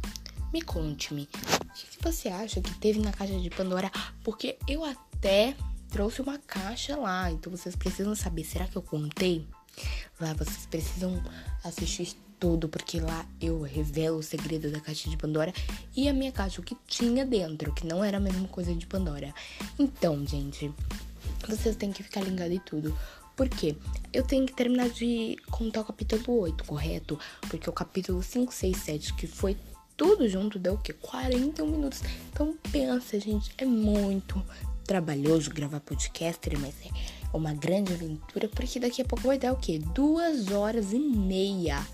Me conte-me. O que você acha que teve na caixa de Pandora? Porque eu até até trouxe uma caixa lá. Então vocês precisam saber, será que eu contei? Lá vocês precisam assistir tudo, porque lá eu revelo o segredo da caixa de Pandora e a minha caixa, o que tinha dentro, que não era a mesma coisa de Pandora. Então, gente, vocês têm que ficar ligados em tudo. Por quê? Eu tenho que terminar de contar o capítulo 8, correto? Porque o capítulo 5, 6, 7, que foi tudo junto, deu o quê? 41 minutos. Então pensa, gente, é muito trabalhoso gravar podcast, mas é uma grande aventura, porque daqui a pouco vai dar o quê? Duas horas e meia.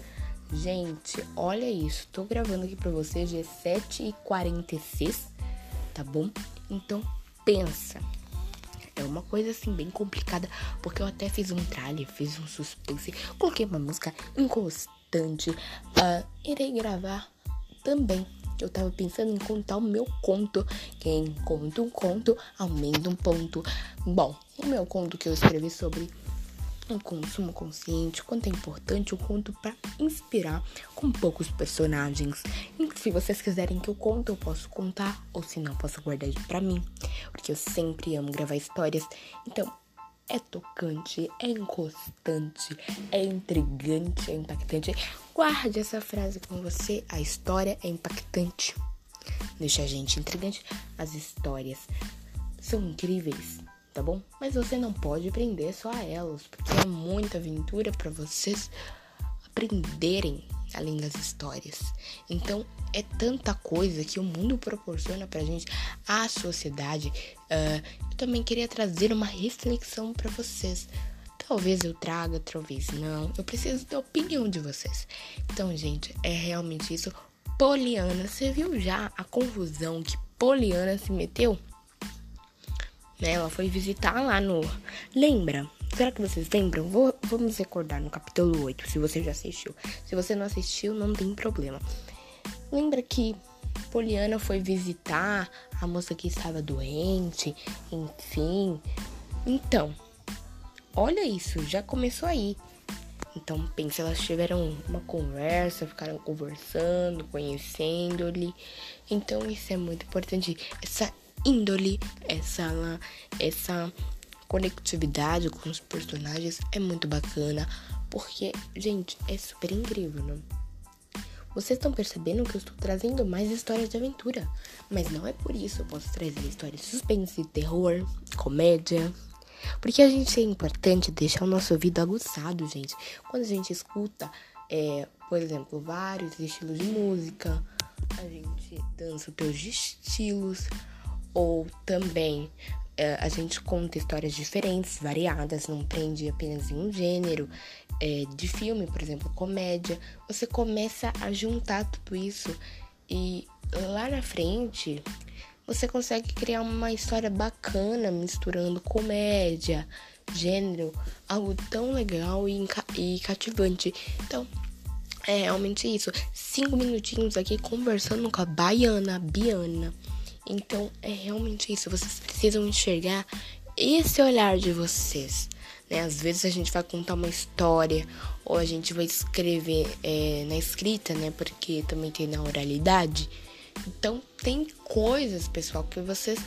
Gente, olha isso. Tô gravando aqui pra vocês, é 7h46, tá bom? Então, pensa. É uma coisa assim bem complicada, porque eu até fiz um trailer, fiz um suspense, coloquei uma música inconstante. Uh, irei gravar também eu tava pensando em contar o meu conto. Quem conta um conto, aumenta um ponto. Bom, o meu conto que eu escrevi sobre o consumo consciente, quanto é importante o conto para inspirar com poucos personagens. E se vocês quiserem que eu conte, eu posso contar, ou se não, posso guardar para mim, porque eu sempre amo gravar histórias. Então, é tocante, é inconstante, é intrigante, é impactante. Guarde essa frase com você. A história é impactante. Deixa a gente intrigante. As histórias são incríveis, tá bom? Mas você não pode prender só a elas, porque é muita aventura para vocês aprenderem além das histórias. Então, é tanta coisa que o mundo proporciona pra gente, a sociedade. Uh, eu também queria trazer uma reflexão para vocês. Talvez eu traga, talvez não. Eu preciso da opinião de vocês. Então, gente, é realmente isso. Poliana, você viu já a confusão que Poliana se meteu? Né, ela foi visitar lá no. Lembra? Será que vocês lembram? Vou, vamos recordar no capítulo 8, se você já assistiu. Se você não assistiu, não tem problema. Lembra que Poliana foi visitar a moça que estava doente, enfim. Então, olha isso, já começou aí. Então, pensa, elas tiveram uma conversa, ficaram conversando, conhecendo-lhe. Então, isso é muito importante. Essa índole, essa, essa conectividade com os personagens é muito bacana, porque, gente, é super incrível, né? Vocês estão percebendo que eu estou trazendo mais histórias de aventura, mas não é por isso eu posso trazer histórias de suspense, terror, comédia. Porque a gente é importante deixar o nosso ouvido aguçado, gente. Quando a gente escuta, é, por exemplo, vários estilos de música, a gente dança teus estilos, ou também é, a gente conta histórias diferentes, variadas, não prende apenas em um gênero é, de filme, por exemplo, comédia. Você começa a juntar tudo isso e lá na frente você consegue criar uma história bacana misturando comédia, gênero, algo tão legal e, e cativante. Então, é realmente isso. Cinco minutinhos aqui conversando com a baiana, Biana. Então é realmente isso. Vocês precisam enxergar esse olhar de vocês. Né? Às vezes a gente vai contar uma história ou a gente vai escrever é, na escrita, né? Porque também tem na oralidade. Então tem coisas, pessoal, que vocês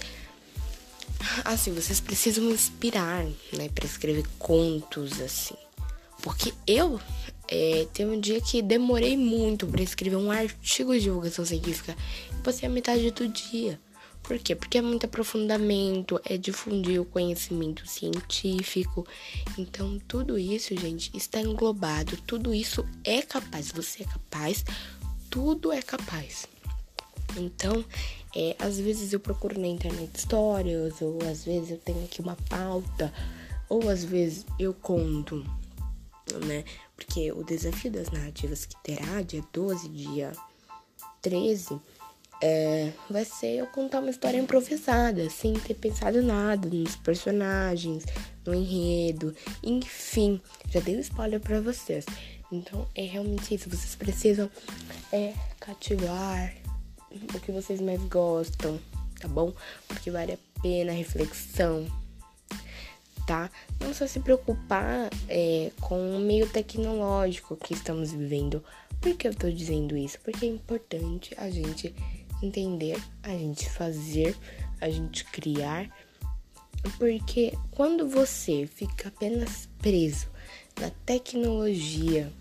assim, vocês precisam inspirar, né, para escrever contos assim. Porque eu é, teve um dia que demorei muito para escrever um artigo de divulgação científica passei a metade do dia. Por quê? Porque é muito aprofundamento, é difundir o conhecimento científico. Então, tudo isso, gente, está englobado. Tudo isso é capaz. Você é capaz, tudo é capaz. Então, é, às vezes eu procuro na internet histórias, ou às vezes eu tenho aqui uma pauta, ou às vezes eu conto, né? Porque o desafio das narrativas que terá dia 12, dia 13 é, vai ser eu contar uma história improvisada, sem ter pensado nada nos personagens, no enredo, enfim, já dei um spoiler para vocês. Então é realmente isso, vocês precisam é, cativar o que vocês mais gostam, tá bom? Porque vale a pena a reflexão, tá? Não só se preocupar é, com o meio tecnológico que estamos vivendo. Por que eu tô dizendo isso? Porque é importante a gente entender, a gente fazer, a gente criar Porque quando você fica apenas preso na tecnologia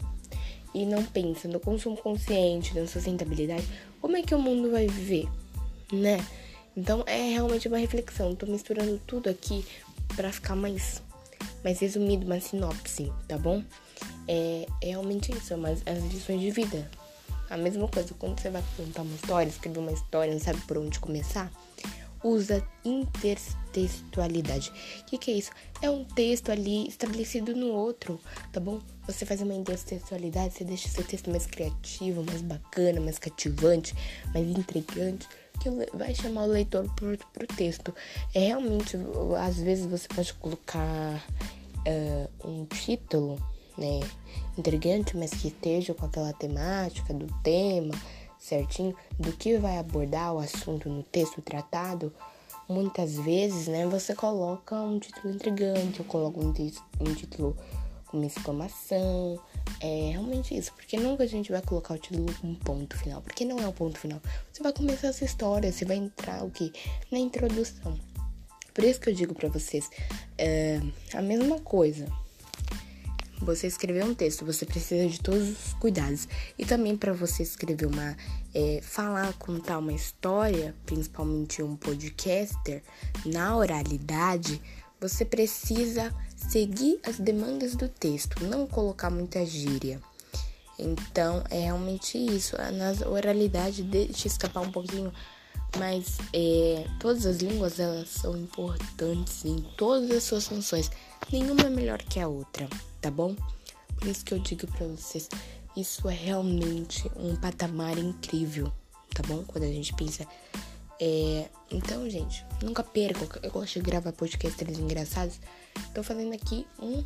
e não pensa no consumo consciente, na sustentabilidade, como é que o mundo vai viver, né? Então é realmente uma reflexão. Tô misturando tudo aqui para ficar mais, mais resumido, uma sinopse, tá bom? É, é realmente isso, mas as lições de vida. A mesma coisa, quando você vai contar uma história, escrever uma história, não sabe por onde começar, usa intertextualidade. O que, que, é isso? É um texto ali estabelecido no outro, tá bom? Você faz uma intertextualidade, você deixa seu texto mais criativo, mais bacana, mais cativante, mais intrigante, que vai chamar o leitor pro, pro texto. É realmente, às vezes você pode colocar uh, um título, né, intrigante, mas que esteja com aquela temática do tema certinho do que vai abordar o assunto no texto tratado, muitas vezes, né, você coloca um título intrigante, ou coloca um, um título com uma exclamação. É realmente isso, porque nunca a gente vai colocar o título com um ponto final, porque não é o ponto final. Você vai começar essa história, você vai entrar o que? Na introdução. Por isso que eu digo para vocês, é, a mesma coisa você escrever um texto, você precisa de todos os cuidados. E também para você escrever uma. É, falar, contar uma história, principalmente um podcaster, na oralidade, você precisa seguir as demandas do texto, não colocar muita gíria. Então, é realmente isso. Na oralidade, deixa escapar um pouquinho, mas é, todas as línguas elas são importantes em todas as suas funções. Nenhuma é melhor que a outra tá bom? Por isso que eu digo para vocês, isso é realmente um patamar incrível, tá bom? Quando a gente pensa. É... Então, gente, nunca percam. Eu gosto de gravar podcasts engraçados. Tô fazendo aqui um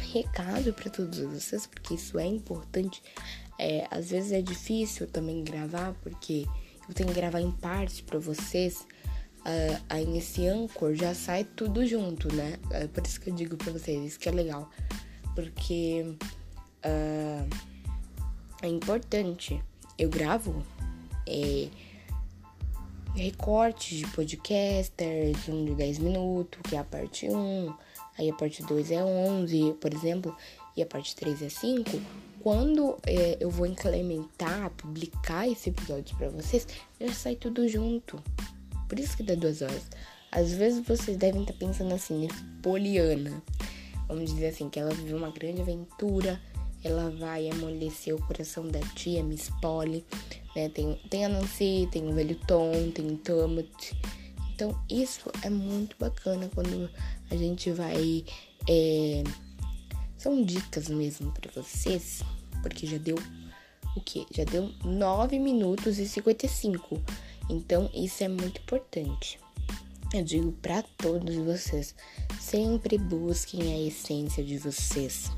recado para todos vocês, porque isso é importante. É, às vezes é difícil também gravar, porque eu tenho que gravar em partes para vocês. Uh, aí nesse Anchor já sai tudo junto, né? É por isso que eu digo pra vocês, isso que é legal porque uh, é importante. Eu gravo é, recortes de podcasters, um de 10 minutos, que é a parte 1, aí a parte 2 é 11, por exemplo, e a parte 3 é 5. Quando é, eu vou implementar, publicar esse episódio para vocês, já sai tudo junto. Por isso que dá duas horas. Às vezes vocês devem estar pensando assim, Poliana vamos dizer assim, que ela viveu uma grande aventura, ela vai amolecer o coração da tia Miss Polly, né? Tem, tem a Nancy, tem o velho Tom, tem o Thomas. Então, isso é muito bacana quando a gente vai. É... São dicas mesmo para vocês, porque já deu o que? Já deu 9 minutos e 55. Então, isso é muito importante. Eu digo para todos vocês, sempre busquem a essência de vocês.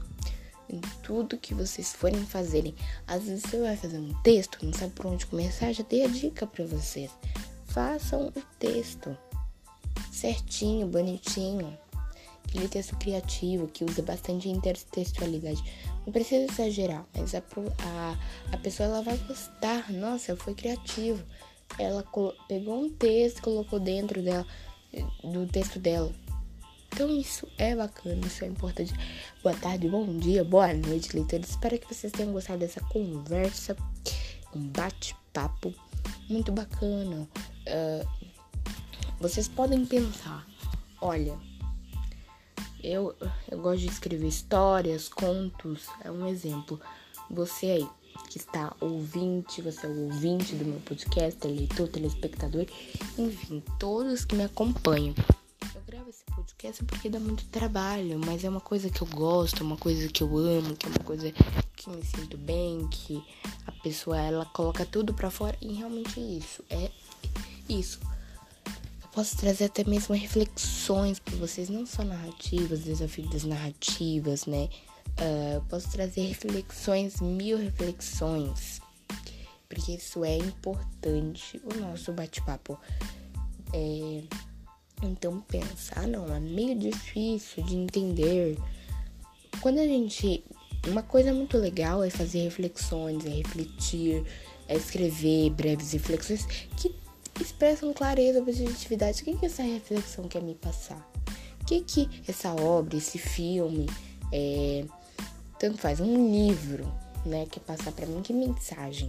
Em tudo que vocês forem fazerem. Às vezes você vai fazer um texto, não sabe por onde começar, já dei a dica para vocês. Façam o texto certinho, bonitinho. Aquele texto criativo que usa bastante intertextualidade. Não precisa exagerar, mas a, a, a pessoa ela vai gostar. Nossa, foi criativo. Ela pegou um texto, colocou dentro dela do texto dela. Então isso é bacana, isso é importante. Boa tarde, bom dia, boa noite, leitores. Espero que vocês tenham gostado dessa conversa, um bate-papo muito bacana. Uh, vocês podem pensar, olha, eu, eu gosto de escrever histórias, contos, é um exemplo. Você aí que está ouvinte, você é o ouvinte do meu podcast, é leitor, telespectador, enfim, todos que me acompanham. Eu gravo esse podcast porque dá muito trabalho, mas é uma coisa que eu gosto, uma coisa que eu amo, que é uma coisa que me sinto bem, que a pessoa ela coloca tudo para fora e realmente isso é isso. Posso trazer até mesmo reflexões para vocês, não só narrativas, desafios das narrativas, né? Uh, posso trazer reflexões, mil reflexões, porque isso é importante, o nosso bate-papo. É, então pensar, ah, não, é meio difícil de entender. Quando a gente. Uma coisa muito legal é fazer reflexões, é refletir, é escrever breves reflexões que expressam clareza, objetividade. O que, que essa reflexão quer me passar? O que, que essa obra, esse filme, é, tanto faz, um livro, né, quer passar para mim? Que mensagem,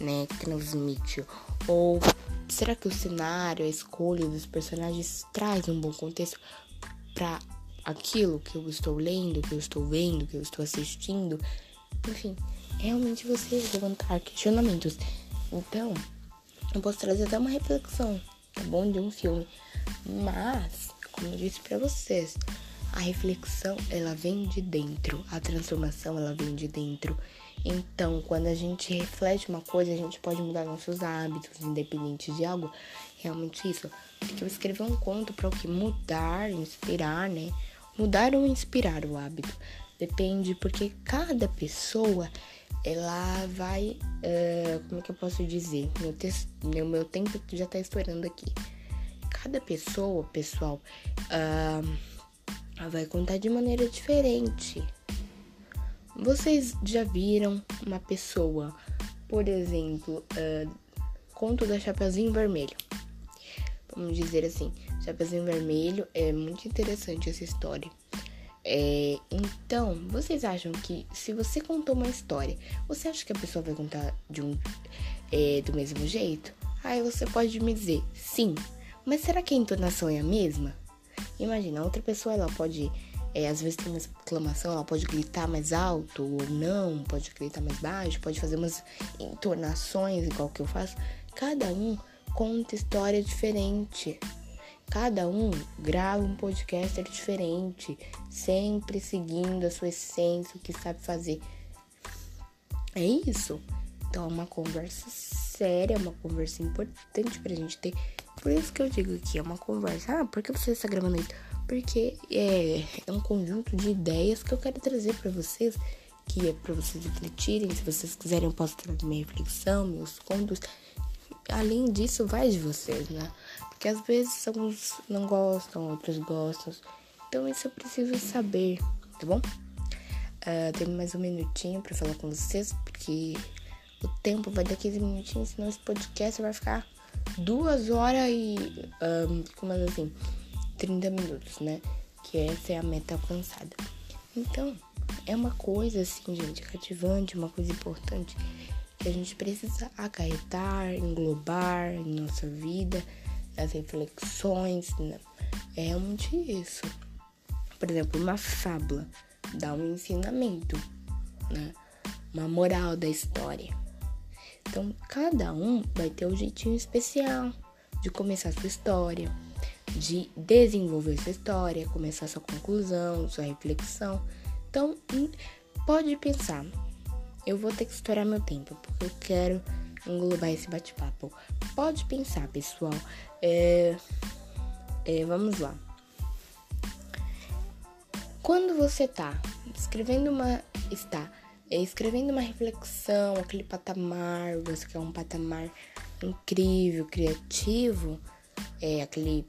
né, que transmite? Ou será que o cenário, a escolha dos personagens traz um bom contexto para aquilo que eu estou lendo, que eu estou vendo, que eu estou assistindo? Enfim, realmente você levantar questionamentos. Então, eu posso trazer até uma reflexão, tá bom? De um filme. Mas, como eu disse para vocês, a reflexão ela vem de dentro, a transformação ela vem de dentro. Então, quando a gente reflete uma coisa, a gente pode mudar nossos hábitos, independente de algo. Realmente isso. Porque eu escrevi um conto para o que mudar, inspirar, né? Mudar ou inspirar o hábito. Depende, porque cada pessoa ela vai. Uh, como é que eu posso dizer? Meu, te meu, meu tempo já tá estourando aqui. Cada pessoa, pessoal, uh, vai contar de maneira diferente. Vocês já viram uma pessoa, por exemplo, uh, conto da Chapeuzinho Vermelho. Vamos dizer assim, Chapeuzinho Vermelho é muito interessante essa história. É, então, vocês acham que se você contou uma história, você acha que a pessoa vai contar de um, é, do mesmo jeito? Aí você pode me dizer, sim, mas será que a entonação é a mesma? Imagina, outra pessoa ela pode, é, às vezes tem uma exclamação, ela pode gritar mais alto ou não, pode gritar mais baixo, pode fazer umas entonações igual que eu faço. Cada um conta história diferente. Cada um grava um podcaster diferente, sempre seguindo a sua essência, o que sabe fazer. É isso. Então é uma conversa séria, é uma conversa importante pra gente ter. Por isso que eu digo que é uma conversa. Ah, por que você está gravando isso? Porque é, é um conjunto de ideias que eu quero trazer para vocês, que é para vocês refletirem. Se vocês quiserem, eu posso trazer minha reflexão, meus contos. Além disso, vai de vocês, né? Porque às vezes alguns não gostam, outros gostam. Então isso eu preciso saber, tá bom? Uh, tenho mais um minutinho para falar com vocês, porque o tempo vai dar 15 minutinhos, senão esse podcast vai ficar duas horas e. Um, como assim? 30 minutos, né? Que essa é a meta alcançada. Então, é uma coisa assim, gente, cativante, uma coisa importante que a gente precisa acarretar, englobar em nossa vida as reflexões. Né? É realmente isso. Por exemplo, uma fábula dá um ensinamento, né? uma moral da história. Então, cada um vai ter um jeitinho especial de começar sua história, de desenvolver sua história, começar sua conclusão, sua reflexão. Então, hum, pode pensar, eu vou ter que estourar meu tempo, porque eu quero englobar esse bate-papo. Pode pensar, pessoal. É, é, vamos lá. Quando você tá escrevendo uma. está escrevendo uma reflexão, aquele patamar, você quer um patamar incrível, criativo, é aquele.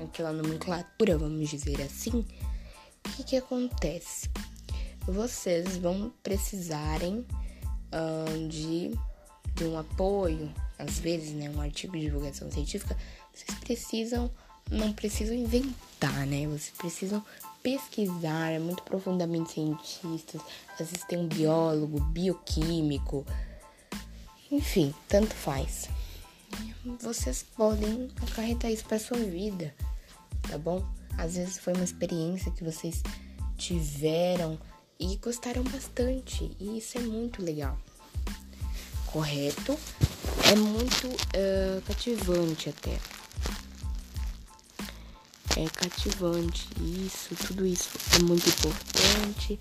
aquela nomenclatura, vamos dizer assim, o que, que acontece? Vocês vão precisarem de de um apoio, às vezes, né, um artigo de divulgação científica, vocês precisam, não precisam inventar, né? Vocês precisam pesquisar, é muito profundamente cientistas, às vezes tem um biólogo, bioquímico, enfim, tanto faz. Vocês podem acarretar isso para sua vida, tá bom? Às vezes foi uma experiência que vocês tiveram e gostaram bastante, e isso é muito legal correto, é muito uh, cativante até. É cativante, isso, tudo isso é muito importante.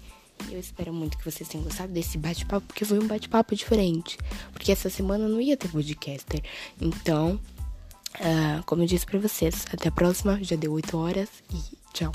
Eu espero muito que vocês tenham gostado desse bate-papo, porque foi um bate-papo diferente. Porque essa semana não ia ter podcaster. Então, uh, como eu disse pra vocês, até a próxima. Já deu 8 horas e tchau.